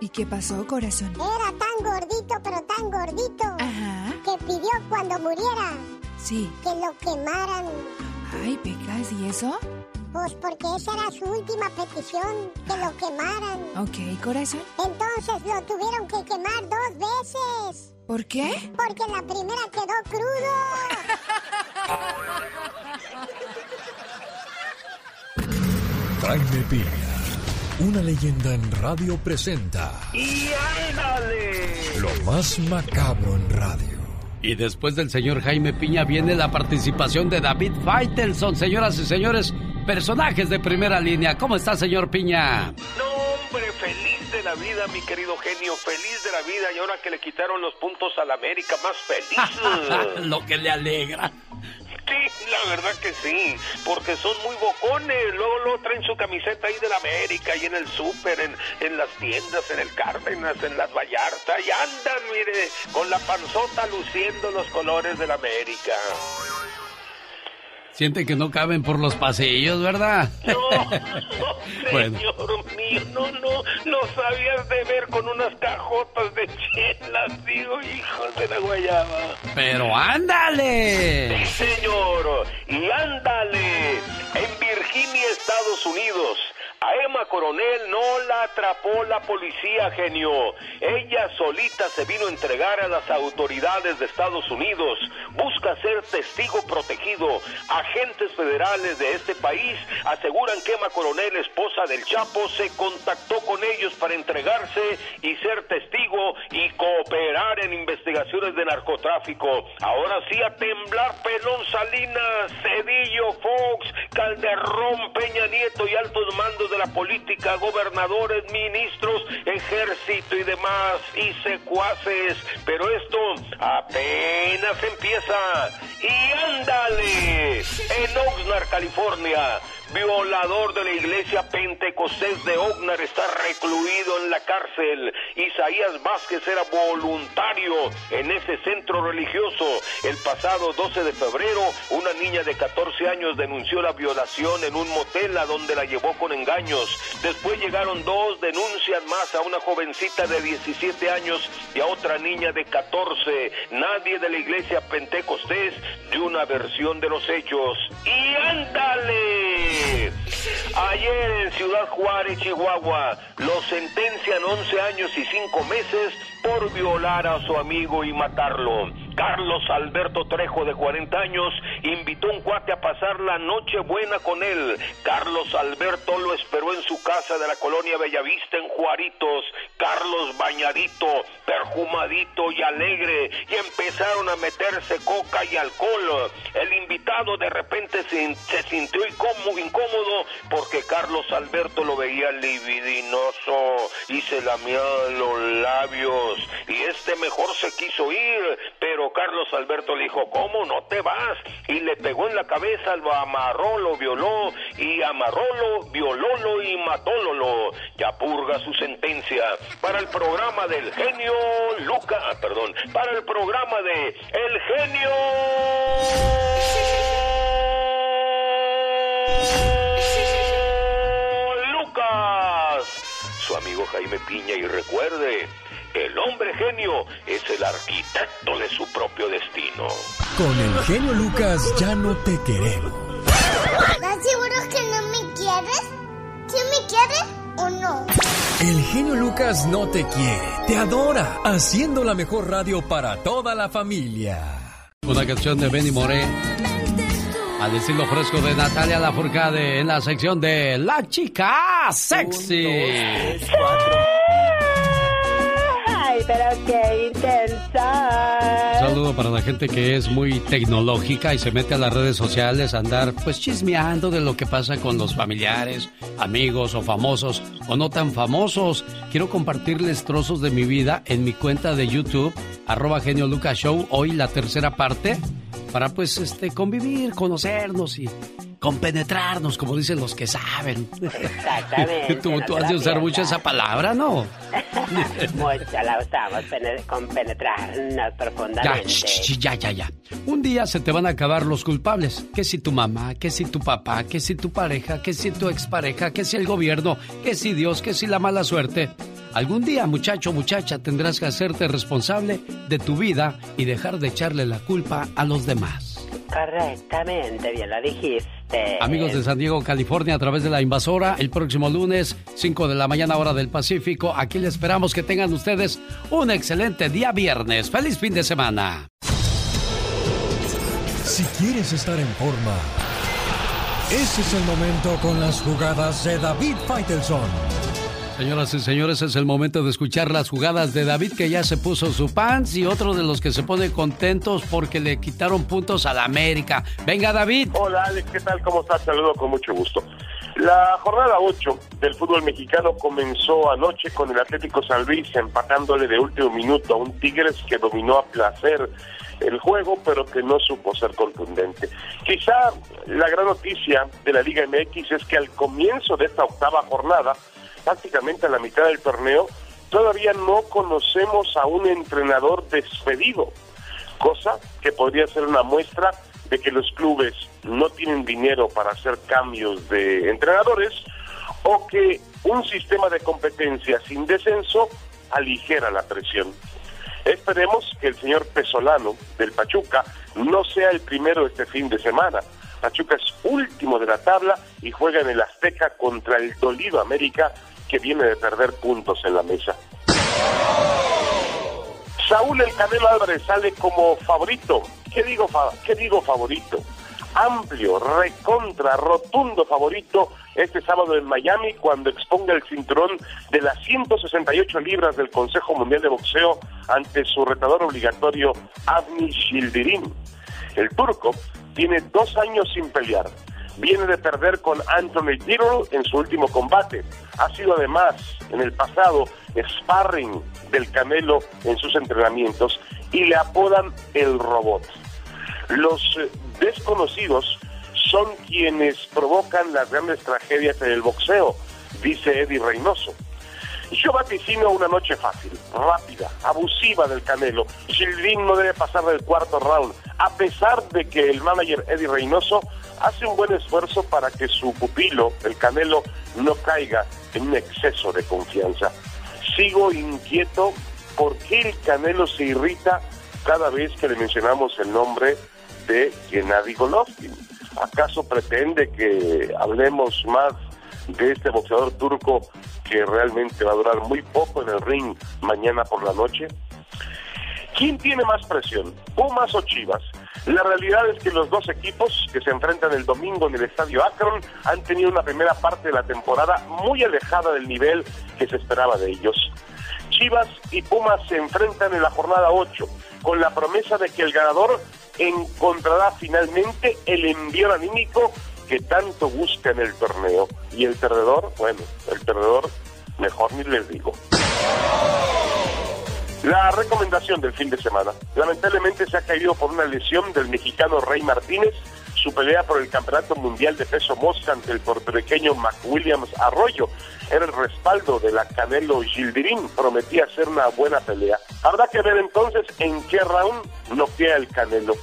¿Y qué pasó, corazón? Era tan gordito, pero tan gordito, Ajá. que pidió cuando muriera Sí. que lo quemaran. Ay, Pecas, ¿y eso? Pues porque esa era su última petición, que lo quemaran. Ok, corazón. Entonces lo tuvieron que quemar dos veces. ¿Por qué? Porque la primera quedó crudo. Jaime Piña, una leyenda en radio presenta ¡Y ándale! lo más macabro en radio. Y después del señor Jaime Piña viene la participación de David Faitelson. Señoras y señores, personajes de primera línea. ¿Cómo está, señor Piña? No, hombre, de la vida, mi querido genio, feliz de la vida. Y ahora que le quitaron los puntos a la América, más feliz. [LAUGHS] Lo que le alegra. Sí, la verdad que sí, porque son muy bocones. Luego, luego traen su camiseta ahí de la América, y en el súper, en, en las tiendas, en el Cárdenas, en las Vallarta, y andan, mire, con la panzota luciendo los colores de la América. Siente que no caben por los pasillos, ¿verdad? No, [LAUGHS] no señor mío, no, no, lo sabías de ver con unas cajotas de chelas, digo, hijos de la guayaba. Pero ándale. Sí, señor, y ándale. En Virginia, Estados Unidos, a Emma Coronel no la atrapó la policía, genio. Ella solita se vino a entregar a las autoridades de Estados Unidos. Busca ser testigo protegido. Agentes federales de este país aseguran que Emma Coronel, esposa del Chapo, se contactó con ellos para entregarse y ser testigo y cooperar en investigaciones de narcotráfico. Ahora sí a temblar Pelón Salinas, Cedillo, Fox, Calderón, Peña Nieto y altos mandos de la política, gobernadores, ministros, ejército y demás, y secuaces. Pero esto apenas empieza. Y ándale, en Oxnard, California, violador de la iglesia Pentecostés de Oxnard está recluido en la cárcel. Isaías Vázquez era voluntario en ese centro religioso. El pasado 12 de febrero, una niña de 14 años denunció la violación en un motel a donde la llevó con engaños. Después llegaron dos denuncias más a una jovencita de 17 años y a otra niña de 14. Nadie de la iglesia Pentecostés dio una versión de los hechos. ¡Y ándale! Ayer en Ciudad Juárez, Chihuahua, lo sentencian 11 años y 5 meses por violar a su amigo y matarlo. Carlos Alberto Trejo, de 40 años, invitó a un cuate a pasar la noche buena con él. Carlos Alberto lo esperó en su casa de la colonia Bellavista en Juaritos. Carlos bañadito, perfumadito y alegre, y empezaron a meterse coca y alcohol. El invitado de repente se, sintió incómodo, incómodo porque Carlos Alberto lo veía libidinoso y se lamía los labios. Y este mejor se quiso ir, pero Carlos Alberto le dijo, ¿cómo no te vas? Y le pegó en la cabeza, lo amarró, lo violó, y amarrólo, violólo y matólo. Ya purga su sentencia. Para el programa del genio Luca, ah, perdón, para el programa de El genio Lucas. Su amigo Jaime Piña y recuerde, el hombre genio es el arquitecto de su propio destino. Con el genio Lucas ya no te queremos. ¿Estás seguro que no me quieres? ¿Sí me quieres o no? El genio Lucas no te quiere, te adora, haciendo la mejor radio para toda la familia. Una canción de Benny Moré. Al estilo fresco de Natalia Lafourcade en la sección de La Chica Sexy. Pero qué intensa. Un saludo para la gente que es muy tecnológica y se mete a las redes sociales a andar pues chismeando de lo que pasa con los familiares, amigos o famosos o no tan famosos. Quiero compartirles trozos de mi vida en mi cuenta de YouTube, arroba genio Lucas Show, hoy la tercera parte, para pues este convivir, conocernos y compenetrarnos, como dicen los que saben. Exactamente. [LAUGHS] tú tú has de usar mucho esa palabra, ¿no? [LAUGHS] Mucha la usamos pene- con penetrarnos Ya, profundamente. sh- ya, ya, ya. Un día se te van a acabar los culpables. Que si tu mamá, que si tu papá, que si tu pareja, que si tu expareja, que si el gobierno, que si Dios, que si la mala suerte. Algún día, muchacho, muchacha, tendrás que hacerte responsable de tu vida y dejar de echarle la culpa a los demás. Correctamente, bien lo dijiste. Amigos de San Diego, California, a través de la invasora, el próximo lunes, 5 de la mañana, hora del Pacífico. Aquí les esperamos que tengan ustedes un excelente día viernes. ¡Feliz fin de semana! Si quieres estar en forma, ese es el momento con las jugadas de David Faitelson. Señoras y señores, es el momento de escuchar las jugadas de David que ya se puso su pants y otro de los que se pone contentos porque le quitaron puntos a la América. Venga, David. Hola Alex, ¿qué tal? ¿Cómo estás? Saludo con mucho gusto. La jornada 8 del fútbol mexicano comenzó anoche con el Atlético San Luis empatándole de último minuto a un Tigres que dominó a placer el juego, pero que no supo ser contundente. Quizá la gran noticia de la Liga MX es que al comienzo de esta octava jornada, prácticamente a la mitad del torneo, todavía no conocemos a un entrenador despedido, cosa que podría ser una muestra de que los clubes no tienen dinero para hacer cambios de entrenadores o que un sistema de competencia sin descenso aligera la presión. Esperemos que el señor Pesolano del Pachuca no sea el primero este fin de semana. Pachuca es último de la tabla y juega en el Azteca contra el dolido América que viene de perder puntos en la mesa. Saúl El Canelo Álvarez sale como favorito. ¿Qué digo, qué digo favorito? Amplio, recontra, rotundo favorito este sábado en Miami cuando exponga el cinturón de las 168 libras del Consejo Mundial de Boxeo ante su retador obligatorio Avni Shildirim. El turco tiene dos años sin pelear. Viene de perder con Anthony Tyrrell en su último combate. Ha sido además en el pasado sparring del Canelo en sus entrenamientos y le apodan el robot. Los eh, desconocidos son quienes provocan las grandes tragedias en el boxeo, dice Eddie Reynoso. Yo vaticino una noche fácil, rápida, abusiva del Canelo. Gilvin no debe pasar del cuarto round, a pesar de que el manager Eddie Reynoso hace un buen esfuerzo para que su pupilo, el Canelo, no caiga en un exceso de confianza. Sigo inquieto por qué el Canelo se irrita cada vez que le mencionamos el nombre de Gennady Golovkin. ¿Acaso pretende que hablemos más de este boxeador turco que realmente va a durar muy poco en el ring mañana por la noche? ¿Quién tiene más presión, Pumas o Chivas? La realidad es que los dos equipos que se enfrentan el domingo en el Estadio Akron han tenido una primera parte de la temporada muy alejada del nivel que se esperaba de ellos. Chivas y Pumas se enfrentan en la jornada 8 con la promesa de que el ganador encontrará finalmente el envío anímico que tanto busca en el torneo. Y el perdedor, bueno, el perdedor, mejor ni les digo. La recomendación del fin de semana. Lamentablemente se ha caído por una lesión del mexicano Rey Martínez. Su pelea por el Campeonato Mundial de Peso Mosca ante el puertorriqueño McWilliams Arroyo era el respaldo de la Canelo Gildirín. Prometía ser una buena pelea. Habrá que ver entonces en qué round noquea el Canelo.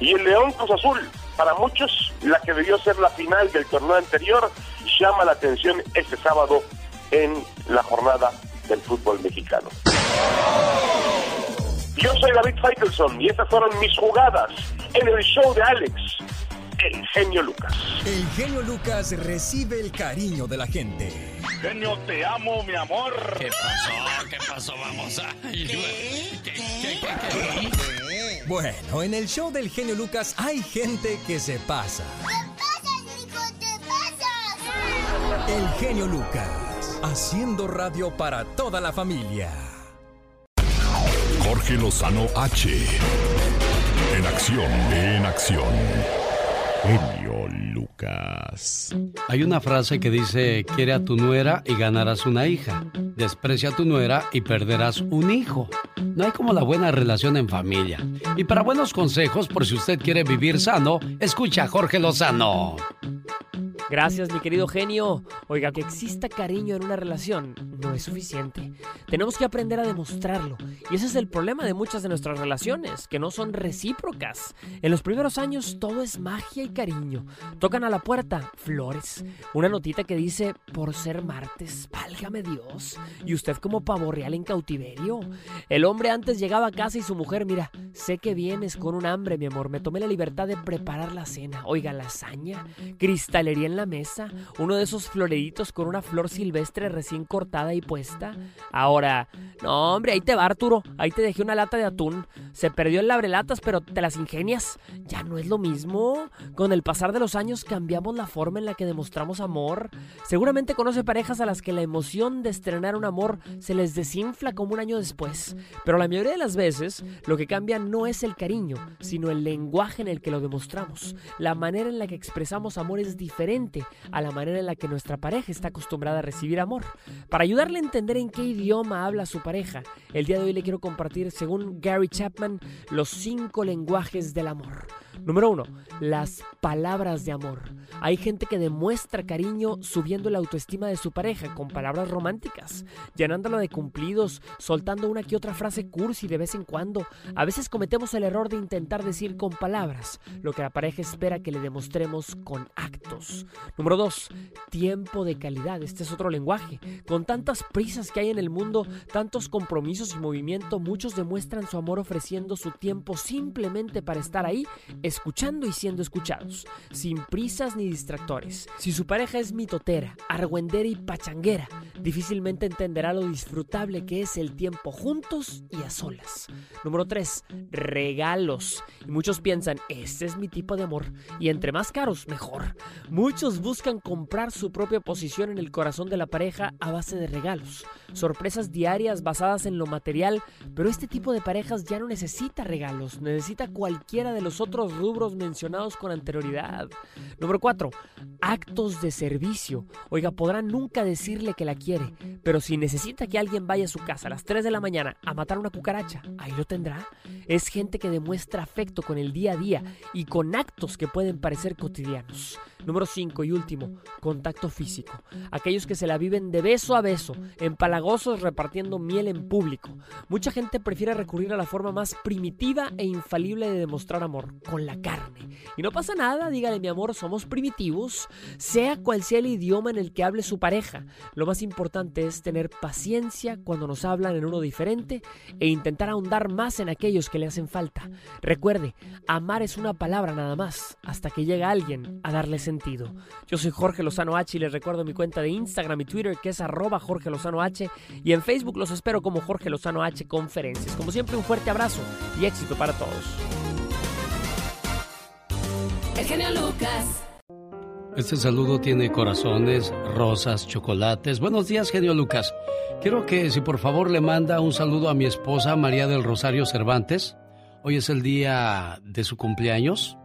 Y el León Cruz Azul, para muchos, la que debió ser la final del torneo anterior, llama la atención este sábado en la jornada del fútbol mexicano. Yo soy David Faitelson y estas fueron mis jugadas en el show de Alex, el genio Lucas. El genio Lucas recibe el cariño de la gente. Genio, te amo, mi amor. ¿Qué pasó? ¿Qué pasó? Vamos a... Bueno, en el show del genio Lucas hay gente que se pasa. ¿Te pasas, El genio Lucas, haciendo radio para toda la familia. Jorge Lozano H. En acción, en acción. Genio Hay una frase que dice, quiere a tu nuera y ganarás una hija. Desprecia a tu nuera y perderás un hijo. No hay como la buena relación en familia. Y para buenos consejos, por si usted quiere vivir sano, escucha a Jorge Lozano. Gracias, mi querido genio. Oiga, que exista cariño en una relación no es suficiente. Tenemos que aprender a demostrarlo. Y ese es el problema de muchas de nuestras relaciones, que no son recíprocas. En los primeros años todo es magia y cariño. Tocan a la puerta, flores. Una notita que dice, por ser martes, válgame Dios. Y usted como pavo real en cautiverio. El hombre antes llegaba a casa y su mujer, mira, sé que vienes con un hambre, mi amor. Me tomé la libertad de preparar la cena. Oiga, lasaña, cristalería en la mesa, uno de esos floreritos con una flor silvestre recién cortada y puesta. Ahora, no hombre, ahí te va Arturo, ahí te dejé una lata de atún. Se perdió el labrelatas, pero te las ingenias. Ya no es lo mismo. Con el pasar de los años cambiamos la forma en la que demostramos amor. Seguramente conoce parejas a las que la emoción de estrenar un amor se les desinfla como un año después. Pero la mayoría de las veces lo que cambia no es el cariño, sino el lenguaje en el que lo demostramos. La manera en la que expresamos amor es diferente a la manera en la que nuestra pareja está acostumbrada a recibir amor. Para ayudarle a entender en qué idioma habla su pareja, el día de hoy le quiero compartir, según Gary Chapman, los cinco lenguajes del amor. Número uno, las palabras de amor. Hay gente que demuestra cariño subiendo la autoestima de su pareja con palabras románticas, llenándolo de cumplidos, soltando una que otra frase cursi de vez en cuando. A veces cometemos el error de intentar decir con palabras lo que la pareja espera que le demostremos con actos. Número dos, tiempo de calidad. Este es otro lenguaje. Con tantas prisas que hay en el mundo, tantos compromisos y movimiento, muchos demuestran su amor ofreciendo su tiempo simplemente para estar ahí escuchando y siendo escuchados, sin prisas ni distractores. Si su pareja es mitotera, argüendera y pachanguera, difícilmente entenderá lo disfrutable que es el tiempo juntos y a solas. Número 3. Regalos. Y muchos piensan, este es mi tipo de amor, y entre más caros, mejor. Muchos buscan comprar su propia posición en el corazón de la pareja a base de regalos, sorpresas diarias basadas en lo material, pero este tipo de parejas ya no necesita regalos, necesita cualquiera de los otros rubros mencionados con anterioridad. Número 4. Actos de servicio. Oiga, podrá nunca decirle que la quiere, pero si necesita que alguien vaya a su casa a las 3 de la mañana a matar una cucaracha, ahí lo tendrá. Es gente que demuestra afecto con el día a día y con actos que pueden parecer cotidianos. Número 5 y último, contacto físico. Aquellos que se la viven de beso a beso, empalagosos repartiendo miel en público. Mucha gente prefiere recurrir a la forma más primitiva e infalible de demostrar amor, con la carne. Y no pasa nada, dígale mi amor, somos primitivos, sea cual sea el idioma en el que hable su pareja. Lo más importante es tener paciencia cuando nos hablan en uno diferente e intentar ahondar más en aquellos que le hacen falta. Recuerde, amar es una palabra nada más, hasta que llega alguien a darle sentido. Yo soy Jorge Lozano H y les recuerdo mi cuenta de Instagram y Twitter que es arroba Jorge Lozano H y en Facebook los espero como Jorge Lozano H Conferencias. Como siempre un fuerte abrazo y éxito para todos. El genio Lucas. Este saludo tiene corazones, rosas, chocolates. Buenos días, genio Lucas. Quiero que si por favor le manda un saludo a mi esposa María del Rosario Cervantes. Hoy es el día de su cumpleaños.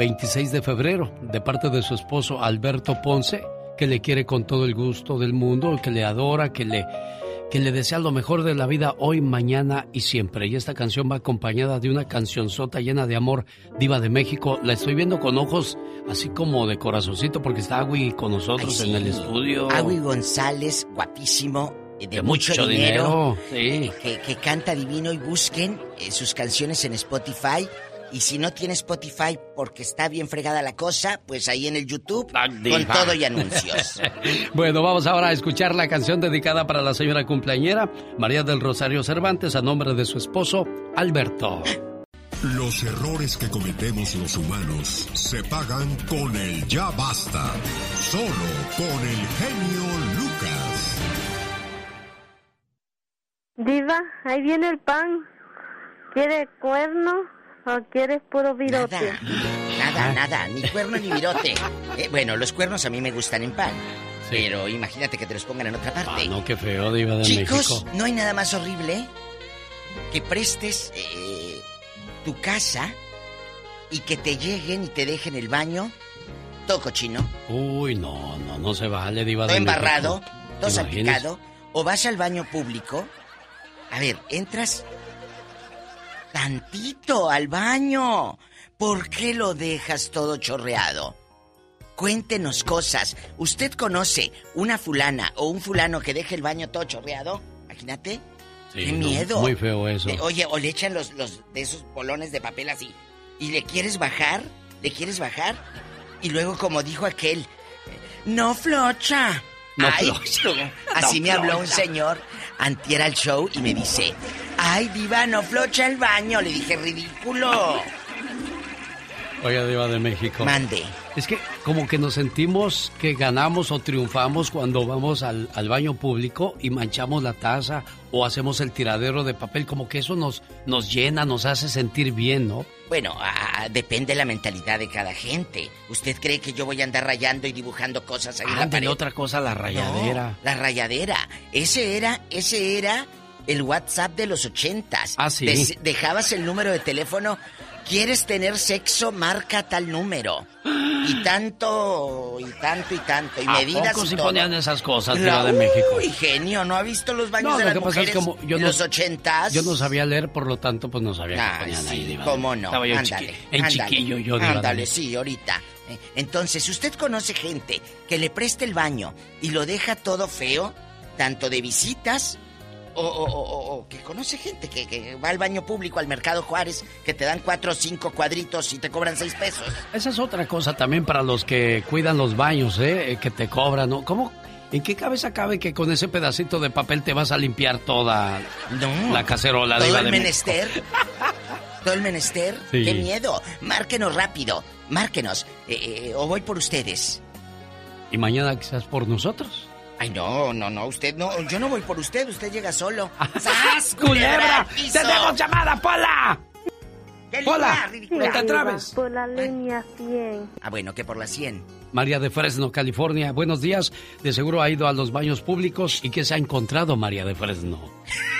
26 de febrero, de parte de su esposo Alberto Ponce, que le quiere con todo el gusto del mundo, que le adora, que le, que le desea lo mejor de la vida hoy, mañana y siempre. Y esta canción va acompañada de una cancionzota llena de amor, Diva de México. La estoy viendo con ojos así como de corazoncito porque está Agui con nosotros en el estudio. Agui González, guapísimo, eh, de, mucho, dinero, sí. que, que, canta divino y busquen eh, sus canciones en Spotify y si no tiene Spotify porque está bien fregada la cosa, pues ahí en el YouTube con todo y anuncios. [LAUGHS] bueno, vamos ahora a escuchar la canción dedicada para la señora cumpleañera María del Rosario Cervantes a nombre de su esposo Alberto. Los errores que cometemos los humanos se pagan con el ya basta. Solo con el genio Lucas. Diva, ahí viene el pan. ¿Quiere cuerno? ¿O quieres puro virote? Nada, nada, ni cuerno ni virote. Eh, bueno, los cuernos a mí me gustan en pan. Pero imagínate que te los pongan en otra parte. Ah, no, qué feo, Diva de Chicos, no hay nada más horrible que prestes eh, tu casa y que te lleguen y te dejen el baño todo cochino. Uy, no, no, no se vale, Diva todo de embarrado, México. todo salpicado. O vas al baño público. A ver, entras tantito al baño. ¿Por qué lo dejas todo chorreado? Cuéntenos cosas. ¿Usted conoce una fulana o un fulano que deje el baño todo chorreado? Imagínate. Sí, ¡Qué no, miedo! muy feo eso. Oye, o le echan los, los de esos bolones de papel así. ¿Y le quieres bajar? ¿Le quieres bajar? Y luego, como dijo aquel, no flocha. No Ay, flocha. [LAUGHS] Así No me habló un señor antier al show y me dice, ay, diva, no flocha el baño. Le dije, ridículo. Oiga, Diva de México. Mande. Es que como que nos sentimos que ganamos o triunfamos cuando vamos al, al baño público y manchamos la taza o hacemos el tiradero de papel, como que eso nos, nos llena, nos hace sentir bien, ¿no? Bueno, ah, depende la mentalidad de cada gente. ¿Usted cree que yo voy a andar rayando y dibujando cosas ahí en la pared? otra cosa, la rayadera. No, la rayadera. Ese era, ese era el WhatsApp de los ochentas. Ah, sí. dejabas el número de teléfono. ¿Quieres tener sexo? Marca tal número. y tanto, y tanto, y tanto, y ¿A medidas poco y si todo. ponían esas cosas, Diva de México? Uy, genio, ¿no ha visto los baños No, de lo las que pasa es como yo no- los ochentas? Yo no sabía leer, por lo tanto, pues no sabía que Ay, ponían ahí, sí, Diva. cómo no. Estaba yo en, ándale, chiqui- en ándale. chiquillo yo, Diva Ándale, sí, ahorita. Eh, Entonces, si usted conoce gente que le preste el baño y lo deja todo feo, tanto de visitas o, o- o- o- que conoce gente que, que va al baño público, al Mercado Juárez, que te dan cuatro o cinco cuadritos y te cobran seis pesos. Esa es otra cosa también para los que cuidan los baños, ¿eh? Eh, Que te cobran, ¿no? ¿Cómo? ¿En qué cabeza cabe que con ese pedacito de papel te vas a limpiar toda la cacerola Todo el de México? menester. [LAUGHS] Todo el menester. Sí. ¡Qué miedo! Márquenos rápido. Márquenos. Eh, eh, o voy por ustedes. Y mañana quizás por nosotros. Ay, no, no, no. Usted no. Yo no voy por usted. Usted llega solo. [LAUGHS] ¡Sas, ¡Culebra! ¡Tenemos llamada, Pola! ¡Qué Pola, linda, ridícula! no te atrabes. Por la línea 100. Ah, bueno, que por la 100. María de Fresno, California. Buenos días. De seguro ha ido a los baños públicos. ¿Y qué se ha encontrado, María de Fresno?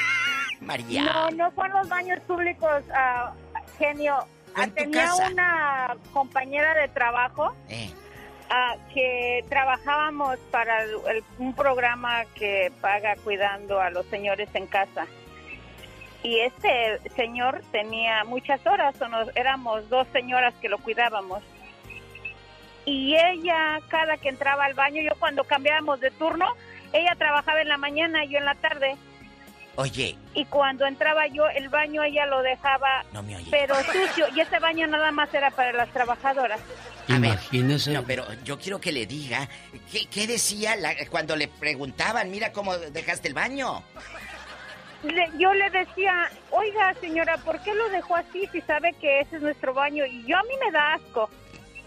[LAUGHS] María. No, no fue en los baños públicos, ah, genio. Ah, Tenía casa. una compañera de trabajo Eh. Ah, que trabajábamos para el- el- un programa que paga cuidando a los señores en casa. Y este señor tenía muchas horas, o nos- éramos dos señoras que lo cuidábamos. Y ella, cada que entraba al baño, yo cuando cambiábamos de turno, ella trabajaba en la mañana y yo en la tarde. Oye, Y cuando entraba yo, el baño ella lo dejaba, no me oye. pero sucio. Y ese baño nada más era para las trabajadoras. Imagínese. No, pero yo quiero que le diga. ¿Qué, qué decía la- cuando le preguntaban? Mira cómo dejaste el baño. Le- yo le decía, oiga señora, ¿por qué lo dejó así si sabe que ese es nuestro baño? Y yo a mí me da asco.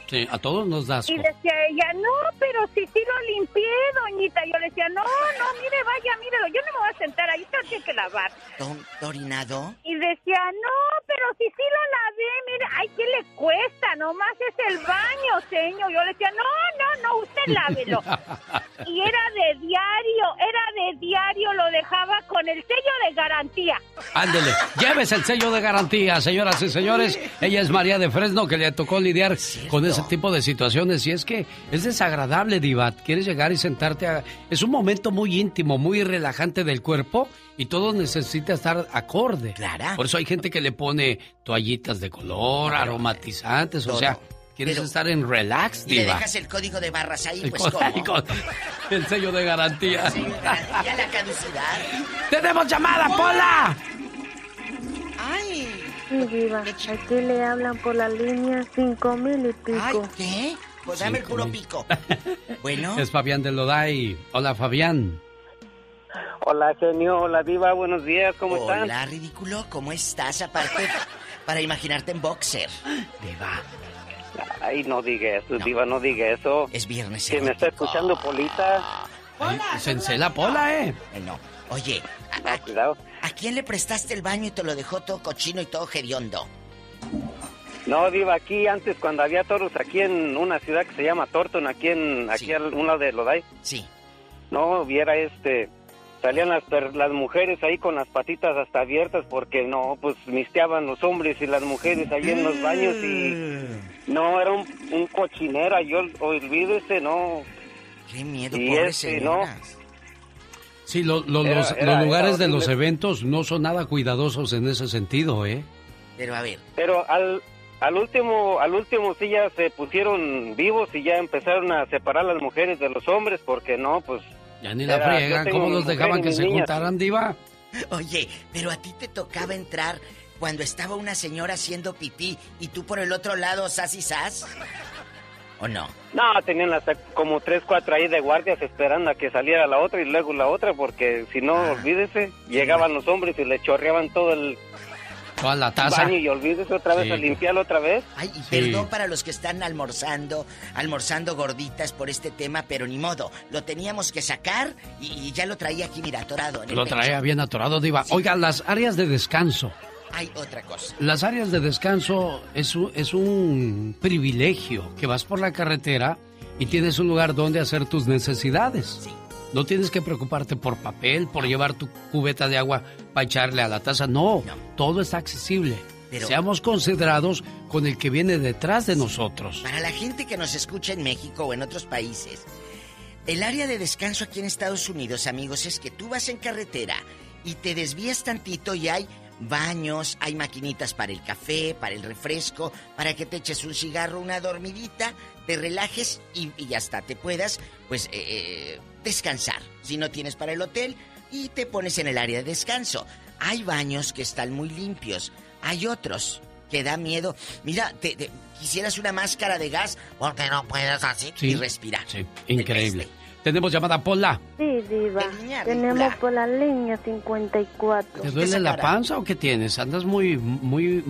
Sí, a todos nos da asco. Y decía ella, no, pero si sí lo limpié, doñita. Yo le decía, no, no, mire, vaya, mírelo, yo no me voy a sentar ahí, tengo que- que lavar. ¿Don Dorinado? Y decía, no, pero si sí lo lavé, mire, ay, ¿qué le cuesta? Nomás es el baño, señor. Yo le decía, no, no, no, usted lávelo. [LAUGHS] Y era de diario, era de diario, lo dejaba con el sello de garantía. Ándele, llévese el sello de garantía, señoras y señores. Ella es María de Fresno, que le tocó lidiar con ese tipo de situaciones. Y es que es desagradable, Diva. Quieres llegar y sentarte a... Es un momento muy íntimo, muy relajante del cuerpo y todo necesita estar acorde. Claro. Por eso hay gente que le pone toallitas de color, aromatizantes, o sea, quieres Pero- estar en relax, Y le Diva. dejas el código de barras ahí, El pues ¿cómo? con- el sello de garantía. Ya la caducidad. ¡Tenemos llamada, Pola! ¡Ay! Sí, Diva. Aquí le hablan por la línea 5000 y pico. Ay, ¿qué? Pues dame el Cinco puro mil. pico. Bueno. Es Fabián de Loday. Hola, Fabián. Hola, genio. Hola, Diva. Buenos días. ¿Cómo están? Hola, ridículo. ¿Cómo estás? Aparte, [LAUGHS] para imaginarte en boxer. Diva. Ay, no diga eso, Diva. No diga eso. Es viernes. Que me está escuchando Polita. Se encela Pola, ¿eh? No. Oye, a, cuidado. ¿A quién le prestaste el baño y te lo dejó todo cochino y todo hediondo? No, Diva, aquí antes cuando había toros, aquí en una ciudad que se llama Torton, aquí en aquí al un lado de Loday. Sí. No, viera este salían las las mujeres ahí con las patitas hasta abiertas porque no, pues misteaban los hombres y las mujeres ahí en los baños y no era un, un cochinera, yo olvídese, no. Qué miedo, y pobres este, no. Sí, lo- lo- Era- los, era- los lugares de los eventos no son nada cuidadosos en ese sentido, ¿eh? Pero a ver, Pero al, al último, al último sí ya se pusieron vivos y ya empezaron a separar las mujeres de los hombres porque no, pues... Ya ni la era- friegan. ¿Cómo los dejaban que se niñas. juntaran, Diva? Oye, pero a ti te tocaba entrar cuando estaba una señora haciendo pipí y tú por el otro lado, sas y sas. ¿O no? No, tenían hasta como tres, cuatro ahí de guardias esperando a que saliera la otra y luego la otra porque si no, Ah. olvídese, llegaban los hombres y le chorreaban todo el Toda la taza. baño y olvídese otra vez Sí. a limpiarlo otra vez. Ay, y Sí. perdón para los que están almorzando, almorzando gorditas por este tema, pero ni modo. Lo teníamos que sacar y, y ya lo traía aquí, mira, atorado. En el Lo pecho. traía bien atorado, Diva. Oiga, las áreas de descanso. Hay otra cosa. Las áreas de descanso es un, es un privilegio que vas por la carretera y tienes un lugar donde hacer tus necesidades. No tienes que preocuparte por papel, por llevar tu cubeta de agua para echarle a la taza. No, todo está accesible. seamos considerados con el que viene detrás de nosotros. Para la gente que nos escucha en México o en otros países, el área de descanso aquí en Estados Unidos, amigos, es que tú vas en carretera y te desvías tantito y hay baños, hay maquinitas para el café, para el refresco, para que te eches un cigarro, una dormidita, te relajes y, ya está, te puedas, pues, eh, eh, descansar. Si no tienes para el hotel y te pones en el área de descanso. Hay baños que están muy limpios, hay otros que da miedo. Mira, te, quisieras una máscara de gas porque no puedes así y respirar. Sí, increíble. Tenemos llamada Pola. Sí, Diva. Tenemos por la línea 54. ¿Te duele la panza o qué tienes? Andas muy, muy,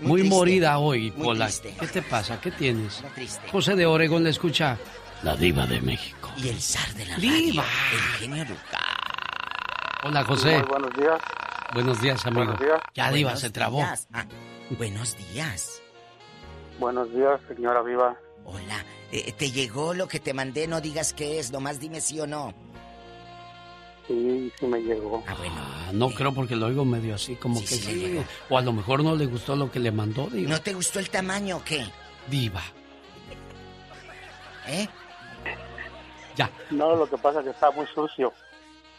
muy, morida hoy, Pola. ¿Qué te pasa? ¿Qué tienes? José de Oregón le escucha la diva de México. Y el zar de la ¡Diva! el genio Lucas. Hola, José. Muy buenos días. Buenos días, amigo. Buenos días. Ya, diva, se trabó. Ah, buenos días. Buenos días, señora Viva. Hola. Eh, ¿Te llegó lo que te mandé? No digas qué es, nomás dime sí o no. Sí, sí me llegó. Ah, bueno. Ah, no creo porque lo oigo medio así, como que sí. O a lo mejor no le gustó lo que le mandó, diva. ¿No te gustó el tamaño o qué? Diva. ¿Eh? Ya. No, lo que pasa es que está muy sucio.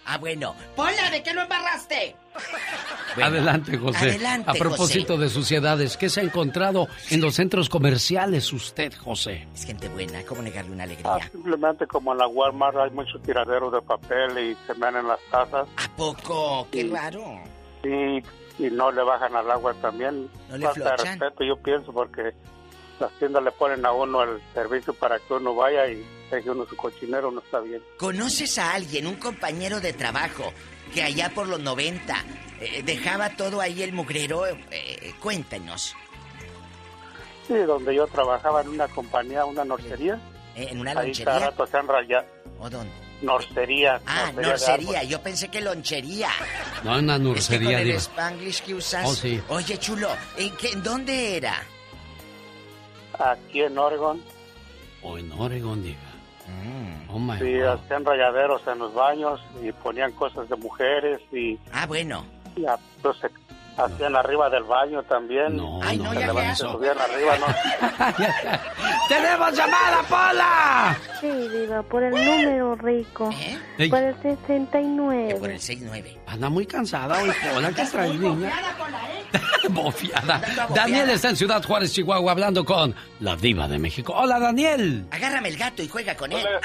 Ah, bueno. Pola, ¿de qué lo embarraste? [LAUGHS] adelante, José. Adelante, A propósito de suciedades, ¿qué se ha encontrado en los centros comerciales usted, José? Es gente buena, ¿cómo negarle una alegría? Ah, simplemente como en la Walmart hay muchos tiraderos de papel y se ven en las casas. ¿A poco? ¡Qué raro! Sí, y no le bajan al agua también. ¿No le Falta de respeto, yo pienso, porque las tiendas le ponen a uno el servicio para que uno vaya y deje uno su cochinero, no está bien. ¿Conoces a alguien, un compañero de trabajo, que allá por los 90 eh, dejaba todo ahí el mugrero? Eh, cuéntanos. Sí, donde yo trabajaba en una compañía, una norcería. Eh, ¿En una Ahí lonchería? cada rato se han rayado. ¿O dónde? Norcería. Ah, norcería. Yo pensé que lonchería. No, en la Es que con el spanglish que usas. Oh, sí. Oye, chulo, ¿en, qué, ¿en dónde era? Aquí en Oregon. O en Oregon, diva. Oh, my Sí, God. hacían rayaderos en los baños y ponían cosas de mujeres y... Ah, bueno. Y entonces hacían arriba del baño también. No, Ay, no, ya subían arriba, ¿no? [LAUGHS] ¡Tenemos llamada, Pola! Sí, Diva, por el número rico. Ey. Por el 69. Por el 6-9. Anda muy cansada hoy, Pola. ¿Qué traes, niña? Bofiada. [LAUGHS] Anda Daniel bofiada. está en Ciudad Juárez, Chihuahua, hablando con la diva de México. Hola, Daniel. Agárrame el gato y juega con él. Hola.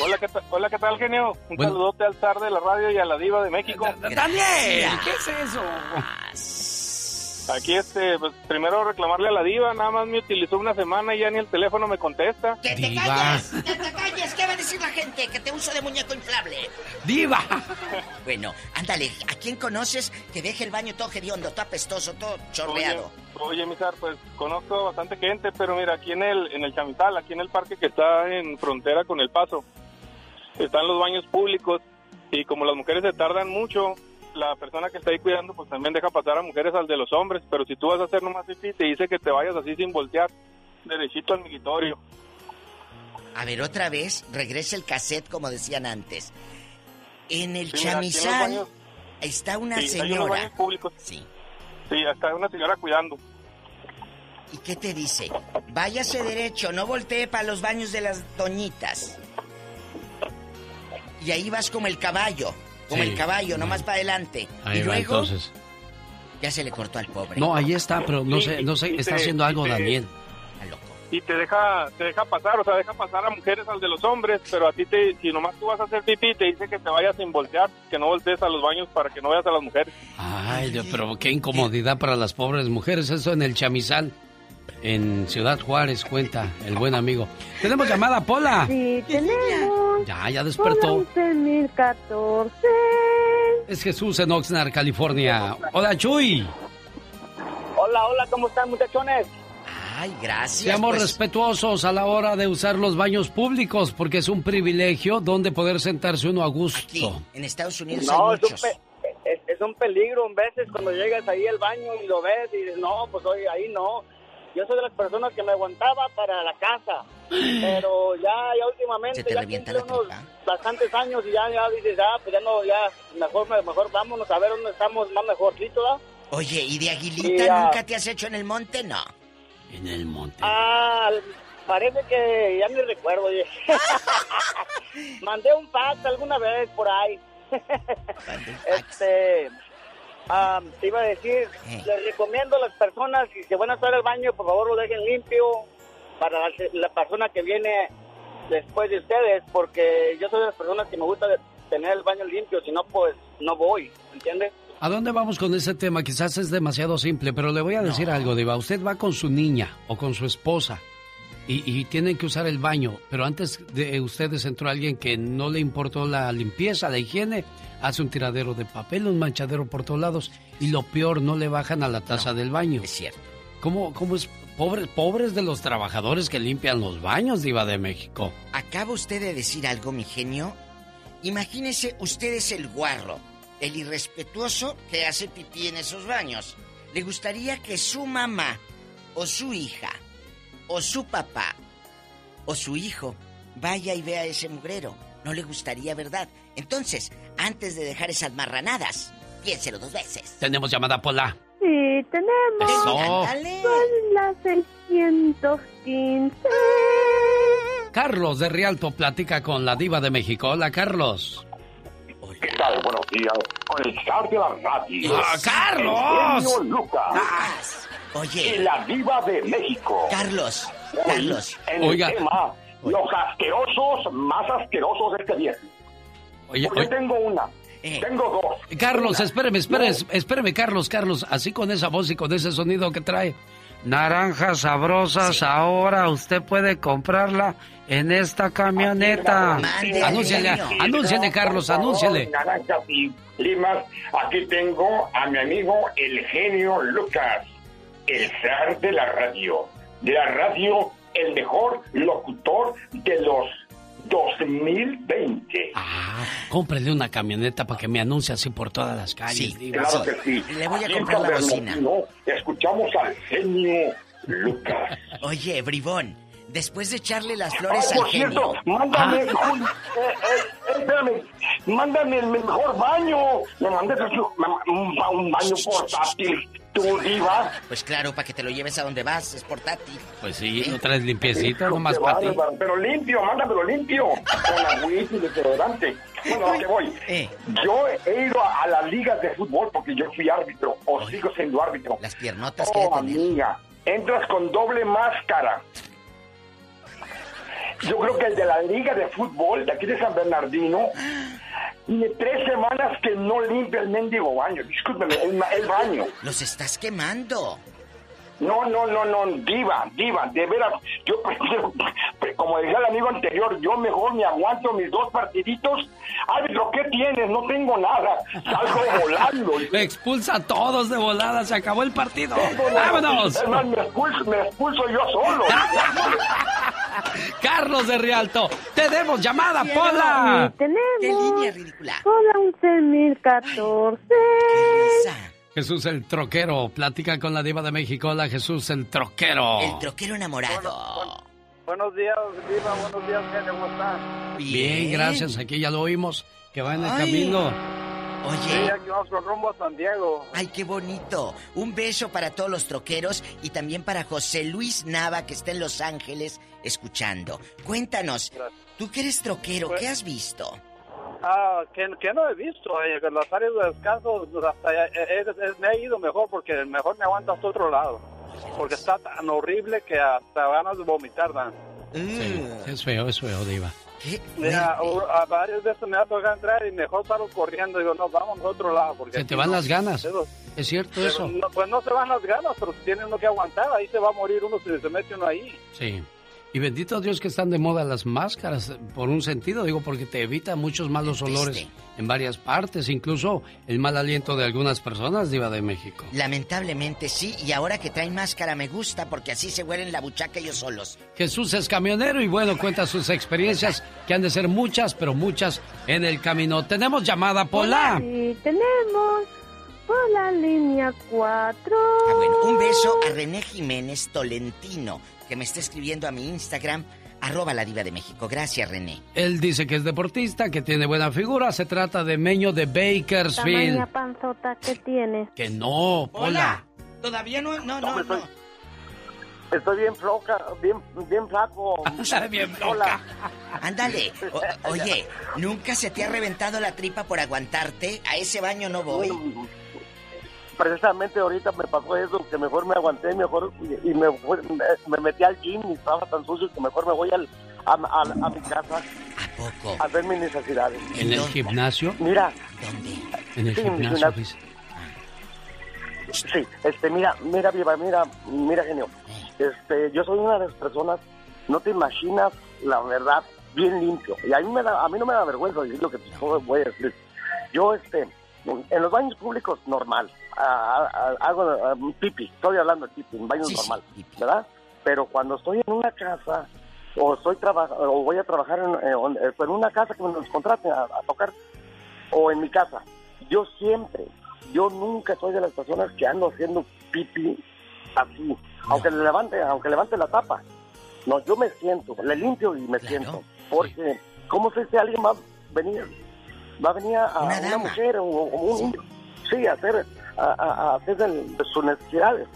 Hola, ¿qué tal, hola, ¿qué tal, genio? Un Bueno. saludote al zar de la radio y a la diva de México. Daniel, ¿qué es eso? Aquí, este, pues, primero reclamarle a la diva, nada más me utilizó una semana y ya ni el teléfono me contesta. ¡Que te Diva. calles! ¡Que te calles! ¿Qué va a decir la gente? Que te uso de muñeco inflable. ¡Diva! [LAUGHS] Bueno, ándale, ¿a quién conoces que deje el baño todo hediondo, todo apestoso, todo chorreado? Oye, oye, Misar, pues conozco bastante gente, pero mira, aquí en el, en el Chamital, aquí en el parque que está en frontera con El Paso, están los baños públicos y como las mujeres se tardan mucho, la persona que está ahí cuidando pues también deja pasar a mujeres al de los hombres, pero si tú vas a hacer nomás pipí, te dice que te vayas así sin voltear, derechito al migitorio. A ver, otra vez, regresa el cassette como decían antes. En el Sí, mira, en chamizal baños- está una Sí, señora. Sí. Sí, hay una señora cuidando. ¿Y qué te dice? Váyase derecho, no voltee para los baños de las doñitas. Y ahí vas como el caballo, como Sí. el caballo, nomás para adelante. Ahí y va, luego entonces. ya se le cortó al pobre. No, ahí está, pero no sé, no sé, está te- haciendo algo te- Daniel. y te deja te deja pasar, o sea, deja pasar a mujeres al de los hombres, pero a ti te si nomás tú vas a hacer pipí te dice que te vayas sin voltear, que no voltees a los baños para que no veas a las mujeres. Ay, Dios, pero qué incomodidad para las pobres mujeres. Eso en el chamizal. En Ciudad Juárez, cuenta el buen amigo. Tenemos llamada, Pola. Sí, tenemos. Ya, ya despertó. 11.014. Es Jesús en Oxnard, California. Hola, Chuy. Hola, hola, ¿cómo están, muchachones? Ay, gracias. Seamos pues. respetuosos a la hora de usar los baños públicos, porque es un privilegio donde poder sentarse uno a gusto. En Estados Unidos No, hay es un, es, es un peligro en veces cuando llegas ahí al baño y lo ves y dices, no, pues hoy ahí no. Yo soy de las personas que me aguantaba para la casa, pero ya, ya últimamente, Se te ya revienta la unos bastantes años y ya, ya dices, ah, pues ya no, ya, mejor, mejor vámonos a ver dónde estamos más mejorcito, ¿verdad? Oye, ¿y de aguilita nunca te has hecho en el monte? No. En el monte. Ah, parece que ya ni recuerdo. oye. [LAUGHS] Mandé un fax alguna vez por ahí. este, ah, te iba a decir, les recomiendo a las personas que se van a estar al baño, por favor lo dejen limpio para la, la persona que viene después de ustedes, porque yo soy de las personas que me gusta de- tener el baño limpio, si no, pues no voy, ¿entiendes? ¿A dónde vamos con ese tema? Quizás es demasiado simple, pero le voy a decir algo, Diva. Usted va con su niña o con su esposa y, y tienen que usar el baño, pero antes de ustedes entró alguien que no le importó la limpieza, la higiene, hace un tiradero de papel, un manchadero por todos lados y lo peor, no le bajan a la taza del baño. Es cierto. ¿Cómo, cómo es? Pobre, pobres de los trabajadores que limpian los baños, Diva de México. ¿Acaba usted de decir algo, mi genio? Imagínese usted es el guarro, el irrespetuoso que hace pipí en esos baños. ¿Le gustaría que su mamá, o su hija, o su papá, o su hijo vaya y vea ese mugrero? No le gustaría, ¿verdad? Entonces, antes de dejar esas marranadas, piénselo dos veces. Tenemos llamada Pola. Sí, tenemos. Eso. Son las 615. Carlos de Rialto platica con la Diva de México. Hola, Carlos. ¿Qué tal? Buenos días. Con el zar de la radio. ¡Ah, Carlos! El genio Lucas. Oye. Y la diva de México. Carlos. Hoy, Carlos. En Oiga. el tema, los asquerosos más asquerosos de este viernes. Oye, Porque oye. tengo una. Eh. Tengo dos. Carlos, espéreme, espéreme, espéreme, Carlos, Carlos, así con esa voz y con ese sonido que trae. Naranjas sabrosas, ahora usted puede comprarla en esta camioneta. Anúnciale, anúnciale, Carlos, anúnciale. Naranjas y limas. Aquí tengo a mi amigo el genio Lucas, el zar de la radio. De la radio, el mejor locutor de los 2020. Cómprele una camioneta para que me anuncie así por todas las calles. Claro que sí. Le voy a Aquí comprar la bocina. Bernardino, Escuchamos al genio Lucas. Oye, bribón, después de echarle las flores Ay, al por cierto, genio. mándame, Ah. Juli, eh, eh, espérame, mándame el mejor baño. Me mandes un, un- un baño portátil, tú, diva. Pues claro, para que te lo lleves a donde vas, es portátil. Pues sí, lo traes limpiecito, Qué nomás para ti. Pero limpio, mándamelo limpio. Con agüita y desodorante. Bueno, a que voy. Eh. Yo he ido a, a las ligas de fútbol porque yo fui árbitro, o sigo siendo árbitro. Las piernotas Oh, amiga, entras con doble máscara. Yo creo que el de la liga de fútbol de aquí de San Bernardino tiene tres semanas que no limpia el mendigo baño. Discúlpeme, el, el baño. Los estás quemando. No, no, no, no, diva, diva, de veras, yo [LAUGHS] prefiero, como decía el amigo anterior, yo mejor me aguanto mis dos partiditos. Árbitro, ¿qué tienes? No tengo nada, salgo [LAUGHS] volando. Me expulsa a todos de volada, se acabó el partido. ¡Vámonos! Es más, me expulso, me expulso yo solo. [LAUGHS] Carlos de Rialto, tenemos llamada, Pola. Tenemos. ¿Qué línea ridícula? Hola, 11014. Jesús el troquero, platica con la diva de México. Hola Jesús el troquero. El troquero enamorado. Buenos días, Diva, buenos días, genio, ¿cómo estás? Bien, gracias. Aquí ya lo oímos. Que va en el Ay. camino. Sí, Oye, aquí vamos con rumbo a San Diego. ay, qué bonito. Un beso para todos los troqueros y también para José Luis Nava, que está en Los Ángeles escuchando. Cuéntanos, tú que eres troquero, ¿qué has visto? Ah, que, que no he visto, eh, que las áreas de descanso pues, hasta eh, eh, eh, me he ido mejor porque mejor me aguanta hasta otro lado. Porque está tan horrible que hasta ganas de vomitar dan. Sí, es feo, es feo, diva. Mira, a varias veces me ha tocado entrar y mejor salgo corriendo. Digo, no, vamos a otro lado. Porque Se te van no- las ganas. Es cierto pero eso. no, pues no se van las ganas, pero tiene uno que aguantar. Ahí se va a morir uno si se mete uno ahí. Sí. Y bendito Dios que están de moda las máscaras, por un sentido, digo, porque te evita muchos malos olores en varias partes, incluso el mal aliento de algunas personas, Diva de México. Lamentablemente sí, y ahora que traen máscara me gusta porque así se huelen la buchaca ellos solos. Jesús es camionero y bueno, cuenta sus experiencias, que han de ser muchas, pero muchas en el camino. Tenemos llamada, Pola. Sí, tenemos. Por la línea 4. Ah, bueno, un beso a René Jiménez Tolentino, que me está escribiendo a mi Instagram, arroba la diva de México. Gracias, René. Él dice que es deportista, que tiene buena figura. Se trata de Meño de Bakersfield. Tamaña panzota que tienes. Que no, Pola. Todavía no, no, no, no. Estoy bien floca, bien, bien flaco. bien Hola. Ándale. O- oye, ¿nunca se te ha reventado la tripa por aguantarte? A ese baño no voy. Precisamente ahorita me pasó eso, que mejor me aguanté, mejor y, y me, fue- me, me metí al gym y estaba tan sucio que mejor me voy al, a, a- a mi casa. ¿A poco? A hacer mis necesidades. ¿En el gimnasio? Mira. En el Sí, gimnasio. Sí, este, mira, mira, Viva, mira, mira, genio. Este, yo soy una de las personas, no te imaginas, la verdad, bien limpio. Y a mí, me da, a mí no me da vergüenza decir lo que te voy a decir. Yo, este, en los baños públicos, normal. Hago ah, pipi, estoy hablando de pipi, en baños normal, ¿verdad? Pero cuando estoy en una casa, o estoy o voy a trabajar en, eh, eh, en una casa que me nos contraten a, a tocar, o en mi casa, yo siempre, yo nunca soy de las personas que ando haciendo pipi así, aunque le levante, aunque levante la tapa. No, yo me siento, le limpio y me siento, porque ¿cómo sé si alguien va a venir, va a venir a una, mujer o, o un sí, a hacer, a, a- a hacer del- de sus necesidades?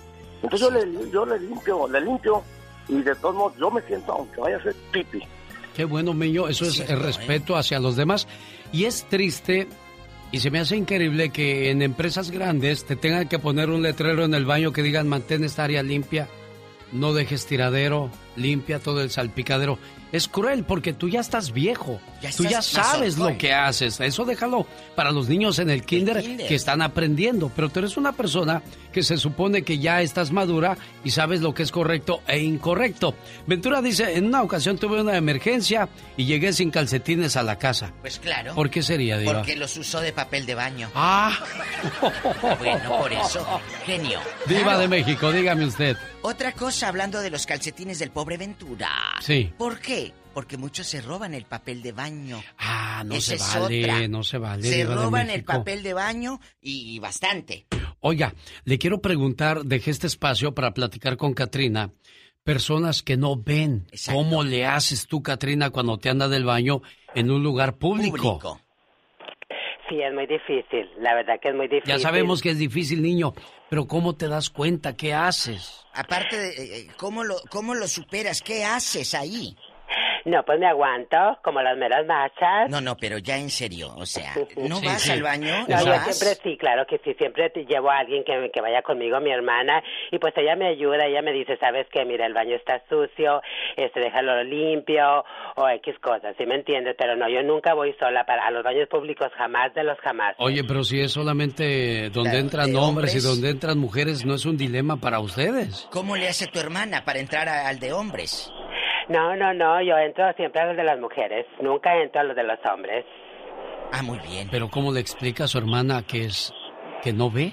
Entonces yo le, yo le limpio, le limpio y de todos modos yo me siento aunque vaya a hacer pipi. Qué bueno, Meño. Eso es el respeto hacia los demás. Y es triste y se me hace increíble que en empresas grandes te tengan que poner un letrero en el baño que digan mantén esta área limpia, no dejes tiradero, limpia todo el salpicadero. Es cruel porque tú ya estás viejo. Ya tú ya sabes lo que haces. Eso déjalo para los niños en el kinder, kinder. que están aprendiendo. Pero tú eres una persona que se supone que ya estás madura y sabes lo que es correcto e incorrecto. Ventura dice, en una ocasión tuve una emergencia y llegué sin calcetines a la casa. Pues claro. ¿Por qué sería, Diva? Porque los usó de papel de baño. Ah. [LAUGHS] Bueno, por eso. Genio. Diva Claro. de México, dígame usted. Otra cosa, hablando de los calcetines del pobre Ventura. Sí. ¿Por qué? Porque muchos se roban el papel de baño. Ah, no Esa se vale, otra. no se vale. Se roban el papel de baño y bastante. Oiga, le quiero preguntar, dejé este espacio para platicar con Katrina. Personas que no ven. ¿Cómo le haces tú, Katrina, cuando te anda del baño en un lugar público? Sí, es muy difícil. La verdad que es muy difícil. Ya sabemos que es difícil, niño, pero ¿cómo te das cuenta? ¿Qué haces? Aparte de, eh, ¿cómo lo, ¿cómo lo superas? ¿Qué haces ahí? No, pues me aguanto, como las meras machas. No, no, pero ya en serio, o sea, ¿no Sí, vas sí. al baño? No, ¿No yo vas? siempre sí, claro que sí, siempre te llevo a alguien que, que vaya conmigo, mi hermana, y pues ella me ayuda, ella me dice, ¿sabes qué? Mira, el baño está sucio, este, déjalo limpio, o X cosas, ¿sí me entiendes? Pero no, yo nunca voy sola para a los baños públicos, jamás de los jamás. Oye, pero si es solamente donde entran hombres, y donde entran mujeres, ¿no es un dilema para ustedes? ¿Cómo le hace tu hermana para entrar a- al de hombres? No, no, no, yo entro siempre a los de las mujeres, nunca entro a los de los hombres. Ah, muy bien. Pero ¿cómo le explica a su hermana que es que no ve?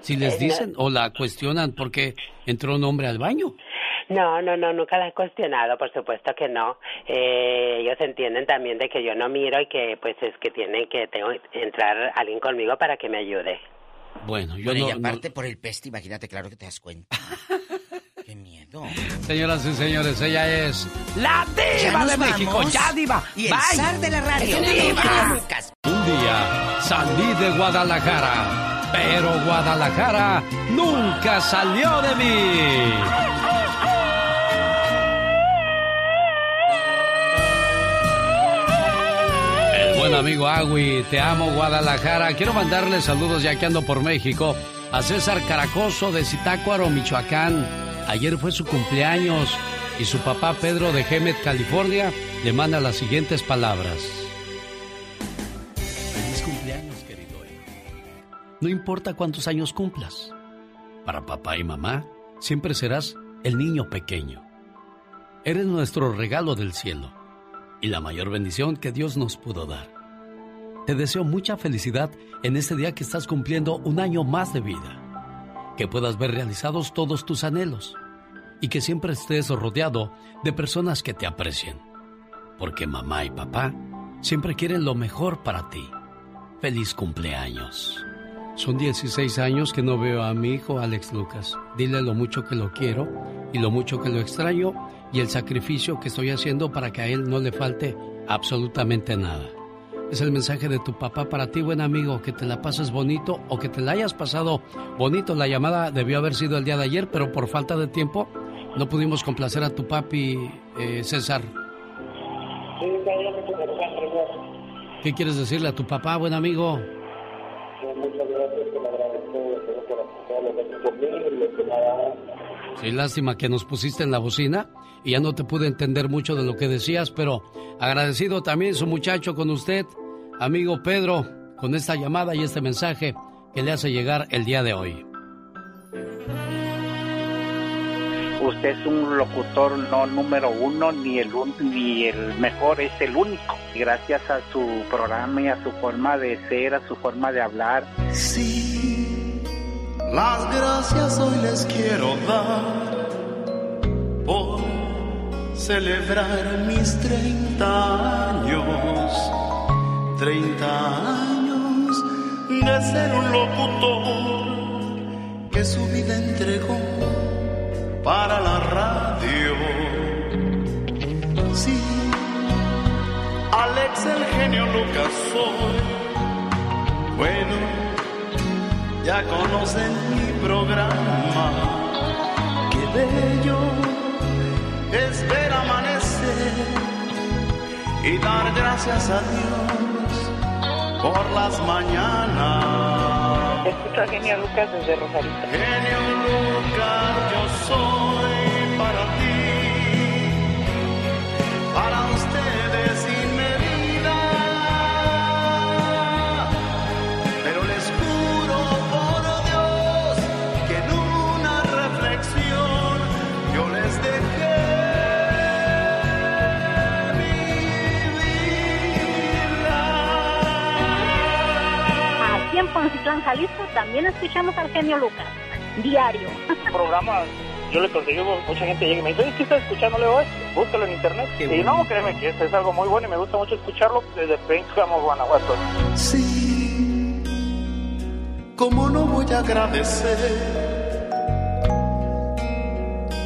Si les Eh, dicen o la cuestionan porque entró un hombre al baño. No, no, no, nunca la he cuestionado, por supuesto que no. Eh, ellos entienden también de que yo no miro y que pues es que tienen que tengo entrar alguien conmigo para que me ayude. Bueno, yo Bueno, no, y no- aparte por el peste, imagínate, claro que te das cuenta. [LAUGHS] Miedo. Señoras y señores, ella es la diva de México. Ya, diva. Y el Bye. zar de la radio, Diva. Un día salí de Guadalajara, pero Guadalajara nunca salió de mí. El buen amigo Agui, te amo Guadalajara. Quiero mandarle saludos ya que ando por México a César Caracoso de Zitácuaro, Michoacán. Ayer fue su cumpleaños y su papá Pedro de Hemet, California, le manda las siguientes palabras. Feliz cumpleaños, querido hijo. No importa cuántos años cumplas. Para papá y mamá, siempre serás el niño pequeño. Eres nuestro regalo del cielo y la mayor bendición que Dios nos pudo dar. Te deseo mucha felicidad en este día que estás cumpliendo un año más de vida. Que puedas ver realizados todos tus anhelos y que siempre estés rodeado de personas que te aprecien. Porque mamá y papá siempre quieren lo mejor para ti. Feliz cumpleaños. Son 16 años que no veo a mi hijo Alex Lucas. Dile lo mucho que lo quiero y lo mucho que lo extraño y el sacrificio que estoy haciendo para que a él no le falte absolutamente nada. Es el mensaje de tu papá para ti, buen amigo, que te la pases bonito o que te la hayas pasado bonito. La llamada debió haber sido el día de ayer, pero por falta de tiempo no pudimos complacer a tu papi, eh, César. ¿Qué quieres decirle a tu papá, buen amigo? Muchas gracias, Sí, lástima que nos pusiste en la bocina y ya no te pude entender mucho de lo que decías, pero agradecido también su muchacho con usted, amigo Pedro, con esta llamada y este mensaje que le hace llegar el día de hoy. Usted es un locutor no número uno ni el ni el mejor, es el único. Gracias a su programa y a su forma de ser, a su forma de hablar. Sí, las gracias hoy les quiero dar por celebrar mis 30 años. 30 años de ser un locutor que su vida entregó para la radio. Sí, Alex el genio Lucas. Bueno, ya conocen mi programa. Qué bello y dar gracias a Dios por las mañanas. Escucho Genio Lucas desde Rosarito. Genio Lucas, yo soy para ti, Aquí en Poncitlán, Jalisco, también escuchamos al genio Lucas. Diario. programa yo le conseguí, mucha gente llega y me dice, ¿qué estás escuchando? Le digo, "Este, búscalo en internet. y no, créeme que este es algo muy bueno y me gusta mucho escucharlo desde Pénjamo, Guanajuato. Sí, ¿cómo no voy a agradecer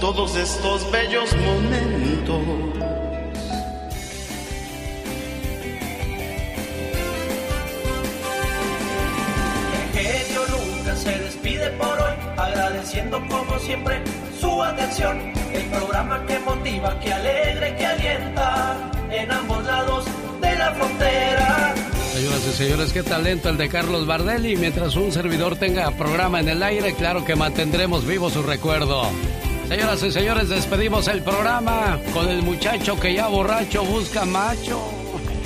todos estos bellos momentos? Despide por hoy, agradeciendo como siempre su atención. El programa que motiva, que alegra y que alienta en ambos lados de la frontera. Señoras y señores, qué talento el de Carlos Bardelli. Mientras un servidor tenga programa en el aire, claro que mantendremos vivo su recuerdo. Señoras y señores, despedimos el programa con el muchacho que ya borracho busca macho.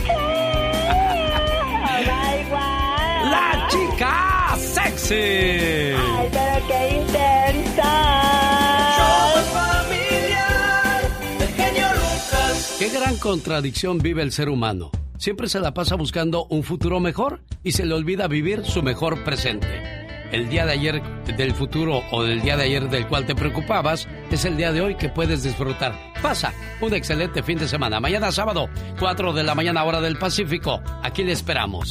[LAUGHS] ¡La chica sexy! Ay, pero qué intensa. El genio Lucas. Qué gran contradicción vive el ser humano. Siempre se la pasa buscando un futuro mejor y se le olvida vivir su mejor presente. El día de ayer del futuro o del día de ayer del cual te preocupabas es el día de hoy que puedes disfrutar. Pasa un excelente fin de semana. Mañana sábado, 4 de la mañana hora del Pacífico. Aquí le esperamos.